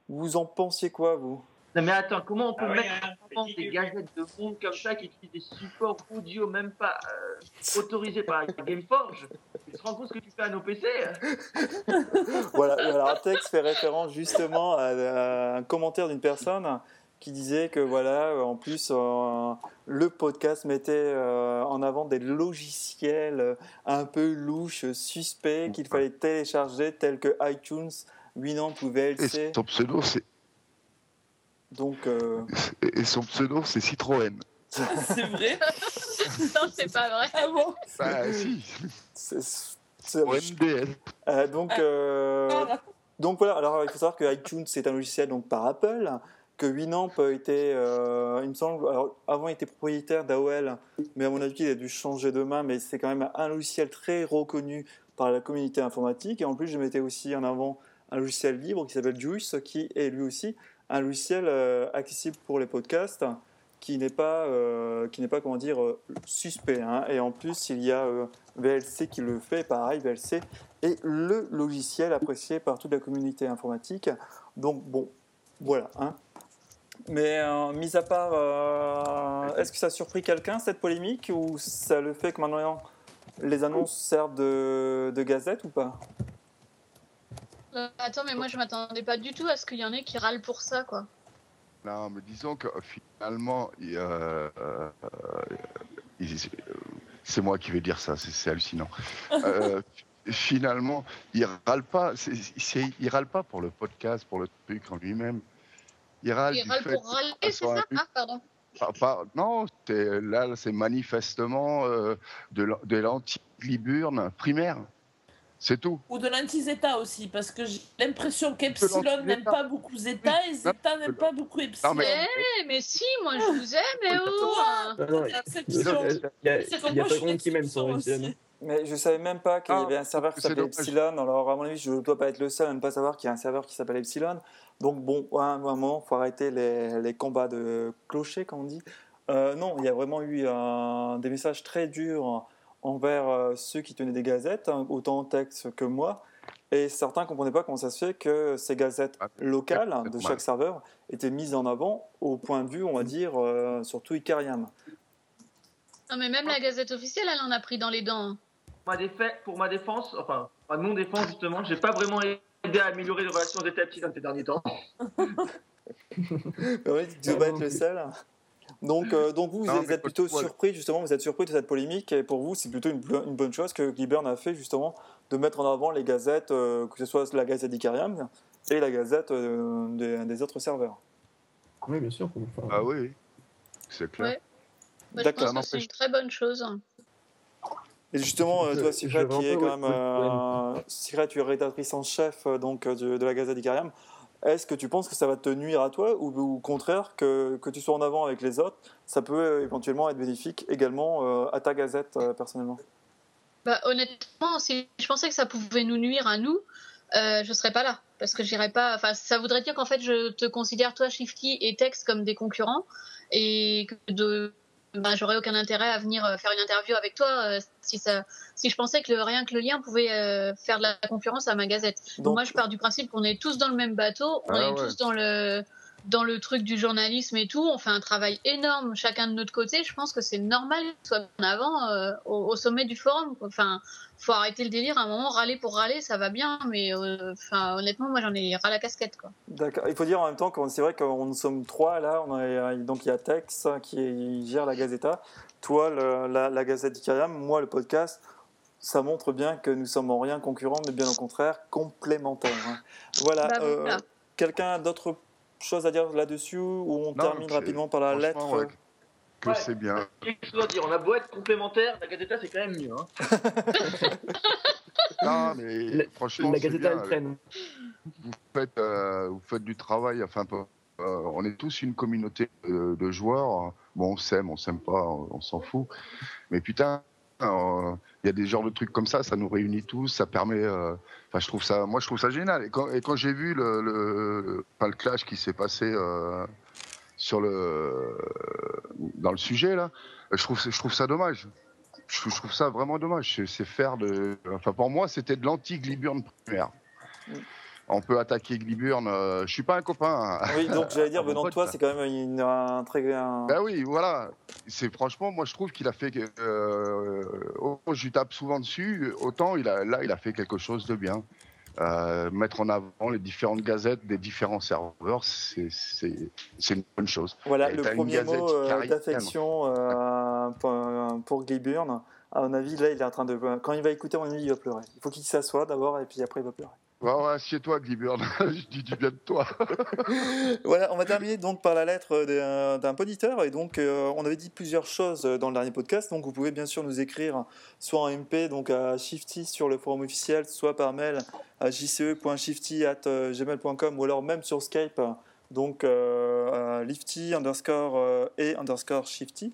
Vous en pensiez quoi, vous? Non mais attends, comment on peut Ah mettre hein, en des gadgets de monde comme ça qui utilisent des supports audio même pas euh, autorisés par Gameforge? Tu te rends compte ce que tu fais à nos PC Voilà, et alors un texte fait référence justement à, à un commentaire d'une personne qui disait que voilà, euh, en plus, euh, le podcast mettait euh, en avant des logiciels un peu louches, suspects, qu'il fallait télécharger, tels que iTunes, Winamp ou Et VLC. son pseudo, c'est Donc, euh, et son pseudo, c'est Citroën. C'est vrai? Non, c'est pas vrai. Ah bon? Bah si, c'est-. Euh, donc, euh, Ah, donc voilà, alors il faut savoir que iTunes c'est un logiciel donc par Apple, que Winamp était, euh, il me semble, avant il était propriétaire d'AOL, mais à mon avis il a dû changer de main, mais c'est quand même un logiciel très reconnu par la communauté informatique, et en plus je mettais aussi en avant un logiciel libre qui s'appelle Juice, qui est lui aussi un logiciel euh, accessible pour les podcasts, qui n'est pas, euh, pas comment dire, suspect, hein. et en plus il y a VLC qui le fait, pareil, VLC et le logiciel apprécié par toute la communauté informatique. Donc bon, voilà. Hein. Mais euh, mis à part, euh, est-ce que ça a surpris quelqu'un cette polémique ou ça le fait que maintenant les annonces servent de, de gazette ou pas? Euh, attends, mais moi je m'attendais pas du tout à ce qu'il y en ait qui râlent pour ça, quoi. Non, mais disons que finalement, euh, euh, c'est moi qui vais dire ça, c'est hallucinant. Euh, finalement, il râle pas, pas pour le podcast, pour le truc en lui-même. Il râle, du râlent fait pour râler, c'est ça Ah, pardon. pas- pas- non, là, c'est manifestement euh, de, l'an- de l'anti-liburne primaire. C'est tout. Ou de l'anti-Zeta aussi, parce que j'ai l'impression qu'Epsilon n'aime pas beaucoup Zeta et Zeta n'aime pas beaucoup Epsilon. mais- Eh, mais si, moi je vous aime, mais oh hein. Non, non, il Exception. y a, C'est il comme moi, je monde qui m'aime suis son Epsilon. Mais je savais même pas qu'il y Ah, avait un serveur qui s'appelait. Epsilon. Alors à mon avis, je ne dois pas être le seul à ne pas savoir qu'il y a un serveur qui s'appelle Epsilon. Donc bon, à un moment, faut arrêter les, les combats de clochers, comme on dit. Euh, non, il y a vraiment eu des messages très durs envers euh, ceux qui tenaient des gazettes, hein, autant en texte que moi. Et certains ne comprenaient pas comment ça se fait que ces gazettes Ah, locales hein, de chaque serveur étaient mises en avant au point de vue, on va dire, euh, surtout Icariam. Non, mais même la gazette officielle, elle en a pris dans les dents. Ma défait- pour ma défense, enfin, à mon défense justement, j'ai pas vraiment aidé à améliorer les relations des Epsilon ces derniers temps. Oui, tu dois être le seul. Donc, euh, donc vous, vous Non, êtes plutôt surpris, justement, vous êtes surpris de cette polémique, et pour vous, c'est plutôt une, une bonne chose que Gibern a fait, justement, de mettre en avant les gazettes, euh, que ce soit la gazette d'Icarium et la gazette euh, des, des autres serveurs. Oui, bien sûr. enfin, Ah oui, c'est clair. Ouais. Bah, D'accord, c'est une très bonne chose. Et justement, euh, toi, vais qui est quand même. Euh, Secret, tu es rédactrice en chef euh, donc, de, de la Gazette d'Icarium. Est-ce que tu penses que ça va te nuire à toi ou au contraire, que, que tu sois en avant avec les autres, ça peut éventuellement être bénéfique également euh, à ta Gazette euh, personnellement? Bah, honnêtement, si je pensais que ça pouvait nous nuire à nous, euh, je serais pas là. Parce que j'irais pas. Enfin, ça voudrait dire qu'en fait, je te considère, toi, Shifty et Tex, comme des concurrents. Et que de. Bah, j'aurais aucun intérêt à venir euh, faire une interview avec toi euh, si, ça, si je pensais que le, rien que le lien pouvait euh, faire de la concurrence à ma gazette. Donc, Donc- moi, je pars du principe qu'on est tous dans le même bateau, on Ah est ouais. tous dans le dans le truc du journalisme et tout, on fait un travail énorme chacun de notre côté. Je pense que c'est normal qu'il soit en avant euh, au, au sommet du forum. quoi. Enfin, faut arrêter le délire. À un moment, râler pour râler, ça va bien, mais euh, honnêtement, moi, j'en ai ras la casquette, quoi. D'accord. Il faut dire en même temps que c'est vrai qu'on nous sommes trois là. On a, donc il y a Tex qui gère la Gazeta, toi le- la, la Gazette d'Icarium, moi le podcast. Ça montre bien que nous sommes en rien concurrents, mais bien au contraire complémentaires. hein. Voilà. Bah, euh, voilà. Quelqu'un a d'autres choses à dire là-dessus ou on Non, termine rapidement par la lettre? ouais, Que Ouais. c'est bien. Qu'est-ce que je dois dire On a beau être complémentaires, la Gazeta c'est quand même mieux. Hein. Non, mais La- franchement, La Gazeta, bien. elle traîne. Vous faites, euh, vous faites du travail. Enfin, euh, on est tous une communauté de, de joueurs. Bon, on s'aime, on s'aime pas, on, on s'en fout. Mais putain, euh, il y a des genres de trucs comme ça, ça nous réunit tous, ça permet. euh, Enfin, je trouve ça, moi, je trouve ça génial. Et quand, et quand j'ai vu le, le, enfin, le clash qui s'est passé euh, sur le, dans le sujet là, je trouve, je trouve ça dommage. Je, je trouve ça vraiment dommage. C'est- faire de. Enfin, pour moi, c'était de l'anti-Gliburn primaire. On peut attaquer Gliburn. euh, je suis pas un copain. Oui, donc j'allais dire, venant de toi, c'est quand même une- un très. un- Ben oui, voilà. C'est franchement, moi je trouve qu'il a fait. Euh, autant je lui tape souvent dessus, autant il a, là il a fait quelque chose de bien. Euh, mettre en avant les différentes gazettes des différents serveurs, c'est une bonne chose. Voilà, Et le premier mot euh, d'affection euh, pour, pour Guy Byrne. À mon avis, là, il est en train de. Quand il va écouter, à mon avis, il va pleurer. Il faut qu'il s'assoie d'abord et puis après, il va pleurer. Ouais, assieds-toi, Glibburn, je dis du bien de toi. voilà, on va terminer donc par la lettre d'un poditeur. Et donc, euh, on avait dit plusieurs choses dans le dernier podcast. Donc, vous pouvez bien sûr nous écrire soit en MP, donc à Shifty sur le forum officiel, soit par mail à jce.shifty.gmail.com ou alors même sur Skype, donc euh, à lifty underscore euh, et underscore shifty.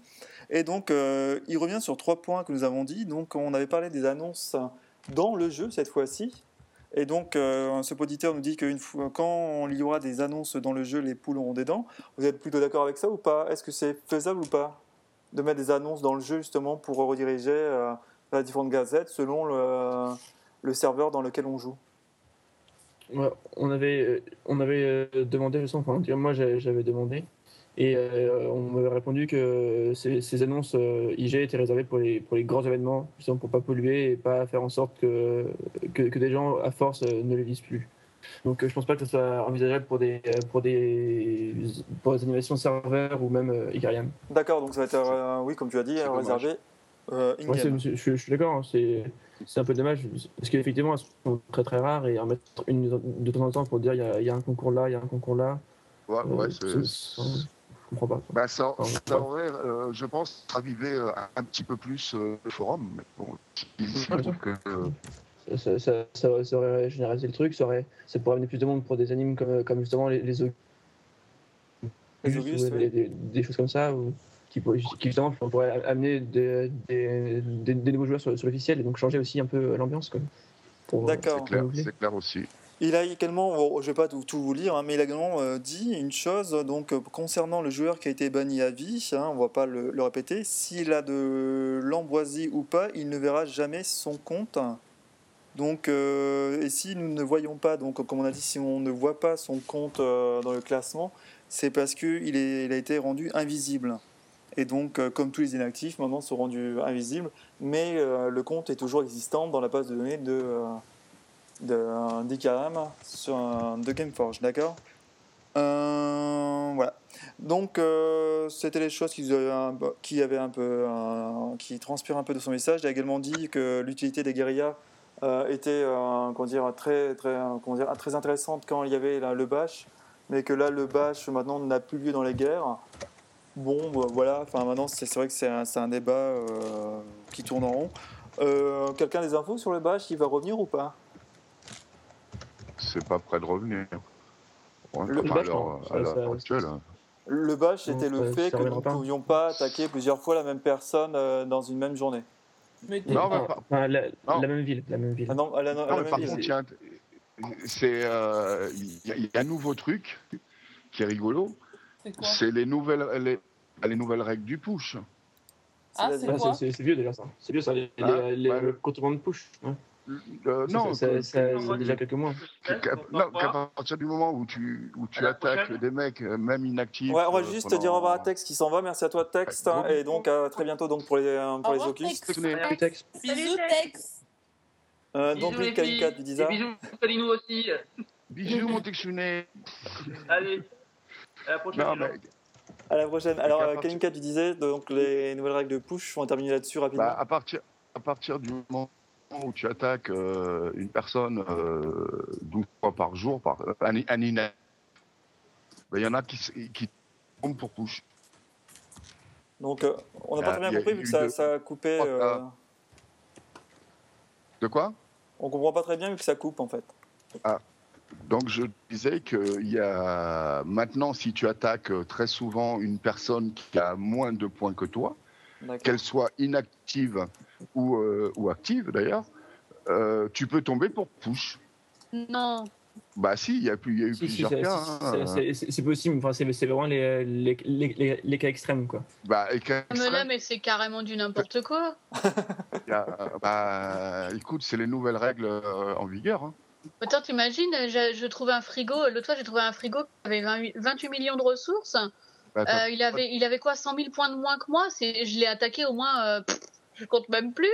Donc, euh, il revient sur trois points que nous avons dit. Donc, on avait parlé des annonces dans le jeu cette fois-ci. Et donc, euh, ce poditeur nous dit que quand il y aura des annonces dans le jeu, les poules auront des dents. Vous êtes plutôt d'accord avec ça ou pas? Est-ce que c'est faisable ou pas de mettre des annonces dans le jeu justement pour rediriger euh, vers différentes gazettes selon le, serveur dans lequel on joue? On avait, euh, on avait demandé, je sens, enfin, moi j'avais demandé, et euh, on m'avait répondu que ces, ces annonces euh, IG étaient réservées pour les, pour les grands événements, justement pour pas polluer et pas faire en sorte que, que, que des gens, à force, euh, ne les lisent plus. Donc euh, je pense pas que ce soit envisageable pour des, pour des, pour des animations serveurs ou même euh. D'accord, donc ça va être, euh, oui, comme tu as dit, réservé euh, ouais, je, je, suis d'accord, hein, c'est un peu dommage parce qu'effectivement elles sont très très rares et en mettre une de temps en temps pour dire il y, y, a un concours là, il y a un concours là. Ouais, ouais, c'est comprends pas. Bah, ça, ça aurait, euh, je pense, ravivé euh, un, petit peu plus euh, le forum. Mais bon, que, ça, ça, ça, ça, aurait généralisé le truc, ça, aurait, ça pourrait amener plus de monde pour des animes comme, comme justement les, les, des, des, des, choses comme ça, ou, qui, qui justement pourraient amener des, des, des, nouveaux joueurs sur, sur l'officiel et donc changer aussi un peu l'ambiance. D'accord. C'est clair, clair aussi. Il a également, je ne vais pas tout, vous lire, hein, mais il a également euh, dit une chose donc euh, concernant le joueur qui a été banni à vie, hein, on ne va pas le, répéter, s'il a de l'ambroisie ou pas, il ne verra jamais son compte. Donc, euh, et si nous ne voyons pas, donc comme on a dit, si on ne voit pas son compte dans le classement, c'est parce qu'il il a été rendu invisible. Et donc, comme tous les inactifs, maintenant sont rendus invisibles, mais le compte est toujours existant dans la base de données de de d'IKM sur un, de Gameforge, d'accord euh, Voilà. Donc, euh, c'était les choses qui, qui un peu, euh, transpirent un peu de son message. Il a également dit que l'utilité des guérillas était, comment dire, très, très, comment dire, très intéressante quand il y avait le bash, mais que là, le bash maintenant n'a plus lieu dans les guerres. Bon, voilà. Enfin, maintenant, c'est vrai que c'est un, un, débat qui tourne en rond. Quelqu'un des infos sur le bash, il va revenir ou pas? C'est pas prêt de revenir. Ouais, le à l'heure actuelle. Le bash, c'était le fait que nous ne pouvions pas attaquer plusieurs fois la même personne euh, dans une même journée. Mais non, mais pas... enfin, la, la, même ville. La même ville. Ah non, la, non, la mais même par ville. contre, il y a, c'est, euh, il y, a un nouveau truc qui est rigolo. C'est les nouvelles, les, les nouvelles règles du push. Ah, c'est quoi? C'est vieux déjà ça. C'est vieux ça, les, ah, les, les, bah, le contournement de push. Hein. Euh, non, ça, ça, ça, déjà quelques mois. Non, qu'à partir du moment où tu, où tu attaques des mecs, même inactifs. Ouais, on va juste pendant... dire au revoir à Tex qui s'en va. Merci à toi, Tex. Et donc, à très bientôt donc, pour les, pour les Oculus. Tex. Bisous, Tex. Euh, donc, oui, K4 du Disa. Bisous, Solinou aussi. Bisous, mon Texuné. Allez, à la prochaine. Non, mais... À la prochaine. Alors, euh, K4, tu disais, donc les nouvelles règles de push, on va terminer là-dessus rapidement. Bah, à, partir, à partir du moment où tu attaques euh, une personne euh, 12 fois par jour, par un, un il ben, y en a qui, qui tombent pour push. Donc, euh, on n'a pas très bien compris vu que ça, ça, a coupé. euh... De quoi? On comprend pas très bien vu que ça coupe en fait. Ah. Donc je disais qu'il y a maintenant, si tu attaques très souvent une personne qui a moins de points que toi, qu'elle soit inactive ou, euh, ou active d'ailleurs, euh, tu peux tomber pour push. Non. Bah si, il y a, plus, y a eu si, plusieurs si, cas. Hein. C'est possible, enfin, c'est vraiment les, les, les, les, cas extrêmes. Quoi. Bah, les cas mais là, mais c'est carrément du n'importe quoi. a, bah, écoute, c'est les nouvelles règles euh, en vigueur. Hein. Attends, t'imagines, je, je trouvais un frigo, l'autre fois j'ai trouvé un frigo qui avait 28, 28 millions de ressources. Bah, euh, il, avait, il avait quoi 100 000 points de moins que moi? Je l'ai attaqué au moins, euh, pff, je compte même plus.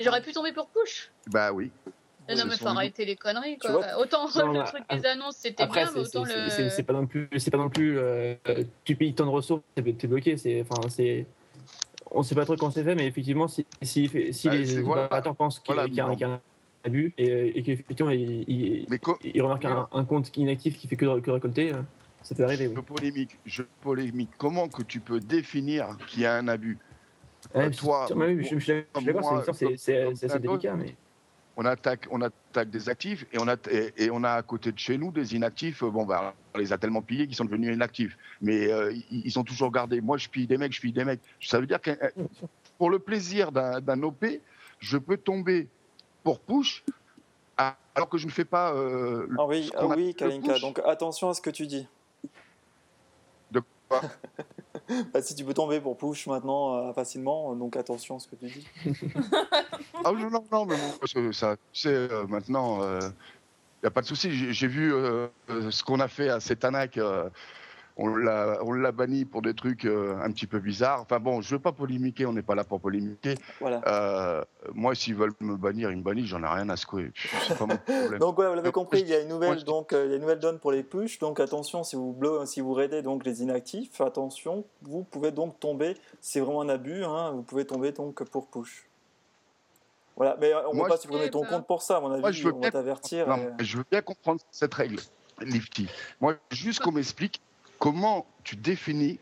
J'aurais pu tomber pour push. Bah oui. Mais non, ce mais faut arrêter les conneries, Tu quoi. vois autant Non, le bah, truc des annonces, c'était bien, mais c'est- autant c'est le. c'est- pas non plus, c'est pas non plus, euh, tu payes tant de ressources, t'es bloqué. C'est, enfin, c'est, on sait pas trop comment c'est fait, mais effectivement, si, si, si Ouais, les opérateurs pensent qu'il Voilà, y, a un- non. qu'il y a un abus et, et qu'effectivement ils, co- ils remarquent un, un compte inactif qui fait que, que récolter, euh, ça peut arriver. je Oui. polémique, je polémique. Comment que tu peux définir qu'il y a un abus? Ouais, toi, oui, je, je moi, c'est- assez délicat, mais on attaque, on attaque des actifs et on a, et, et on a à côté de chez nous des inactifs. euh, Bon, bah, on les a tellement pillés qu'ils sont devenus inactifs. Mais euh, ils, ils ont toujours gardé. Moi, je pille des mecs, je pille des mecs. Ça veut dire que euh, pour le plaisir d'un OP, je peux tomber pour push alors que je ne fais pas. euh, Ah oui, ce ah oui, Kalinka. push. Donc attention à ce que tu dis. Bah, si tu peux tomber pour push maintenant euh, facilement, donc attention à ce que tu dis. Ah non, non, non, mais bon, ça, ça, tu sais, euh, maintenant, il n'y a pas de souci. J'ai vu euh, euh, ce qu'on a fait à Cetanac. On l'a on l'a banni pour des trucs euh, un petit peu bizarres. Enfin bon, je ne veux pas polémiquer, on n'est pas là pour polémiquer. Voilà. Euh, moi, s'ils veulent me bannir, ils me bannissent, j'en ai rien à secouer. Pas mon problème. Donc vous l'avez compris, il y a une nouvelle, donc euh, il y a une nouvelle donne pour les push. Donc attention, si vous si vous raidez donc les inactifs, attention, vous pouvez donc tomber. C'est vraiment un abus, hein, vous pouvez tomber donc pour push. Voilà, mais euh, on ne Moi, va pas supprimer ton compte pour ça, à mon avis. Moi, je veux on va bien- t'avertir. Non, et- mais je veux bien comprendre cette règle, Lifty. Moi, juste qu'on m'explique comment tu définis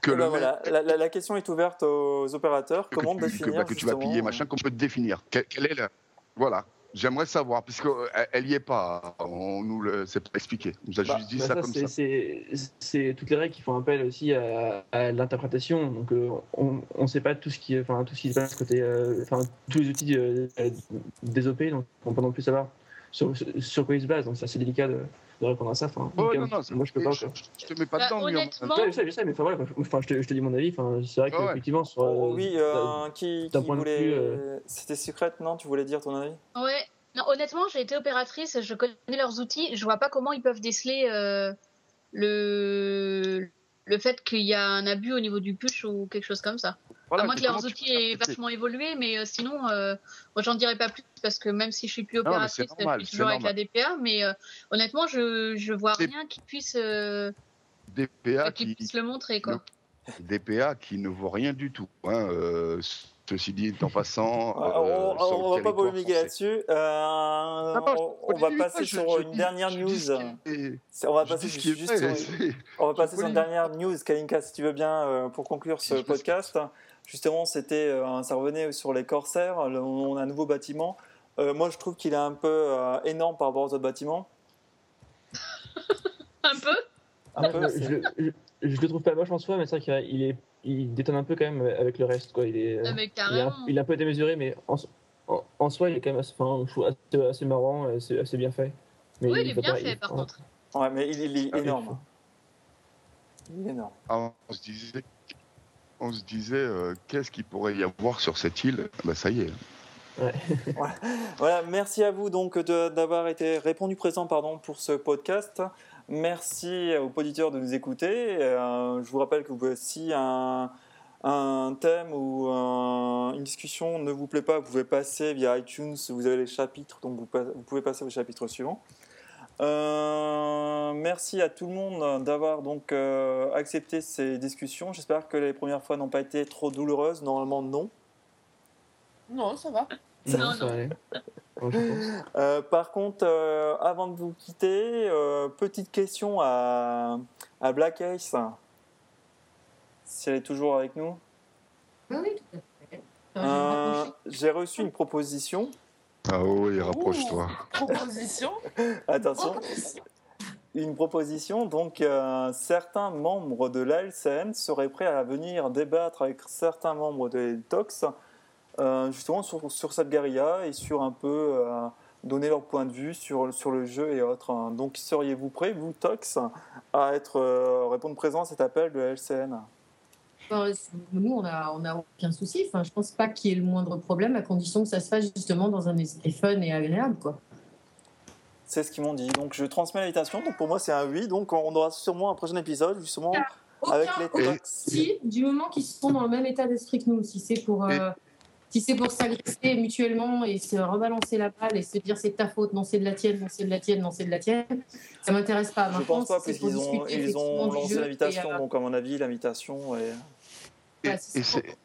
que Eh le ben mec- la, la- la question est ouverte aux opérateurs. que, Comment tu, que, définir bah, que tu vas piller, machin, comment tu peux te définir quelle, quelle est la... Voilà, j'aimerais savoir, puisqu'elle n'y est pas, on nous le... c'est pas expliqué, on nous a Bah, juste dit Bah, ça, ça, comme c'est- ça. C'est c'est toutes les règles qui font appel aussi à, à l'interprétation. Donc, euh, on ne sait pas tout ce qui, enfin, tout ce qui se passe côté, euh, enfin, tous les outils euh, euh, des OP, donc on peut non plus savoir sur, sur, sur quoi ils se basent. Donc, c'est assez délicat de, de répondre à ça. Enfin, Oh, non, non, moi, je peux pas. je, je te mets pas Bah, dedans, en- honnêtement- Ouais, je sais, je sais, mais enfin, voilà, enfin, je, te, je te dis mon avis. Enfin, c'est vrai Ouais, ouais. qu'effectivement, sur. Oh, euh, oui, euh, qui, qui point de voulait. vue, euh, C'était secrète, non Tu voulais dire ton avis? Ouais. Non, honnêtement, j'ai été opératrice, je connais leurs outils, je vois pas comment ils peuvent déceler euh, le le fait qu'il y a un abus au niveau du push ou quelque chose comme ça. Voilà, à moins que leurs outils aient vachement évolué, mais euh, sinon, euh, moi j'en dirais pas plus parce que même si je suis plus Non, opératrice, c'est normal, je suis toujours avec la. DPA, mais euh, honnêtement, je je vois rien qui puisse euh, DPA qui qui, puisse le montrer quoi. DPA qui ne vaut rien du tout. Hein, ceci dit, en passant. Ah, euh, on, le va pas polémiquer là-dessus. Euh, on, va passer sur une dernière news. On va passer sur, une dernière news, Kalinka, si tu veux bien, euh, pour conclure ce podcast. Justement, c'était, euh, ça revenait sur les corsaires. Le- On a un nouveau bâtiment. Euh, moi, je trouve qu'il est un peu euh, énorme par rapport aux autres bâtiments. Un peu. Un peu, je, c'est- je, je, je le trouve pas moche en soi, mais c'est vrai qu'il est, il détonne un peu quand même avec le reste. Quoi. Il, est, Ah, il, est un, il est un peu démesuré, mais en, en, en soi, il est quand même assez, enfin, assez, assez marrant, assez, assez bien fait. Mais Oui, il est bien pas- fait il- par contre. Ouais, mais il, il est Ah, énorme. Il est énorme. Ah, on se disait, on se disait euh, qu'est-ce qu'il pourrait y avoir sur cette île? Bah, Ça y est. Voilà, merci à vous donc de- d'avoir été répondu présent pardon pour ce podcast. Merci aux auditeurs de nous écouter. Euh, je vous rappelle que vous pouvez, si un, un thème ou un- une discussion ne vous plaît pas, vous pouvez passer via iTunes. Vous avez les chapitres, donc vous, pouvez passer au chapitre suivant. Euh, merci à tout le monde d'avoir donc euh, accepté ces discussions. J'espère que les premières fois n'ont pas été trop douloureuses. Normalement, non. Non, ça va. Non, Non, ça non. va aller. Euh, par contre, euh, avant de vous quitter, euh, petite question à, à Black Ace. Si elle est toujours avec nous. Oui, oui, tout à fait. J'ai reçu une proposition. Ah oui, rapproche-toi. Proposition. Attention. Une proposition. Donc, euh, certains membres de l'ALCN seraient prêts à venir débattre avec certains membres de Tox, euh, justement sur, sur cette guérilla et sur un peu euh, donner leur point de vue sur, sur le jeu et autres. Donc, seriez-vous prêts, vous, Tox, à être, euh, répondre présent à cet appel de l'ALCN Enfin, nous, on n'a on a aucun souci. Enfin, je pense pas qu'il y ait le moindre problème, à condition que ça se fasse justement dans un esprit fun et agréable. Quoi. C'est ce qu'ils m'ont dit. Donc, je transmets l'invitation. Donc, pour moi, c'est un oui. Donc, on aura sûrement un prochain épisode, justement, avec Aucun, les Tox. souci, du moment qu'ils sont dans le même état d'esprit que nous. Si c'est pour, euh, si c'est pour s'agresser mutuellement et se rebalancer la balle et se dire c'est ta faute, non c'est de la tienne, non c'est de la tienne, non c'est de la tienne, ça m'intéresse pas. Je Maintenant, pense pas, si puisqu'ils ont, discuter ils ont lancé l'invitation, euh, donc à mon avis, l'invitation est... Et, si c'est c'est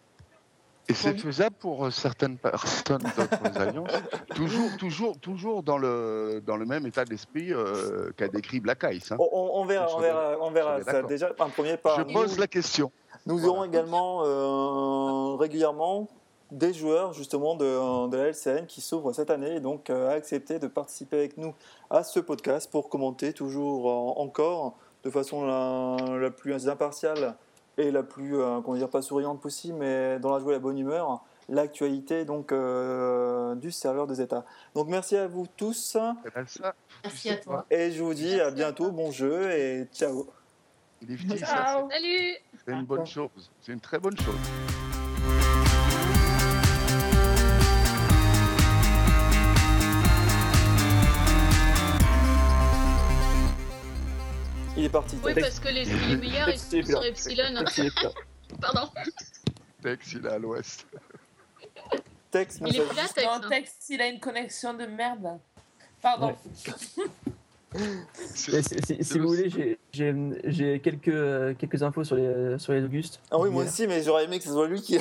et c'est faisable pour euh, certaines personnes d'autres alliances, toujours, toujours, toujours dans le, dans le même état d'esprit euh, qu'a décrit Black Ice. hein. On, verra, Je on verra, on verra je ça. Déjà, un premier pas. Je pose Nous- la question. Nous Voilà. aurons également euh, régulièrement des joueurs justement de, de la LCN qui s'ouvrent cette année et donc euh, a accepté de participer avec nous à ce podcast pour commenter toujours en- encore de façon la, la plus impartiale et la plus, euh, comment dire, pas souriante possible, mais dans la joie et la bonne humeur, l'actualité donc euh, du serveur de Zeta. Donc merci à vous tous ça, Merci à toi. et je vous dis à Merci à bientôt, bon jeu et ciao. Ciao. Salut c'est une bonne chose. C'est une très bonne chose. Il est parti. Oui, Tex. parce que les, les meilleurs, ils sont sur Epsilon. Pardon. Tex, il est à l'ouest. Tex, Il est là, Tex. Hein. il a une connexion de merde. Pardon. Si, vous voulez, j'ai- quelques, euh, quelques infos sur les, sur les Augustes. Ah oui, moi aussi, mais j'aurais aimé que ce soit lui qui.